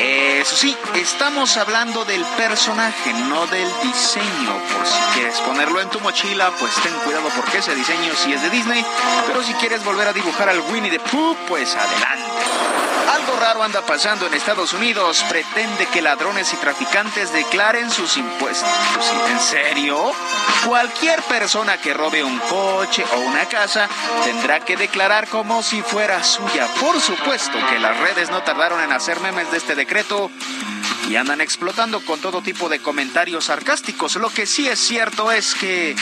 Eso sí, estamos hablando del personaje, no del diseño. Por si quieres ponerlo en tu mochila, pues ten cuidado porque ese diseño sí es de Disney. Pero si quieres volver a dibujar al Winnie the Pooh, pues adelante. Algo raro anda pasando en Estados Unidos. Pretende que ladrones y traficantes declaren sus impuestos. ¿En serio? Cualquier persona que robe un coche o una casa tendrá que declarar como si fuera suya. Por supuesto que las redes no tardaron en hacer memes de este decreto y andan explotando con todo tipo de comentarios sarcásticos. Lo que sí es cierto es que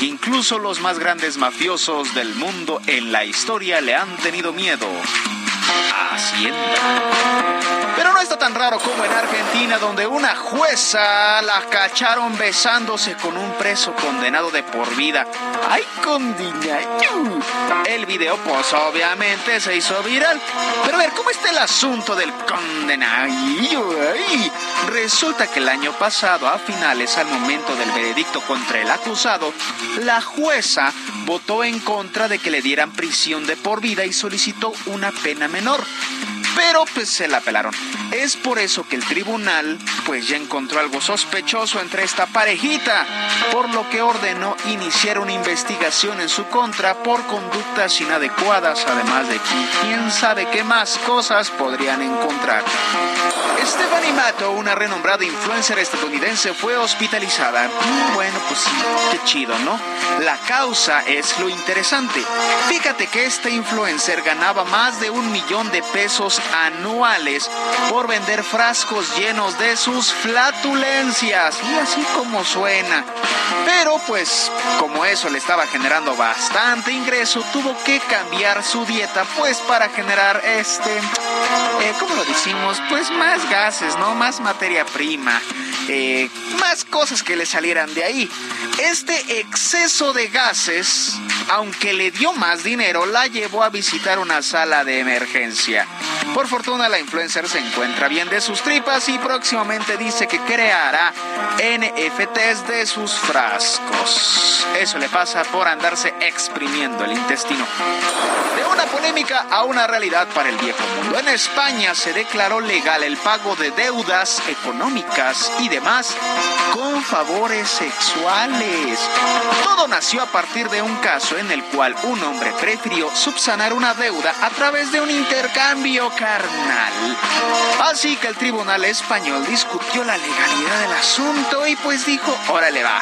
incluso los más grandes mafiosos del mundo en la historia le han tenido miedo Hacienda. Pero no está tan raro como en Argentina, donde una jueza la cacharon besándose con un preso condenado de por vida. ¡Ay, condina! El video, pues obviamente se hizo viral. Pero a ver, ¿cómo está el asunto del condenado? Resulta que el año pasado, a finales al momento del veredicto contra el acusado, la jueza votó en contra de que le dieran prisión de por vida y solicitó una pena menor menor pero pues se la pelaron. Es por eso que el tribunal pues ya encontró algo sospechoso entre esta parejita, por lo que ordenó iniciar una investigación en su contra por conductas inadecuadas, además de que quién sabe qué más cosas podrían encontrar. Stephanie Mato, una renombrada influencer estadounidense, fue hospitalizada. Mm, bueno, pues sí, qué chido, ¿no? La causa es lo interesante. Fíjate que este influencer ganaba más de un millón de pesos anuales por vender frascos llenos de sus flatulencias. Y así como suena. Pero pues como eso le estaba generando bastante ingreso, tuvo que cambiar su dieta pues para generar este, eh, ¿cómo lo decimos? Pues más gases, ¿no? Más materia prima. Eh, más cosas que le salieran de ahí. Este exceso de gases aunque le dio más dinero, la llevó a visitar una sala de emergencia. Por fortuna, la influencer se encuentra bien de sus tripas y próximamente dice que creará NFTs de sus frascos. Eso le pasa por andarse exprimiendo el intestino. De una polémica a una realidad para el viejo mundo. En España se declaró legal el pago de deudas económicas y demás con favores sexuales. Todo nació a partir de un caso en el cual un hombre prefirió subsanar una deuda a través de un intercambio carnal. Así que el tribunal español discutió la legalidad del asunto y pues dijo, órale va,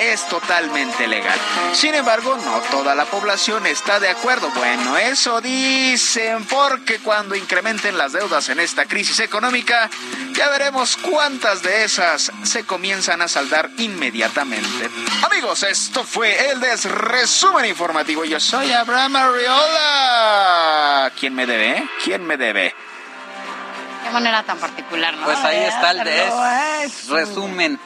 es totalmente legal. Sin embargo, no toda la población está de acuerdo. Bueno, eso dicen, porque cuando incrementen las deudas en esta crisis económica, ya veremos cuántas de esas se comienzan a saldar inmediatamente. Amigos, esto fue el desresumen informativo. Yo soy Abraham Arreola. ¿Quién me debe? ¿Quién me debe? Qué manera tan particular, ¿no? Pues ahí está el des resumen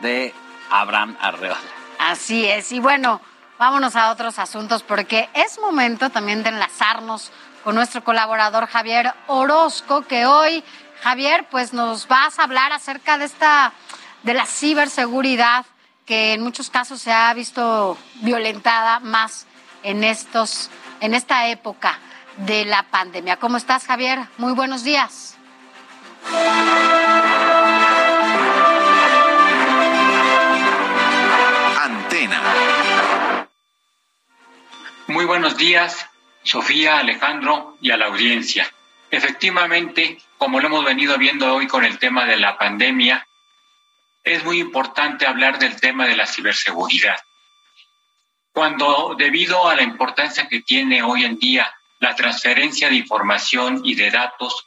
de Abraham Arreola. Así es. Y bueno, vámonos a otros asuntos porque es momento también de enlazarnos con nuestro colaborador Javier Orozco, que hoy, Javier, pues nos vas a hablar acerca de esta, de la ciberseguridad que en muchos casos se ha visto violentada más en estos, en esta época de la pandemia. ¿Cómo estás, Javier? Muy buenos días. Antena. Muy buenos días, Sofía, Alejandro y a la audiencia. Efectivamente, como lo hemos venido viendo hoy con el tema de la pandemia, es muy importante hablar del tema de la ciberseguridad. Cuando debido a la importancia que tiene hoy en día la transferencia de información y de datos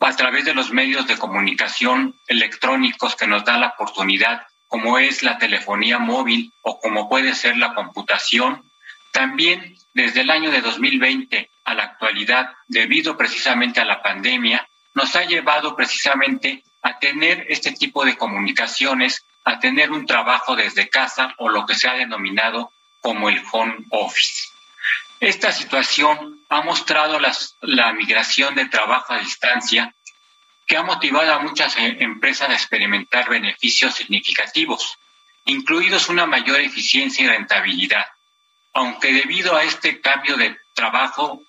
a través de los medios de comunicación electrónicos que nos da la oportunidad, como es la telefonía móvil o como puede ser la computación, también desde el año de 2020 a la actualidad, debido precisamente a la pandemia, nos ha llevado precisamente a tener este tipo de comunicaciones, a tener un trabajo desde casa o lo que se ha denominado como el home office. Esta situación ha mostrado la migración de trabajo a distancia que ha motivado a muchas eh, empresas a experimentar beneficios significativos, incluidos una mayor eficiencia y rentabilidad. Aunque debido a este cambio de trabajo,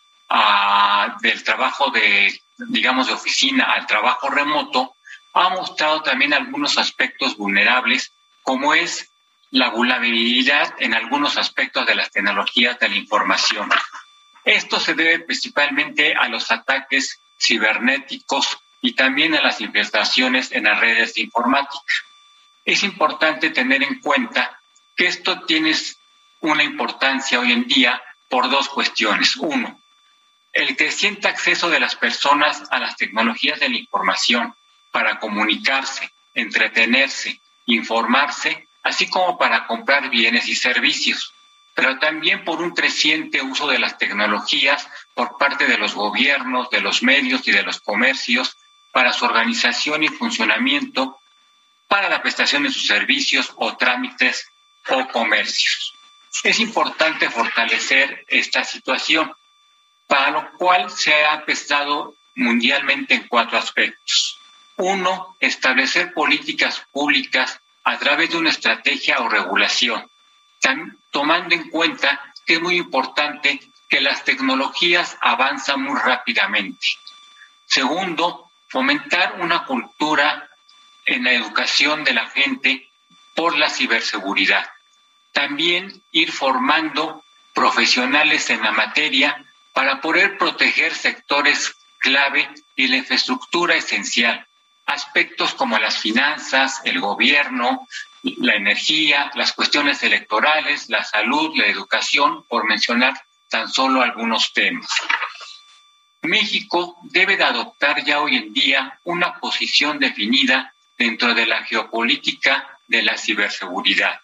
del trabajo de, digamos, de oficina al trabajo remoto, ha mostrado también algunos aspectos vulnerables, como es la vulnerabilidad en algunos aspectos de las tecnologías de la información. Esto se debe principalmente a los ataques cibernéticos y también a las infestaciones en las redes de informática. Es importante tener en cuenta que esto tiene una importancia hoy en día por dos cuestiones. Uno, el creciente acceso de las personas a las tecnologías de la información para comunicarse, entretenerse, informarse, así como para comprar bienes y servicios, pero también por un creciente uso de las tecnologías por parte de los gobiernos, de los medios y de los comercios para su organización y funcionamiento, para la prestación de sus servicios o trámites o comercios. Es importante fortalecer esta situación, para lo cual se ha prestado mundialmente en cuatro aspectos. Uno, establecer políticas públicas a través de una estrategia o regulación, tomando en cuenta que es muy importante que las tecnologías avanzan muy rápidamente. Segundo, fomentar una cultura en la educación de la gente por la ciberseguridad. También ir formando profesionales en la materia para poder proteger sectores clave y la infraestructura esencial, aspectos como las finanzas, el gobierno, la energía, las cuestiones electorales, la salud, la educación, por mencionar tan solo algunos temas. México debe de adoptar ya hoy en día una posición definida dentro de la geopolítica de la ciberseguridad.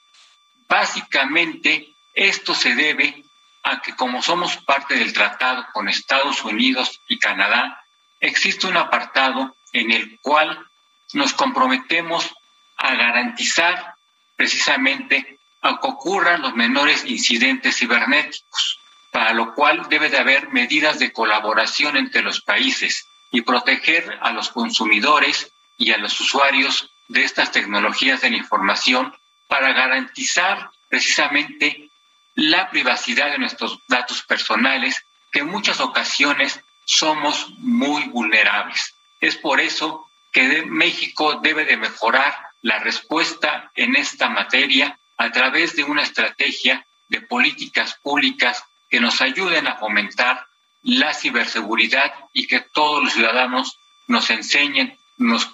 Básicamente, esto se debe a que como somos parte del tratado con Estados Unidos y Canadá, existe un apartado en el cual nos comprometemos a garantizar precisamente a que ocurran los menores incidentes cibernéticos, para lo cual debe de haber medidas de colaboración entre los países y proteger a los consumidores y a los usuarios de estas tecnologías de la información para garantizar precisamente la privacidad de nuestros datos personales, que en muchas ocasiones somos muy vulnerables. Es por eso que México debe de mejorar la respuesta en esta materia a través de una estrategia de políticas públicas que nos ayuden a fomentar la ciberseguridad y que todos los ciudadanos nos enseñen, nos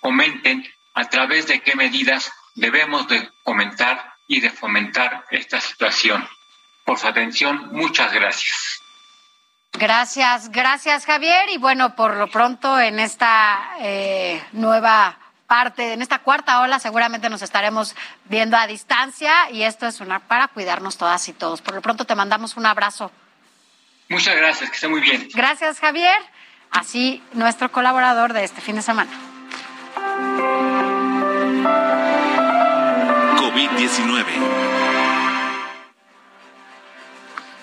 comenten a través de qué medidas debemos de comentar y de fomentar esta situación. Por su atención, muchas gracias. Gracias, gracias Javier. Y bueno, por lo pronto en esta eh, nueva parte, en esta cuarta ola, seguramente nos estaremos viendo a distancia y esto es una para cuidarnos todas y todos. Por lo pronto te mandamos un abrazo. Muchas gracias, que esté muy bien. Gracias Javier. Así nuestro colaborador de este fin de semana. COVID-19.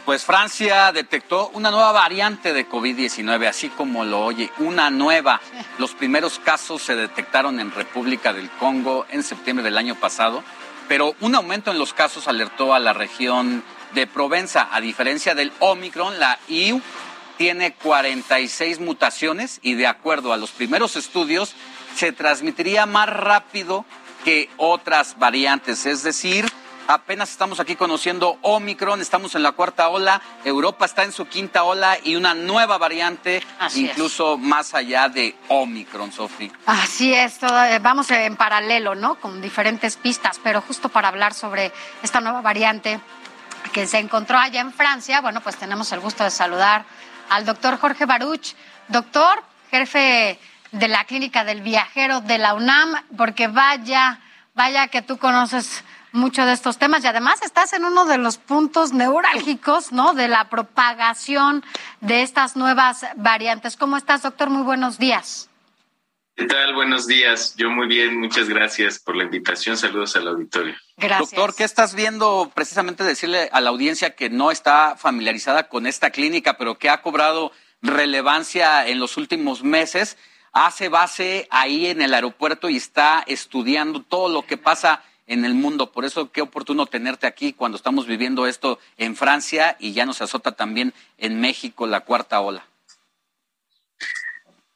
Pues Francia detectó una nueva variante de COVID-19, así como lo oye, una nueva. Los primeros casos se detectaron en República del Congo en septiembre del año pasado, pero un aumento en los casos alertó a la región de Provenza. A diferencia del Omicron, la IU tiene 46 mutaciones y de acuerdo a los primeros estudios, se transmitiría más rápido que otras variantes. Es decir, apenas estamos aquí conociendo Omicron, estamos en la cuarta ola, Europa está en su quinta ola y una nueva variante, incluso más allá de Omicron, Sofi. Así es, eh, vamos en paralelo, ¿no? Con diferentes pistas, pero justo para hablar sobre esta nueva variante que se encontró allá en Francia, bueno, pues tenemos el gusto de saludar al doctor Jorge Baruch. Doctor, jefe de la Clínica del Viajero de la UNAM, porque vaya, vaya que tú conoces mucho de estos temas y además estás en uno de los puntos neurálgicos, ¿no? De la propagación de estas nuevas variantes. ¿Cómo estás, doctor? Muy buenos días. ¿Qué tal? Buenos días. Yo muy bien, muchas gracias por la invitación. Saludos al auditorio. Gracias. Doctor, ¿qué estás viendo precisamente decirle a la audiencia que no está familiarizada con esta clínica, pero que ha cobrado relevancia en los últimos meses? Hace base ahí en el aeropuerto y está estudiando todo lo que pasa en el mundo. Por eso qué oportuno tenerte aquí cuando estamos viviendo esto en Francia y ya nos azota también en México la cuarta ola.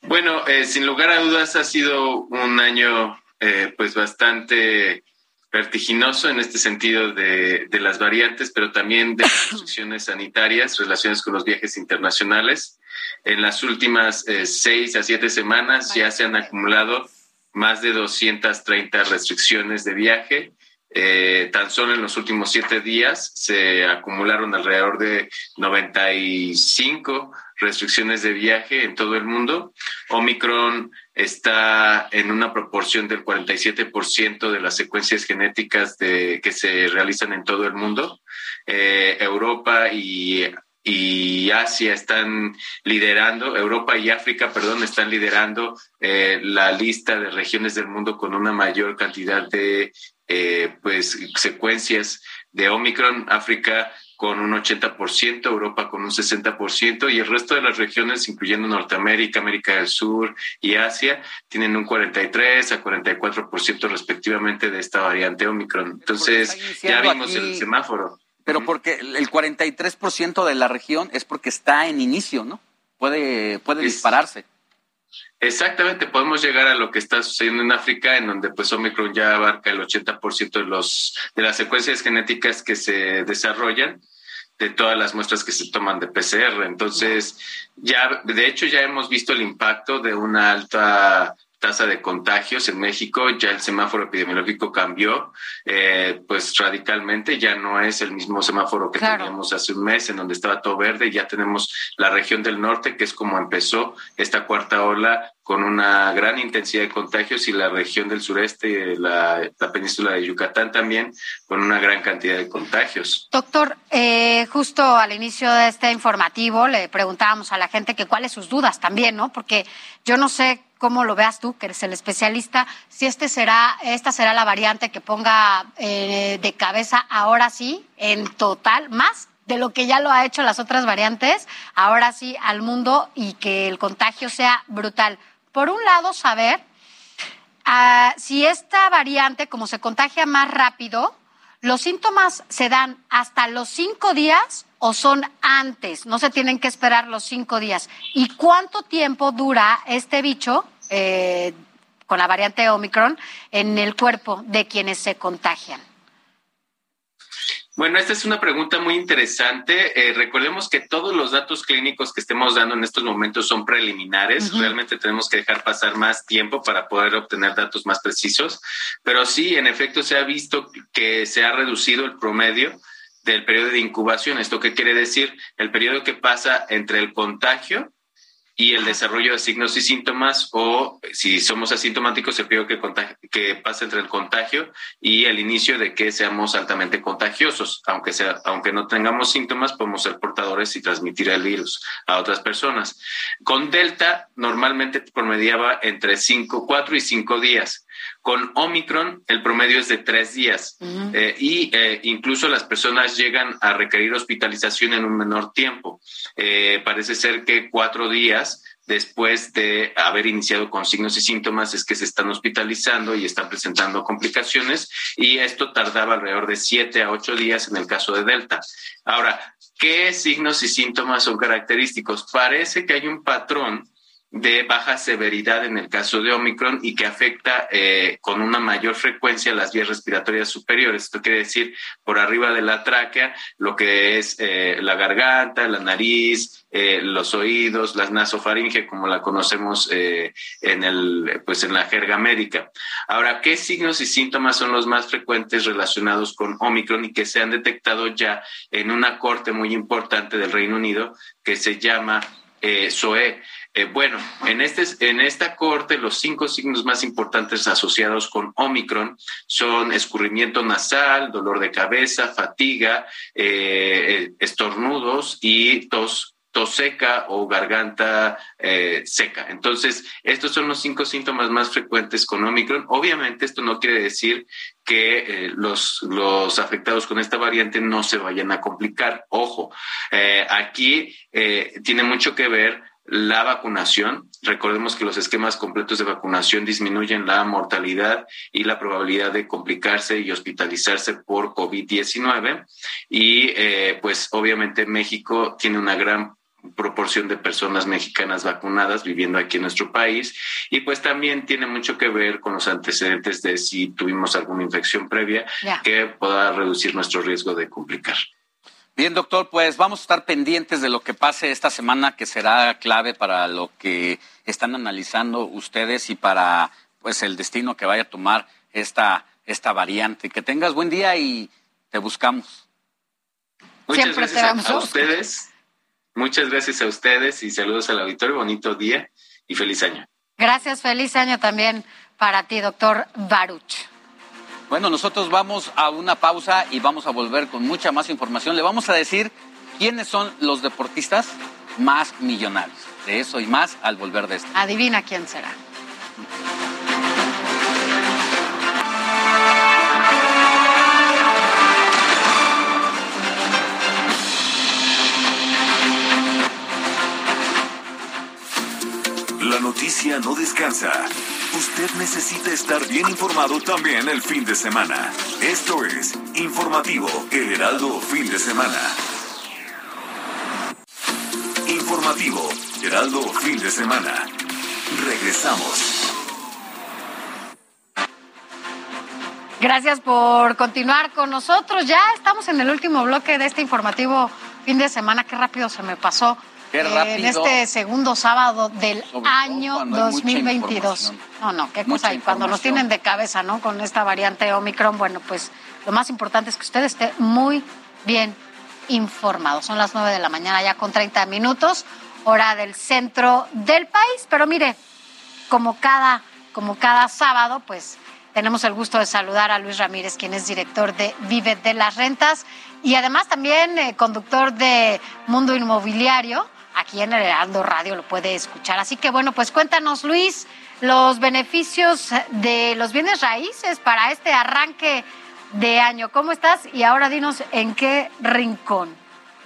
Bueno, eh, sin lugar a dudas ha sido un año eh, pues bastante vertiginoso en este sentido de, las variantes, pero también de las restricciones sanitarias, relaciones con los viajes internacionales. En las últimas eh, seis a siete semanas ya se han acumulado más de 230 restricciones de viaje. Eh, tan solo en los últimos siete días se acumularon alrededor de 95 restricciones de viaje en todo el mundo. Omicron está en una proporción del 47% de las secuencias genéticas de, que se realizan en todo el mundo. Eh, Europa y y Asia están liderando, Europa y África, perdón, están liderando eh, la lista de regiones del mundo con una mayor cantidad de eh, pues secuencias de Omicron, África con un 80%, Europa con un 60% y el resto de las regiones, incluyendo Norteamérica, América del Sur y Asia, tienen un 43 a 44% respectivamente de esta variante Omicron. Entonces, ya vimos el semáforo. Pero porque el 43% de la región es porque está en inicio, ¿no? Puede, puede dispararse. Exactamente, podemos llegar a lo que está sucediendo en África, en donde pues Omicron ya abarca el 80% de, los, de las secuencias genéticas que se desarrollan de todas las muestras que se toman de PCR. Entonces, ya, de hecho, ya hemos visto el impacto de una alta tasa de contagios en México, ya el semáforo epidemiológico cambió, eh, pues radicalmente, ya no es el mismo semáforo que teníamos hace un mes, en donde estaba todo verde, ya tenemos la región del norte, que es como empezó esta cuarta ola con una gran intensidad de contagios y la región del sureste, la, la península de Yucatán también, con una gran cantidad de contagios. Doctor, eh, justo al inicio de este informativo le preguntábamos a la gente que cuáles sus dudas también, ¿no? Porque yo no sé cómo lo veas tú, que eres el especialista, si este será, esta será la variante que ponga eh, de cabeza ahora sí, en total, más de lo que ya lo ha hecho las otras variantes, ahora sí al mundo y que el contagio sea brutal por un lado, saber ah, si esta variante, como se contagia más rápido, los síntomas se dan hasta los cinco días o son antes, no se tienen que esperar los cinco días. ¿Y cuánto tiempo dura este bicho eh, con la variante Omicron en el cuerpo de quienes se contagian? Bueno, esta es una pregunta muy interesante. Eh, recordemos que todos los datos clínicos que estemos dando en estos momentos son preliminares. Realmente tenemos que dejar pasar más tiempo para poder obtener datos más precisos. Pero sí, en efecto, se ha visto que se ha reducido el promedio del periodo de incubación. ¿Esto qué quiere decir? El periodo que pasa entre el contagio y el desarrollo de signos y síntomas o si somos asintomáticos el periodo que, que pasa entre el contagio y el inicio de que seamos altamente contagiosos. Aunque, sea, aunque no tengamos síntomas, podemos ser portadores y transmitir el virus a otras personas. Con Delta normalmente promediaba entre 5, 4 y 5 días. Con Omicron, el promedio es de tres días eh, y eh, incluso las personas llegan a requerir hospitalización en un menor tiempo. Eh, parece ser que cuatro días después de haber iniciado con signos y síntomas es que se están hospitalizando y están presentando complicaciones y esto tardaba alrededor de siete a ocho días en el caso de Delta. Ahora, ¿qué signos y síntomas son característicos? Parece que hay un patrón de baja severidad en el caso de Omicron y que afecta eh, con una mayor frecuencia las vías respiratorias superiores. Esto quiere decir por arriba de la tráquea, lo que es eh, la garganta, la nariz, eh, los oídos, la nasofaringe, como la conocemos en, el, pues en la jerga médica. Ahora, ¿qué signos y síntomas son los más frecuentes relacionados con Omicron y que se han detectado ya en una corte muy importante del Reino Unido que se llama SOE? Eh, bueno, en, este, en esta corte los cinco signos más importantes asociados con Omicron son escurrimiento nasal, dolor de cabeza, fatiga, eh, estornudos y tos seca o garganta eh, seca. Entonces, estos son los cinco síntomas más frecuentes con Omicron. Obviamente, esto no quiere decir que los, los afectados con esta variante no se vayan a complicar. Ojo, aquí tiene mucho que ver la vacunación. Recordemos que los esquemas completos de vacunación disminuyen la mortalidad y la probabilidad de complicarse y hospitalizarse por COVID-19. Y eh, pues obviamente México tiene una gran proporción de personas mexicanas vacunadas viviendo aquí en nuestro país y pues también tiene mucho que ver con los antecedentes de si tuvimos alguna infección previa que pueda reducir nuestro riesgo de complicar. Bien, doctor, pues vamos a estar pendientes de lo que pase esta semana, que será clave para lo que están analizando ustedes y para pues el destino que vaya a tomar esta, esta variante. Que tengas buen día y te buscamos. Muchas gracias a, ustedes. Muchas gracias a ustedes y saludos al auditorio. Bonito día y feliz año. Gracias, feliz año también para ti, doctor Baruch. Bueno, nosotros vamos a una pausa y vamos a volver con mucha más información. Le vamos a decir quiénes son los deportistas más millonarios. De eso y más al volver de esto. Adivina quién será. La noticia no descansa. Usted necesita estar bien informado también el fin de semana. Esto es Informativo El Heraldo Fin de Semana. Informativo Heraldo Fin de Semana. Regresamos. Gracias por continuar con nosotros. Ya estamos en el último bloque de este informativo fin de semana. Qué rápido se me pasó. En este segundo sábado del año 2022. No, no, qué cosa. Y cuando nos tienen de cabeza, ¿no? Con esta variante Omicron, bueno, pues lo más importante es que usted esté muy bien informado. Son las nueve de la mañana ya con 30 minutos, hora del centro del país. Pero mire, como cada, como cada sábado, pues tenemos el gusto de saludar a Luis Ramírez, quien es director de Vive de las Rentas y además también eh, conductor de Mundo Inmobiliario. Aquí en el Heraldo Radio lo puede escuchar. Así que bueno, pues cuéntanos, Luis, los beneficios de los bienes raíces para este arranque de año. ¿Cómo estás? Y ahora dinos en qué rincón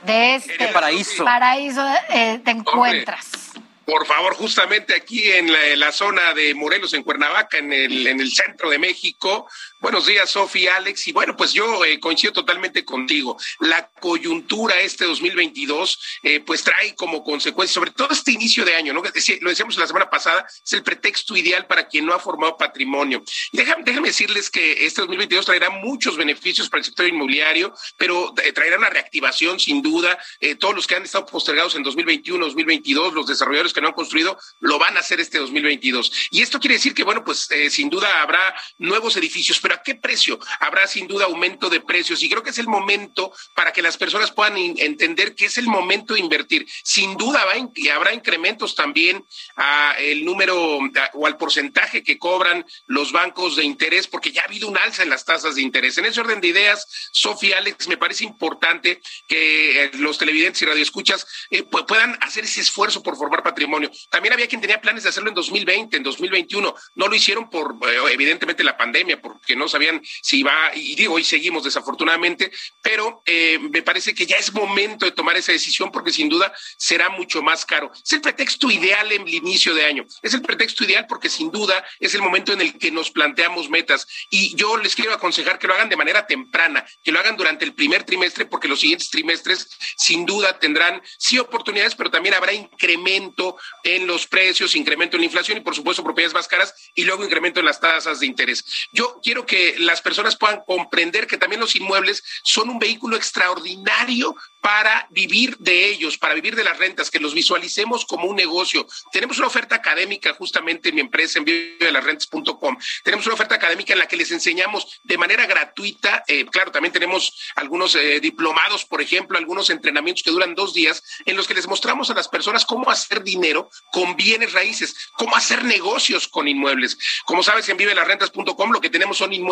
de este paraíso, paraíso eh, te encuentras. Por favor, justamente aquí en la, zona de Morelos, en Cuernavaca, en el, en el centro de México. Buenos días, Sofía, Alex. Y bueno, pues yo eh, coincido totalmente contigo. La coyuntura este 2022, eh, pues trae como consecuencia, sobre todo este inicio de año, ¿no? Lo decíamos la semana pasada, es el pretexto ideal para quien no ha formado patrimonio. Déjame, decirles que este 2022 traerá muchos beneficios para el sector inmobiliario, pero eh, traerá una reactivación sin duda. todos los que han estado postergados en 2021, 2022, los desarrolladores que no han construido lo van a hacer este 2022. Y esto quiere decir que, bueno, pues eh, sin duda habrá nuevos edificios, pero ¿a qué precio? Habrá sin duda aumento de precios y creo que es el momento para que las personas puedan entender que es el momento de invertir. Sin duda va habrá incrementos también a el número o al porcentaje que cobran los bancos de interés, porque ya ha habido un alza en las tasas de interés. En ese orden de ideas, Sofía, Alex, me parece importante que eh, los televidentes y radioescuchas eh, puedan hacer ese esfuerzo por formar patrimonio también había quien tenía planes de hacerlo en 2020, en 2021. No lo hicieron por, eh, evidentemente, la pandemia, porque no sabían si iba, y digo, hoy seguimos desafortunadamente, pero eh, me parece que ya es momento de tomar esa decisión porque sin duda será mucho más caro. Es el pretexto ideal en el inicio de año. Es el pretexto ideal porque sin duda es el momento en el que nos planteamos metas. Y yo les quiero aconsejar que lo hagan de manera temprana, que lo hagan durante el primer trimestre, porque los siguientes trimestres sin duda tendrán sí oportunidades, pero también habrá incremento en los precios, incremento en la inflación y por supuesto propiedades más caras y luego incremento en las tasas de interés. Yo quiero que las personas puedan comprender que también los inmuebles son un vehículo extraordinario para vivir de ellos, para vivir de las rentas, que los visualicemos como un negocio. Tenemos una oferta académica justamente en mi empresa, en de las rentas.com. Tenemos una oferta académica en la que les enseñamos de manera gratuita, eh, claro, también tenemos algunos eh, diplomados, por ejemplo, algunos entrenamientos que duran dos días, en los que les mostramos a las personas cómo hacer dinero con bienes raíces, cómo hacer negocios con inmuebles. Como sabes, en vivelasrentas.com lo que tenemos son inmuebles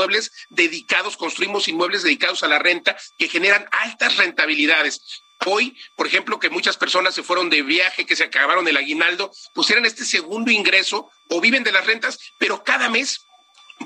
dedicados, construimos inmuebles dedicados a la renta que generan altas rentabilidades. Hoy, por ejemplo, que muchas personas se fueron de viaje, que se acabaron el aguinaldo, pusieran este segundo ingreso o viven de las rentas, pero cada mes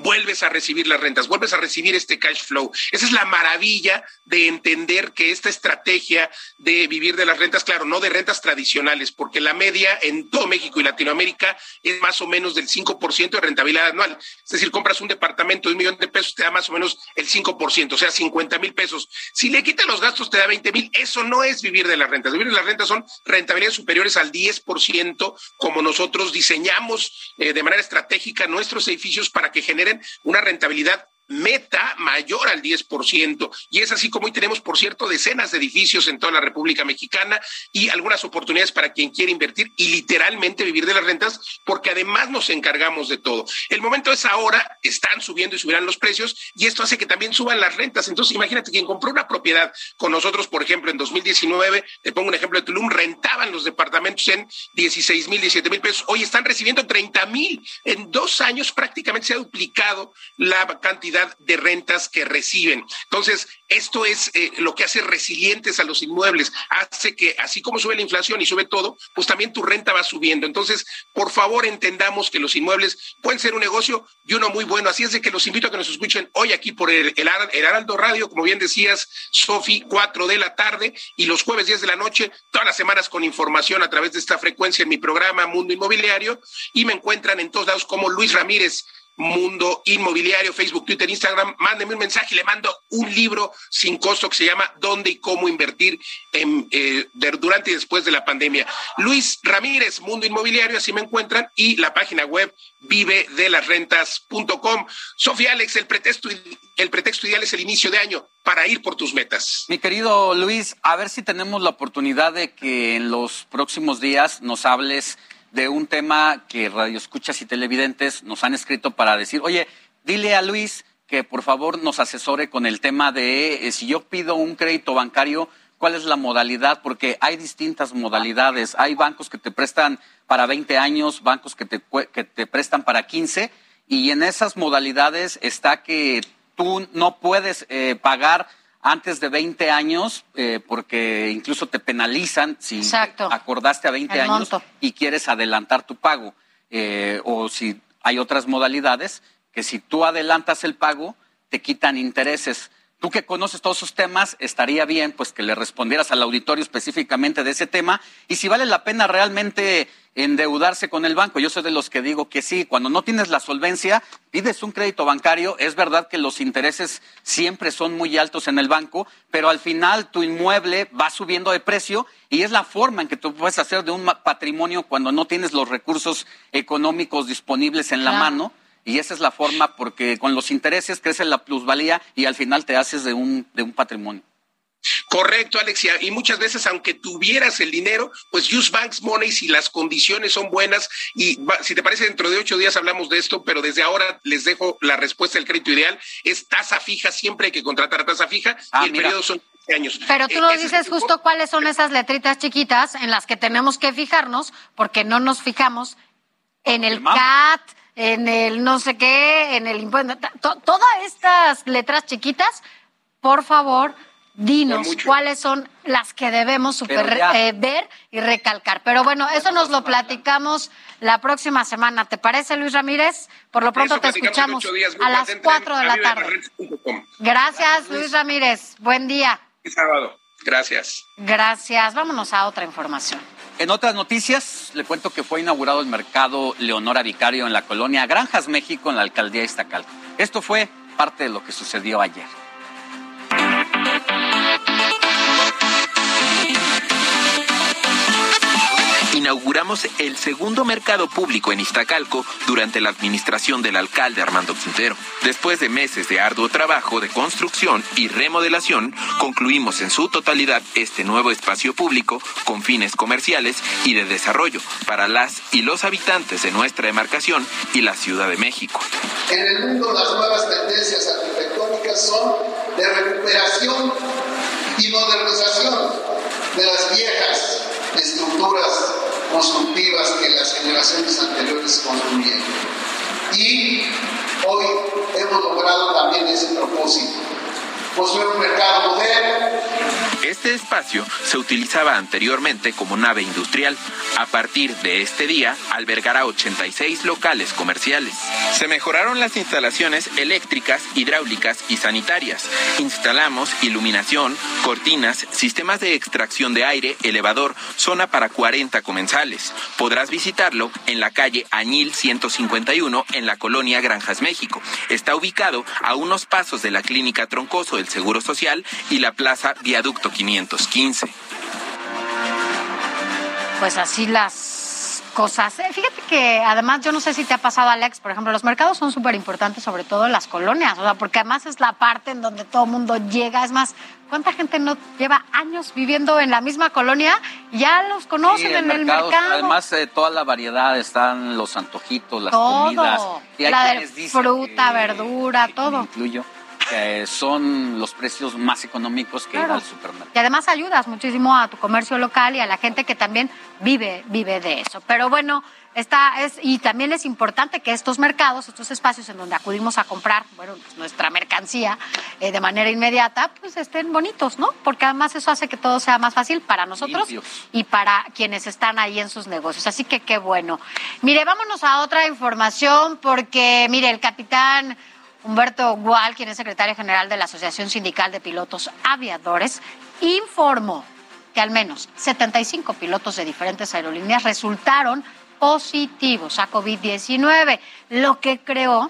vuelves a recibir las rentas, vuelves a recibir este cash flow. Esa es la maravilla de entender que esta estrategia de vivir de las rentas, claro, no de rentas tradicionales, porque la media en todo México y Latinoamérica es más o menos del 5% de rentabilidad anual. Es decir, compras un departamento de un millón de pesos, te da más o menos el 5%, o sea, 50 mil pesos. Si le quitas los gastos, te da 20 mil. Eso no es vivir de las rentas. Vivir de las rentas son rentabilidades superiores al 10%, como nosotros diseñamos eh, de manera estratégica nuestros edificios para que generen una rentabilidad meta mayor al 10%. Y es así como hoy tenemos, por cierto, decenas de edificios en toda la República Mexicana y algunas oportunidades para quien quiere invertir y literalmente vivir de las rentas, porque además nos encargamos de todo. El momento es ahora, están subiendo y subirán los precios y esto hace que también suban las rentas. Entonces, imagínate, quien compró una propiedad con nosotros, por ejemplo, en 2019, te pongo un ejemplo de Tulum, rentaban los departamentos en 16 mil, 17 mil pesos, hoy están recibiendo 30 mil. En dos años prácticamente se ha duplicado la cantidad de rentas que reciben. Entonces, esto es eh, lo que hace resilientes a los inmuebles, hace que así como sube la inflación y sube todo, pues también tu renta va subiendo. Entonces, por favor, entendamos que los inmuebles pueden ser un negocio y uno muy bueno. Así es de que los invito a que nos escuchen hoy aquí por el, el, Araldo Radio, como bien decías, Sofi, 4 de la tarde y los jueves 10 de la noche, todas las semanas con información a través de esta frecuencia en mi programa Mundo Inmobiliario y me encuentran en todos lados como Luis Ramírez Mundo Inmobiliario, Facebook, Twitter, Instagram, mándeme un mensaje y le mando un libro sin costo que se llama ¿Dónde y cómo invertir en, eh, durante y después de la pandemia? Luis Ramírez, Mundo Inmobiliario, así me encuentran, y la página web vive de las rentas.com. Sofía Alex, el pretexto, el pretexto ideal es el inicio de año para ir por tus metas. Mi querido Luis, a ver si tenemos la oportunidad de que en los próximos días nos hables de un tema que radioescuchas y televidentes nos han escrito para decir, oye, dile a Luis que por favor nos asesore con el tema de eh, si yo pido un crédito bancario, cuál es la modalidad, porque hay distintas modalidades. Hay bancos que te prestan para 20 años, bancos que te, que te prestan para 15, y en esas modalidades está que tú no puedes eh, pagar antes de 20 años, eh, porque incluso te penalizan si acordaste a 20 años y quieres adelantar tu pago. Eh, o si hay otras modalidades que si tú adelantas el pago, te quitan intereses. Tú que conoces todos esos temas, estaría bien pues que le respondieras al auditorio específicamente de ese tema. Y si vale la pena realmente endeudarse con el banco. Yo soy de los que digo que sí, cuando no tienes la solvencia, pides un crédito bancario, es verdad que los intereses siempre son muy altos en el banco, pero al final tu inmueble va subiendo de precio y es la forma en que tú puedes hacer de un patrimonio cuando no tienes los recursos económicos disponibles en la mano y esa es la forma porque con los intereses crece la plusvalía y al final te haces de un, de un patrimonio. Correcto, Alexia. Y muchas veces, aunque tuvieras el dinero, pues use banks money si las condiciones son buenas. Y si te parece, dentro de ocho días hablamos de esto, pero desde ahora les dejo la respuesta del crédito ideal. Es tasa fija, siempre hay que contratar a tasa fija y ah, el periodo son años. Pero tú nos dices justo cuáles son esas letritas chiquitas en las que tenemos que fijarnos, porque no nos fijamos en el CAT, en el no sé qué, en el impuesto, todas estas letras chiquitas, por favor, dinos cuáles son las que debemos super, eh, ver y recalcar. Pero bueno, eso nos lo platicamos la próxima semana. ¿Te parece, Luis Ramírez? Por lo pronto te escuchamos a las 4 de la tarde. Gracias, Luis Ramírez. Buen día. sábado. Gracias. Gracias. Vámonos a otra información. En otras noticias, le cuento que fue inaugurado el mercado Leonora Vicario en la colonia Granjas, México, en la alcaldía de Iztacalco. Esto fue parte de lo que sucedió ayer. Inauguramos el segundo mercado público en Iztacalco durante la administración del alcalde Armando Quintero. Después de meses de arduo trabajo de construcción y remodelación, concluimos en su totalidad este nuevo espacio público con fines comerciales y de desarrollo para las y los habitantes de nuestra demarcación y la Ciudad de México. En el mundo las nuevas tendencias arquitectónicas son de recuperación y modernización de las viejas estructuras constructivas que las generaciones anteriores construyeron. Y hoy hemos logrado también ese propósito construir un mercado. Este espacio se utilizaba anteriormente como nave industrial. A partir de este día, albergará 86 locales comerciales. Se mejoraron las instalaciones eléctricas, hidráulicas y sanitarias. Instalamos iluminación, cortinas, sistemas de extracción de aire, elevador, zona para 40 comensales. Podrás visitarlo en la calle Añil 151 en la colonia Granjas México. Está ubicado a unos pasos de la clínica Troncoso Seguro Social y la Plaza Viaducto 515. Pues así las cosas. Eh, fíjate que además yo no sé si te ha pasado Alex, por ejemplo, los mercados son súper importantes, sobre todo en las colonias, o sea, porque además es la parte en donde todo el mundo llega, es más, ¿cuánta gente no lleva años viviendo en la misma colonia? Ya los conocen en el mercado. Además, eh, toda la variedad, están los antojitos, las comidas. Y la de fruta, verdura, todo. Incluyo son los precios más económicos que ir al supermercado. Y además ayudas muchísimo a tu comercio local y a la gente que también vive, vive de eso. Pero bueno, está, es, y también es importante que estos mercados, estos espacios en donde acudimos a comprar, bueno, pues nuestra mercancía eh, de manera inmediata, pues estén bonitos, ¿no? Porque además eso hace que todo sea más fácil para nosotros y para quienes están ahí en sus negocios. Así que qué bueno. Mire, vámonos a otra información porque, mire, el capitán Humberto Gual, quien es secretario general de la Asociación Sindical de Pilotos Aviadores, informó que al menos 75 pilotos de diferentes aerolíneas resultaron positivos a COVID-19, lo que creó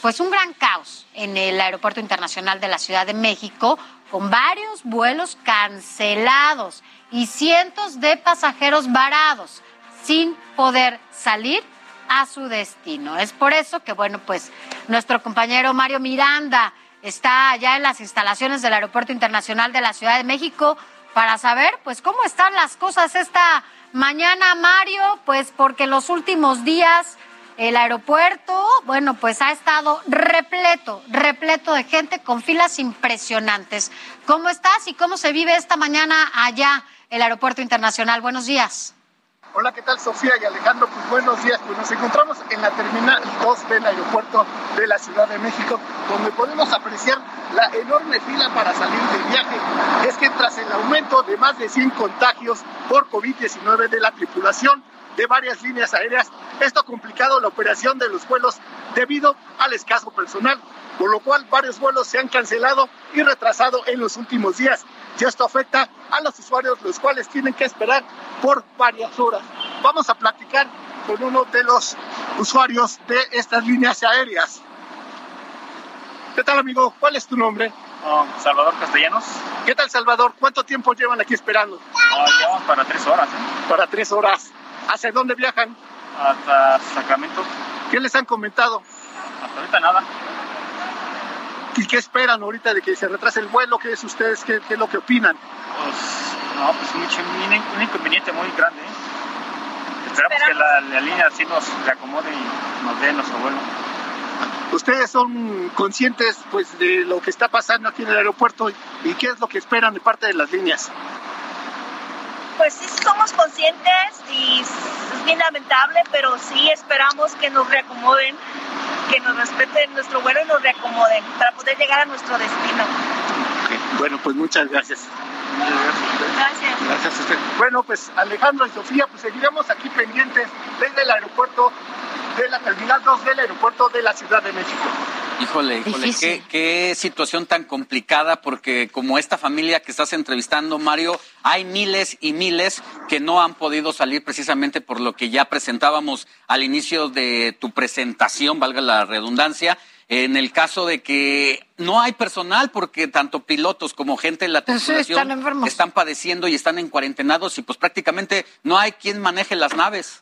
pues un gran caos en el Aeropuerto Internacional de la Ciudad de México, con varios vuelos cancelados y cientos de pasajeros varados sin poder salir a su destino. Es por eso que, bueno, pues nuestro compañero Mario Miranda está allá en las instalaciones del Aeropuerto Internacional de la Ciudad de México para saber, pues, cómo están las cosas esta mañana, Mario, pues porque los últimos días El aeropuerto, bueno, pues ha estado repleto, repleto de gente con filas impresionantes. ¿Cómo estás y cómo se vive esta mañana allá el Aeropuerto Internacional? Buenos días. Hola, ¿qué tal Sofía y Alejandro? Pues buenos días. Pues nos encontramos en la terminal 2 del aeropuerto de la Ciudad de México, donde podemos apreciar la enorme fila para salir de viaje. Es que tras el aumento de más de 100 contagios por COVID-19 de la tripulación de varias líneas aéreas, esto ha complicado la operación de los vuelos debido al escaso personal, por lo cual varios vuelos se han cancelado y retrasado en los últimos días y esto afecta a los usuarios, los cuales tienen que esperar por varias horas. Vamos a platicar con uno de los usuarios de estas líneas aéreas. ¿Qué tal, amigo? ¿Cuál es tu nombre? Oh, Salvador Castellanos. ¿Qué tal, Salvador? ¿Cuánto tiempo llevan aquí esperando? Oh, llevamos para tres horas. ¿eh? Para tres horas. ¿Hacia dónde viajan? Hasta Sacramento. ¿Qué les han comentado? Hasta ahorita nada. ¿Y qué esperan ahorita de que se retrase el vuelo? ¿Qué es ustedes? ¿Qué, qué es lo que opinan? Pues, no, pues un, un inconveniente muy grande. ¿eh? Esperamos, que la, la, línea así nos reacomode y nos dé nuestro vuelo. ¿Ustedes son conscientes pues de lo que está pasando aquí en el aeropuerto y qué es lo que esperan de parte de las líneas? Pues sí somos conscientes y es bien lamentable, pero sí esperamos que nos reacomoden que nos respeten nuestro vuelo y nos reacomoden para poder llegar a nuestro destino. Okay. Bueno, pues muchas gracias. Gracias. Gracias a usted. Bueno, pues Alejandro y Sofía, pues seguiremos aquí pendientes desde el aeropuerto de la terminal 2 del aeropuerto de la Ciudad de México. Híjole, híjole, qué, qué, situación tan complicada, porque como esta familia que estás entrevistando, Mario, hay miles y miles que no han podido salir precisamente por lo que ya presentábamos al inicio de tu presentación, valga la redundancia, en el caso de que no hay personal porque tanto pilotos como gente de la tripulación sí, están, están padeciendo y están en cuarentenados y pues prácticamente no hay quien maneje las naves.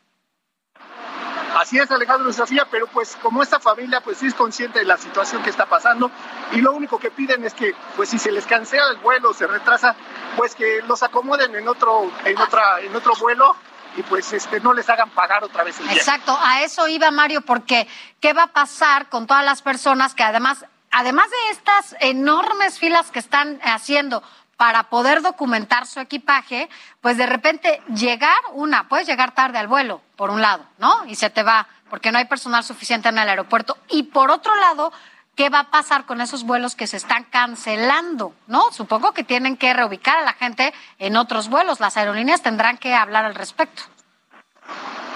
Así es, Alejandro Sofía, pero pues como esta familia pues sí es consciente de la situación que está pasando y lo único que piden es que pues si se les cancela el vuelo, se retrasa, pues que los acomoden en otro en otra en otro vuelo y pues este no les hagan pagar otra vez el viaje. Exacto, a eso iba Mario porque qué va a pasar con todas las personas que además además de estas enormes filas que están haciendo para poder documentar su equipaje, pues de repente llegar, una, puedes llegar tarde al vuelo, por un lado, ¿no? Y se te va, porque no hay personal suficiente en el aeropuerto. Y por otro lado, ¿qué va a pasar con esos vuelos que se están cancelando? ¿No? Supongo que tienen que reubicar a la gente en otros vuelos. Las aerolíneas tendrán que hablar al respecto.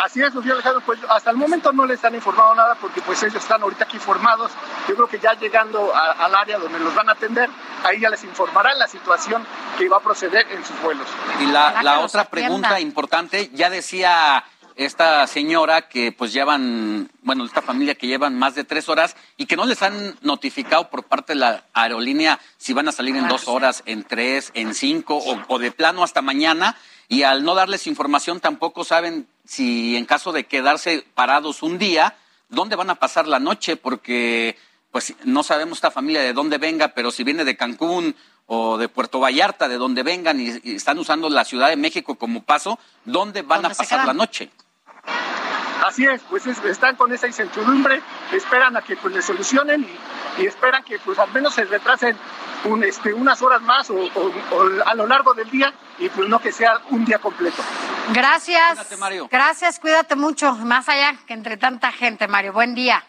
Así es, Sofía Alejandro, pues hasta el momento no les han informado nada porque pues ellos están ahorita aquí formados. Yo creo que ya llegando a, al área donde los van a atender, ahí ya les informarán la situación que va a proceder en sus vuelos. Y la, la otra pregunta importante, ya decía esta señora que pues llevan, bueno, esta familia que llevan más de tres horas y que no les han notificado por parte de la aerolínea si van a salir en dos horas, en tres, en cinco o, o de plano hasta mañana y al no darles información tampoco saben si en caso de quedarse parados un día, dónde van a pasar la noche, porque pues no sabemos esta familia de dónde venga, pero si viene de Cancún o de Puerto Vallarta, de donde vengan y, y están usando la Ciudad de México como paso, ¿dónde van a pasar la noche? Así es, pues es, están con esa incertidumbre, esperan a que pues les solucionen y, y, esperan que pues al menos se retrasen un, este, unas horas más o, o, o, a lo largo del día y pues no que sea un día completo. Gracias. Cuídate, Mario. Gracias, cuídate mucho, más allá que entre tanta gente, Mario. Buen día.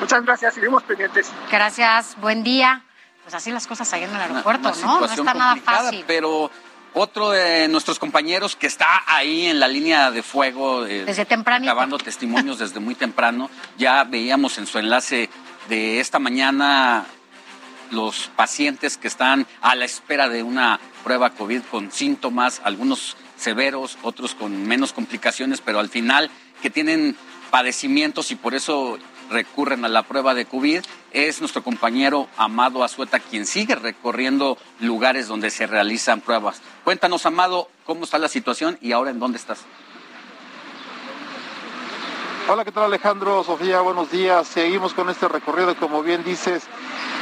Muchas gracias, seguimos pendientes. Gracias, buen día. Pues así las cosas ahí en el aeropuerto, una, una ¿no? No está nada fácil. Pero otro de nuestros compañeros que está ahí en la línea de fuego, eh, desde temprano, grabando testimonios desde muy temprano, ya veíamos en su enlace de esta mañana los pacientes que están a la espera de una prueba COVID con síntomas, algunos severos, otros con menos complicaciones, pero al final que tienen padecimientos y por eso recurren a la prueba de COVID es nuestro compañero Amado Azueta, quien sigue recorriendo lugares donde se realizan pruebas. Cuéntanos, Amado, cómo está la situación y ahora en dónde estás. Hola, ¿qué tal Alejandro? Sofía, buenos días. Seguimos con este recorrido, como bien dices,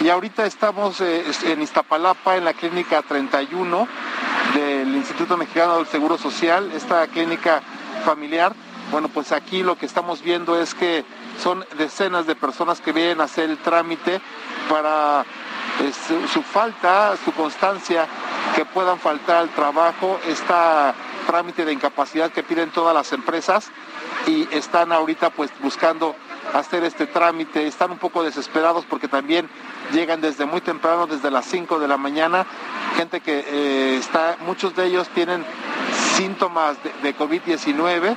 y ahorita estamos eh, en Iztapalapa, en la clínica 31 del Instituto Mexicano del Seguro Social, esta clínica familiar bueno, pues aquí lo que estamos viendo es que son decenas de personas que vienen a hacer el trámite para su, su, falta, su constancia, que puedan faltar al trabajo, esta trámite de incapacidad que piden todas las empresas y están ahorita pues buscando hacer este trámite, están un poco desesperados porque también llegan desde muy temprano, desde las 5 de la mañana, gente que eh, está, muchos de ellos tienen síntomas de, de COVID-19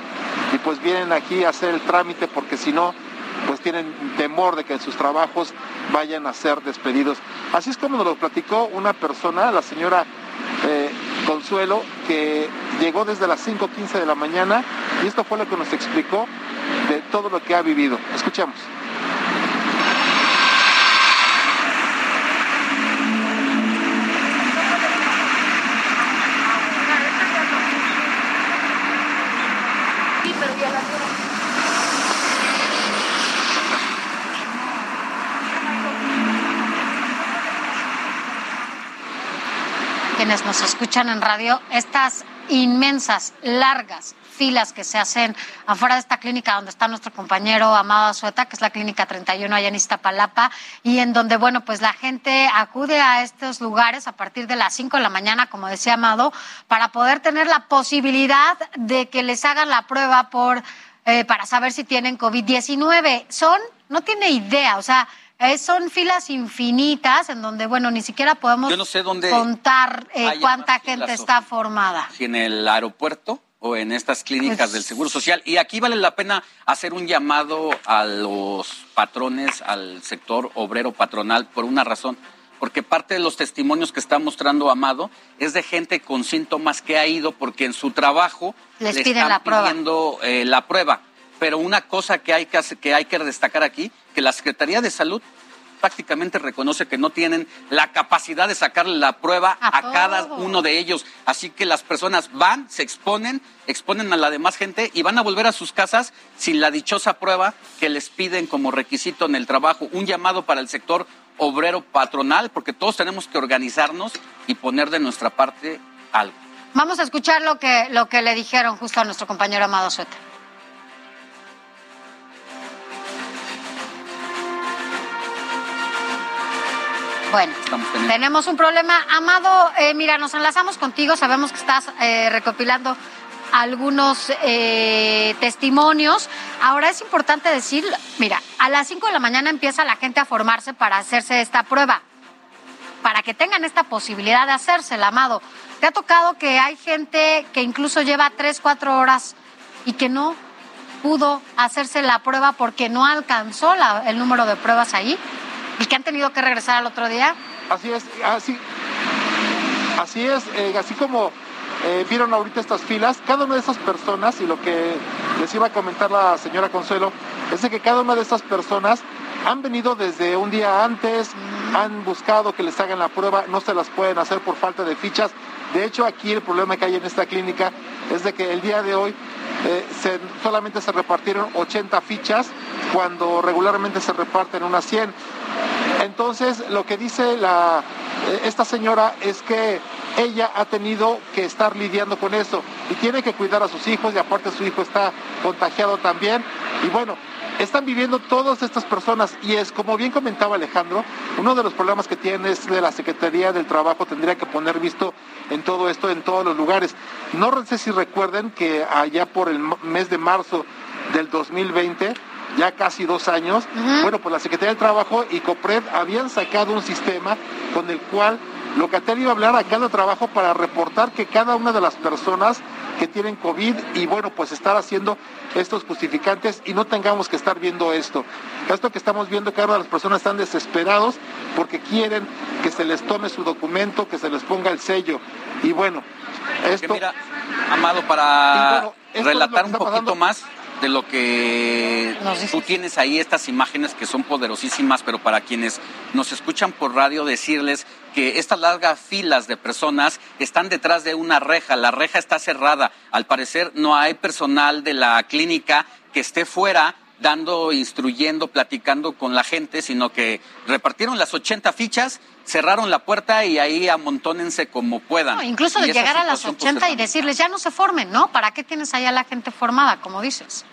y pues vienen aquí a hacer el trámite porque si no, pues tienen temor de que sus trabajos vayan a ser despedidos. Así es como nos lo platicó una persona, la señora Consuelo, que llegó desde las 5.15 de la mañana y esto fue lo que nos explicó de todo lo que ha vivido. Escuchemos. Quienes nos escuchan en radio, estas inmensas, largas filas que se hacen afuera de esta clínica donde está nuestro compañero Amado Azueta, que es la clínica 31 allá en Iztapalapa, y en donde, bueno, pues la gente acude a estos lugares a partir de las 5 de la mañana, como decía Amado, para poder tener la posibilidad de que les hagan la prueba por, eh, para saber si tienen COVID-19. Son, no tiene idea, o sea, eh, son filas infinitas en donde, bueno, ni siquiera podemos Yo no sé dónde contar eh, cuánta gente está formada. si en el aeropuerto o en estas clínicas Pues- del Seguro Social. Y aquí vale la pena hacer un llamado a los patrones, al sector obrero patronal, por una razón. Porque parte de los testimonios que está mostrando Amado es de gente con síntomas que ha ido porque en su trabajo Les le piden están la prueba. pidiendo eh, la prueba. Pero una cosa que hay que, hacer- que hay que destacar aquí, que la Secretaría de Salud prácticamente reconoce que no tienen la capacidad de sacarle la prueba A a, cada uno de ellos. Así que las personas van, se exponen, exponen a la demás gente y van a volver a sus casas sin la dichosa prueba que les piden como requisito en el trabajo. Un llamado para el sector obrero patronal, porque todos tenemos que organizarnos y poner de nuestra parte algo. Vamos a escuchar lo que, lo que le dijeron justo a nuestro compañero Amado Sueta. Bueno, tenemos un problema. Amado, eh, mira, nos enlazamos contigo. Sabemos que estás eh, recopilando algunos eh, testimonios. Ahora es importante decir, mira, a las 5 de la mañana empieza la gente a formarse para hacerse esta prueba para que tengan esta posibilidad de hacérsela, Amado. ¿Te ha tocado que hay gente que incluso lleva tres, cuatro horas y que no pudo hacerse la prueba porque no alcanzó la- el número de pruebas ahí y que han tenido que regresar al otro día? Así es, así, así es, eh, así como eh, vieron ahorita estas filas, cada una de estas personas, y lo que les iba a comentar la señora Consuelo, es de que cada una de estas personas han venido desde un día antes, han buscado que les hagan la prueba, no se las pueden hacer por falta de fichas. De hecho, aquí el problema que hay en esta clínica es de que el día de hoy eh, solamente se repartieron 80 fichas cuando regularmente se reparten unas 100. Entonces, lo que dice eh, esta señora es que ella ha tenido que estar lidiando con eso y tiene que cuidar a sus hijos y aparte su hijo está contagiado también. Y bueno, están viviendo todas estas personas y es como bien comentaba Alejandro, uno de los problemas que tiene es de la Secretaría del Trabajo tendría que poner visto en todo esto en todos los lugares. No sé si recuerden que allá por el mes de marzo del 2020 ya casi dos años, bueno, pues la Secretaría del Trabajo y COPRED habían sacado un sistema con el cual Locatel iba a hablar a cada trabajo para reportar que cada una de las personas que tienen COVID y bueno, pues estar haciendo estos justificantes y no tengamos que estar viendo esto. Esto que estamos viendo, que ahora las personas están desesperados porque quieren que se les tome su documento, que se les ponga el sello. Y bueno, esto... mira, Amado, para bueno, esto lo relatar un poquito pasando. más de lo que tú tienes ahí, estas imágenes que son poderosísimas, pero para quienes nos escuchan por radio, decirles que estas largas filas de personas están detrás de una reja. La reja está cerrada. Al parecer no hay personal de la clínica que esté fuera dando, instruyendo, platicando con la gente, sino que repartieron las 80 fichas, cerraron la puerta y ahí amontónense como puedan. incluso de llegar a las 80 pues, y decirles, ya no se formen, ¿no? ¿Para qué tienes allá la gente formada, como dices?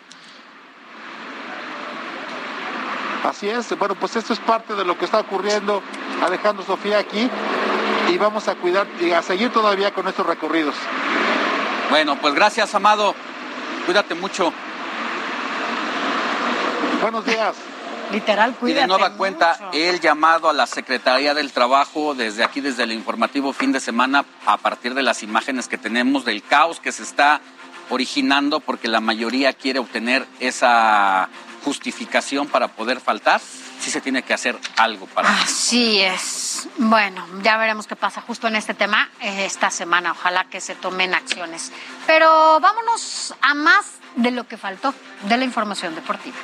Así es, bueno, pues esto es parte de lo que está ocurriendo, Alejandro Sofía aquí, y vamos a cuidar y a seguir todavía con estos recorridos. Bueno, pues gracias, Amado. Cuídate mucho. Buenos días. Literal, cuídate. Y de nueva cuenta, el llamado a la Secretaría del Trabajo desde aquí, desde el informativo fin de semana, a partir de las imágenes que tenemos del caos que se está originando, porque la mayoría quiere obtener esa justificación para poder faltar, sí se tiene que hacer algo para Así es. Bueno, ya veremos qué pasa justo en este tema eh, esta semana. Ojalá que se tomen acciones. Pero vámonos a más de lo que faltó de la información deportiva.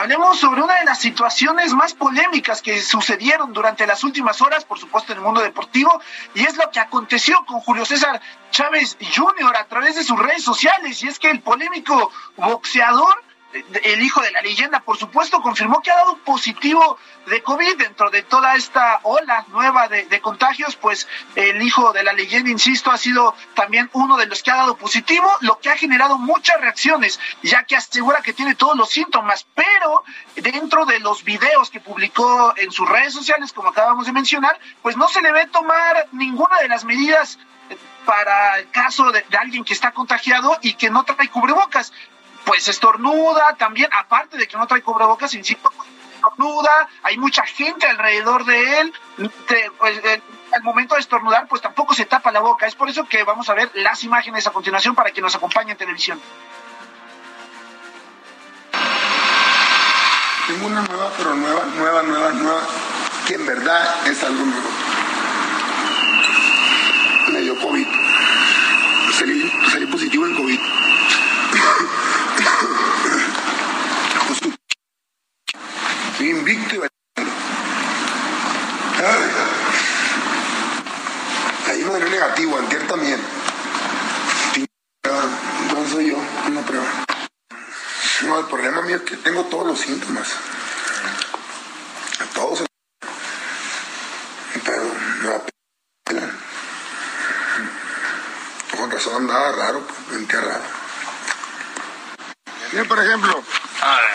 Hablemos sobre una de las situaciones más polémicas que sucedieron durante las últimas horas, por supuesto, en el mundo deportivo, y es lo que aconteció con Julio César Chávez Jr. a través de sus redes sociales, y es que el polémico boxeador el hijo de la leyenda, por supuesto, confirmó que ha dado positivo de COVID dentro de toda esta ola nueva de, contagios, pues el hijo de la leyenda, insisto, ha sido también uno de los que ha dado positivo, lo que ha generado muchas reacciones, ya que asegura que tiene todos los síntomas, pero dentro de los videos que publicó en sus redes sociales, como acabamos de mencionar, pues no se le ve tomar ninguna de las medidas para el caso de, de, alguien que está contagiado y que no trae cubrebocas pues estornuda también, aparte de que no trae cubrebocas, insisto, estornuda, hay mucha gente alrededor de él, pues, al momento de estornudar, pues tampoco se tapa la boca. Es por eso que vamos a ver las imágenes a continuación para que nos acompañe en televisión. Tengo una nueva, pero nueva, nueva, nueva, nueva, que en verdad es algo nuevo. Me dio COVID. Salí, salí positivo en COVID. Invicto y Ahí me dio negativo, antier también. No soy yo, una prueba. No, el problema mío es que tengo todos los síntomas. Todos. Pero me da Con razón andaba raro, pues, enterrado. Mira, por ejemplo,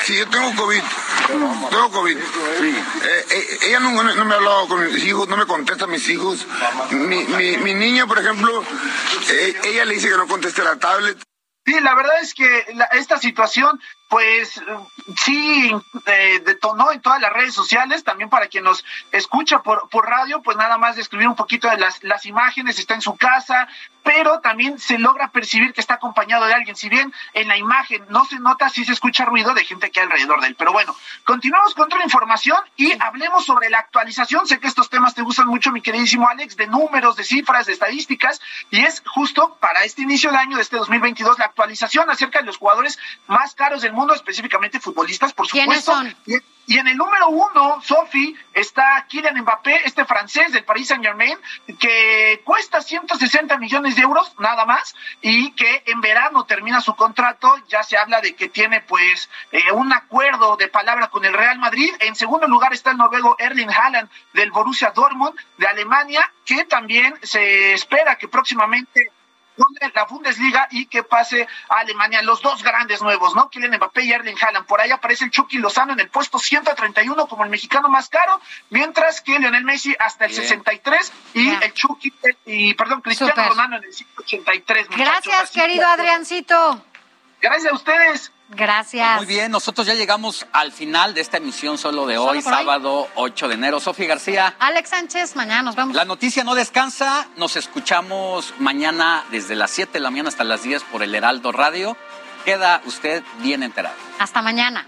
si yo tengo COVID, tengo COVID. Eh, eh, ella no, me ha hablado con mis hijos, no me contesta a mis hijos. Mi, mi, mi niña, por ejemplo, eh, ella le dice que no conteste la tablet. Sí, la verdad es que esta situación pues sí eh, detonó en todas las redes sociales, también para quien nos escucha por, por radio, pues nada más describir un poquito de las, las imágenes, está en su casa, pero también se logra percibir que está acompañado de alguien, si bien en la imagen no se nota, sí se escucha ruido de gente que hay alrededor de él. Pero bueno, continuamos con otra información y hablemos sobre la actualización, sé que estos temas te gustan mucho, mi queridísimo Alex, de números, de cifras, de estadísticas, y es justo para este inicio de año de este 2022 la actualización acerca de los jugadores más caros del mundo, específicamente futbolistas, por supuesto. Y, en el número uno, Sofi, está Kylian Mbappé, este francés del Paris Saint Germain, que cuesta 160 millones de euros, nada más, y que en verano termina su contrato. Ya se habla de que tiene pues eh, un acuerdo de palabra con el Real Madrid. En segundo lugar está el noruego Erling Haaland del Borussia Dortmund de Alemania, que también se espera que próximamente la Bundesliga y que pase a Alemania. Los dos grandes nuevos, ¿no? Kylian Mbappé y Erling Haaland. Por ahí aparece el Chucky Lozano en el puesto 131 como el mexicano más caro, mientras que Lionel Messi hasta el 63 y el Chucky, y perdón, Cristiano Ronaldo en el 183. Gracias, querido Adriancito. Gracias a ustedes. Gracias. Muy bien, nosotros ya llegamos al final de esta emisión solo de hoy, sábado 8 de enero. Sofía García. Alex Sánchez, mañana nos vemos. La noticia no descansa, nos escuchamos mañana desde las 7 de la mañana hasta las 10 por el Heraldo Radio. Queda usted bien enterado. Hasta mañana.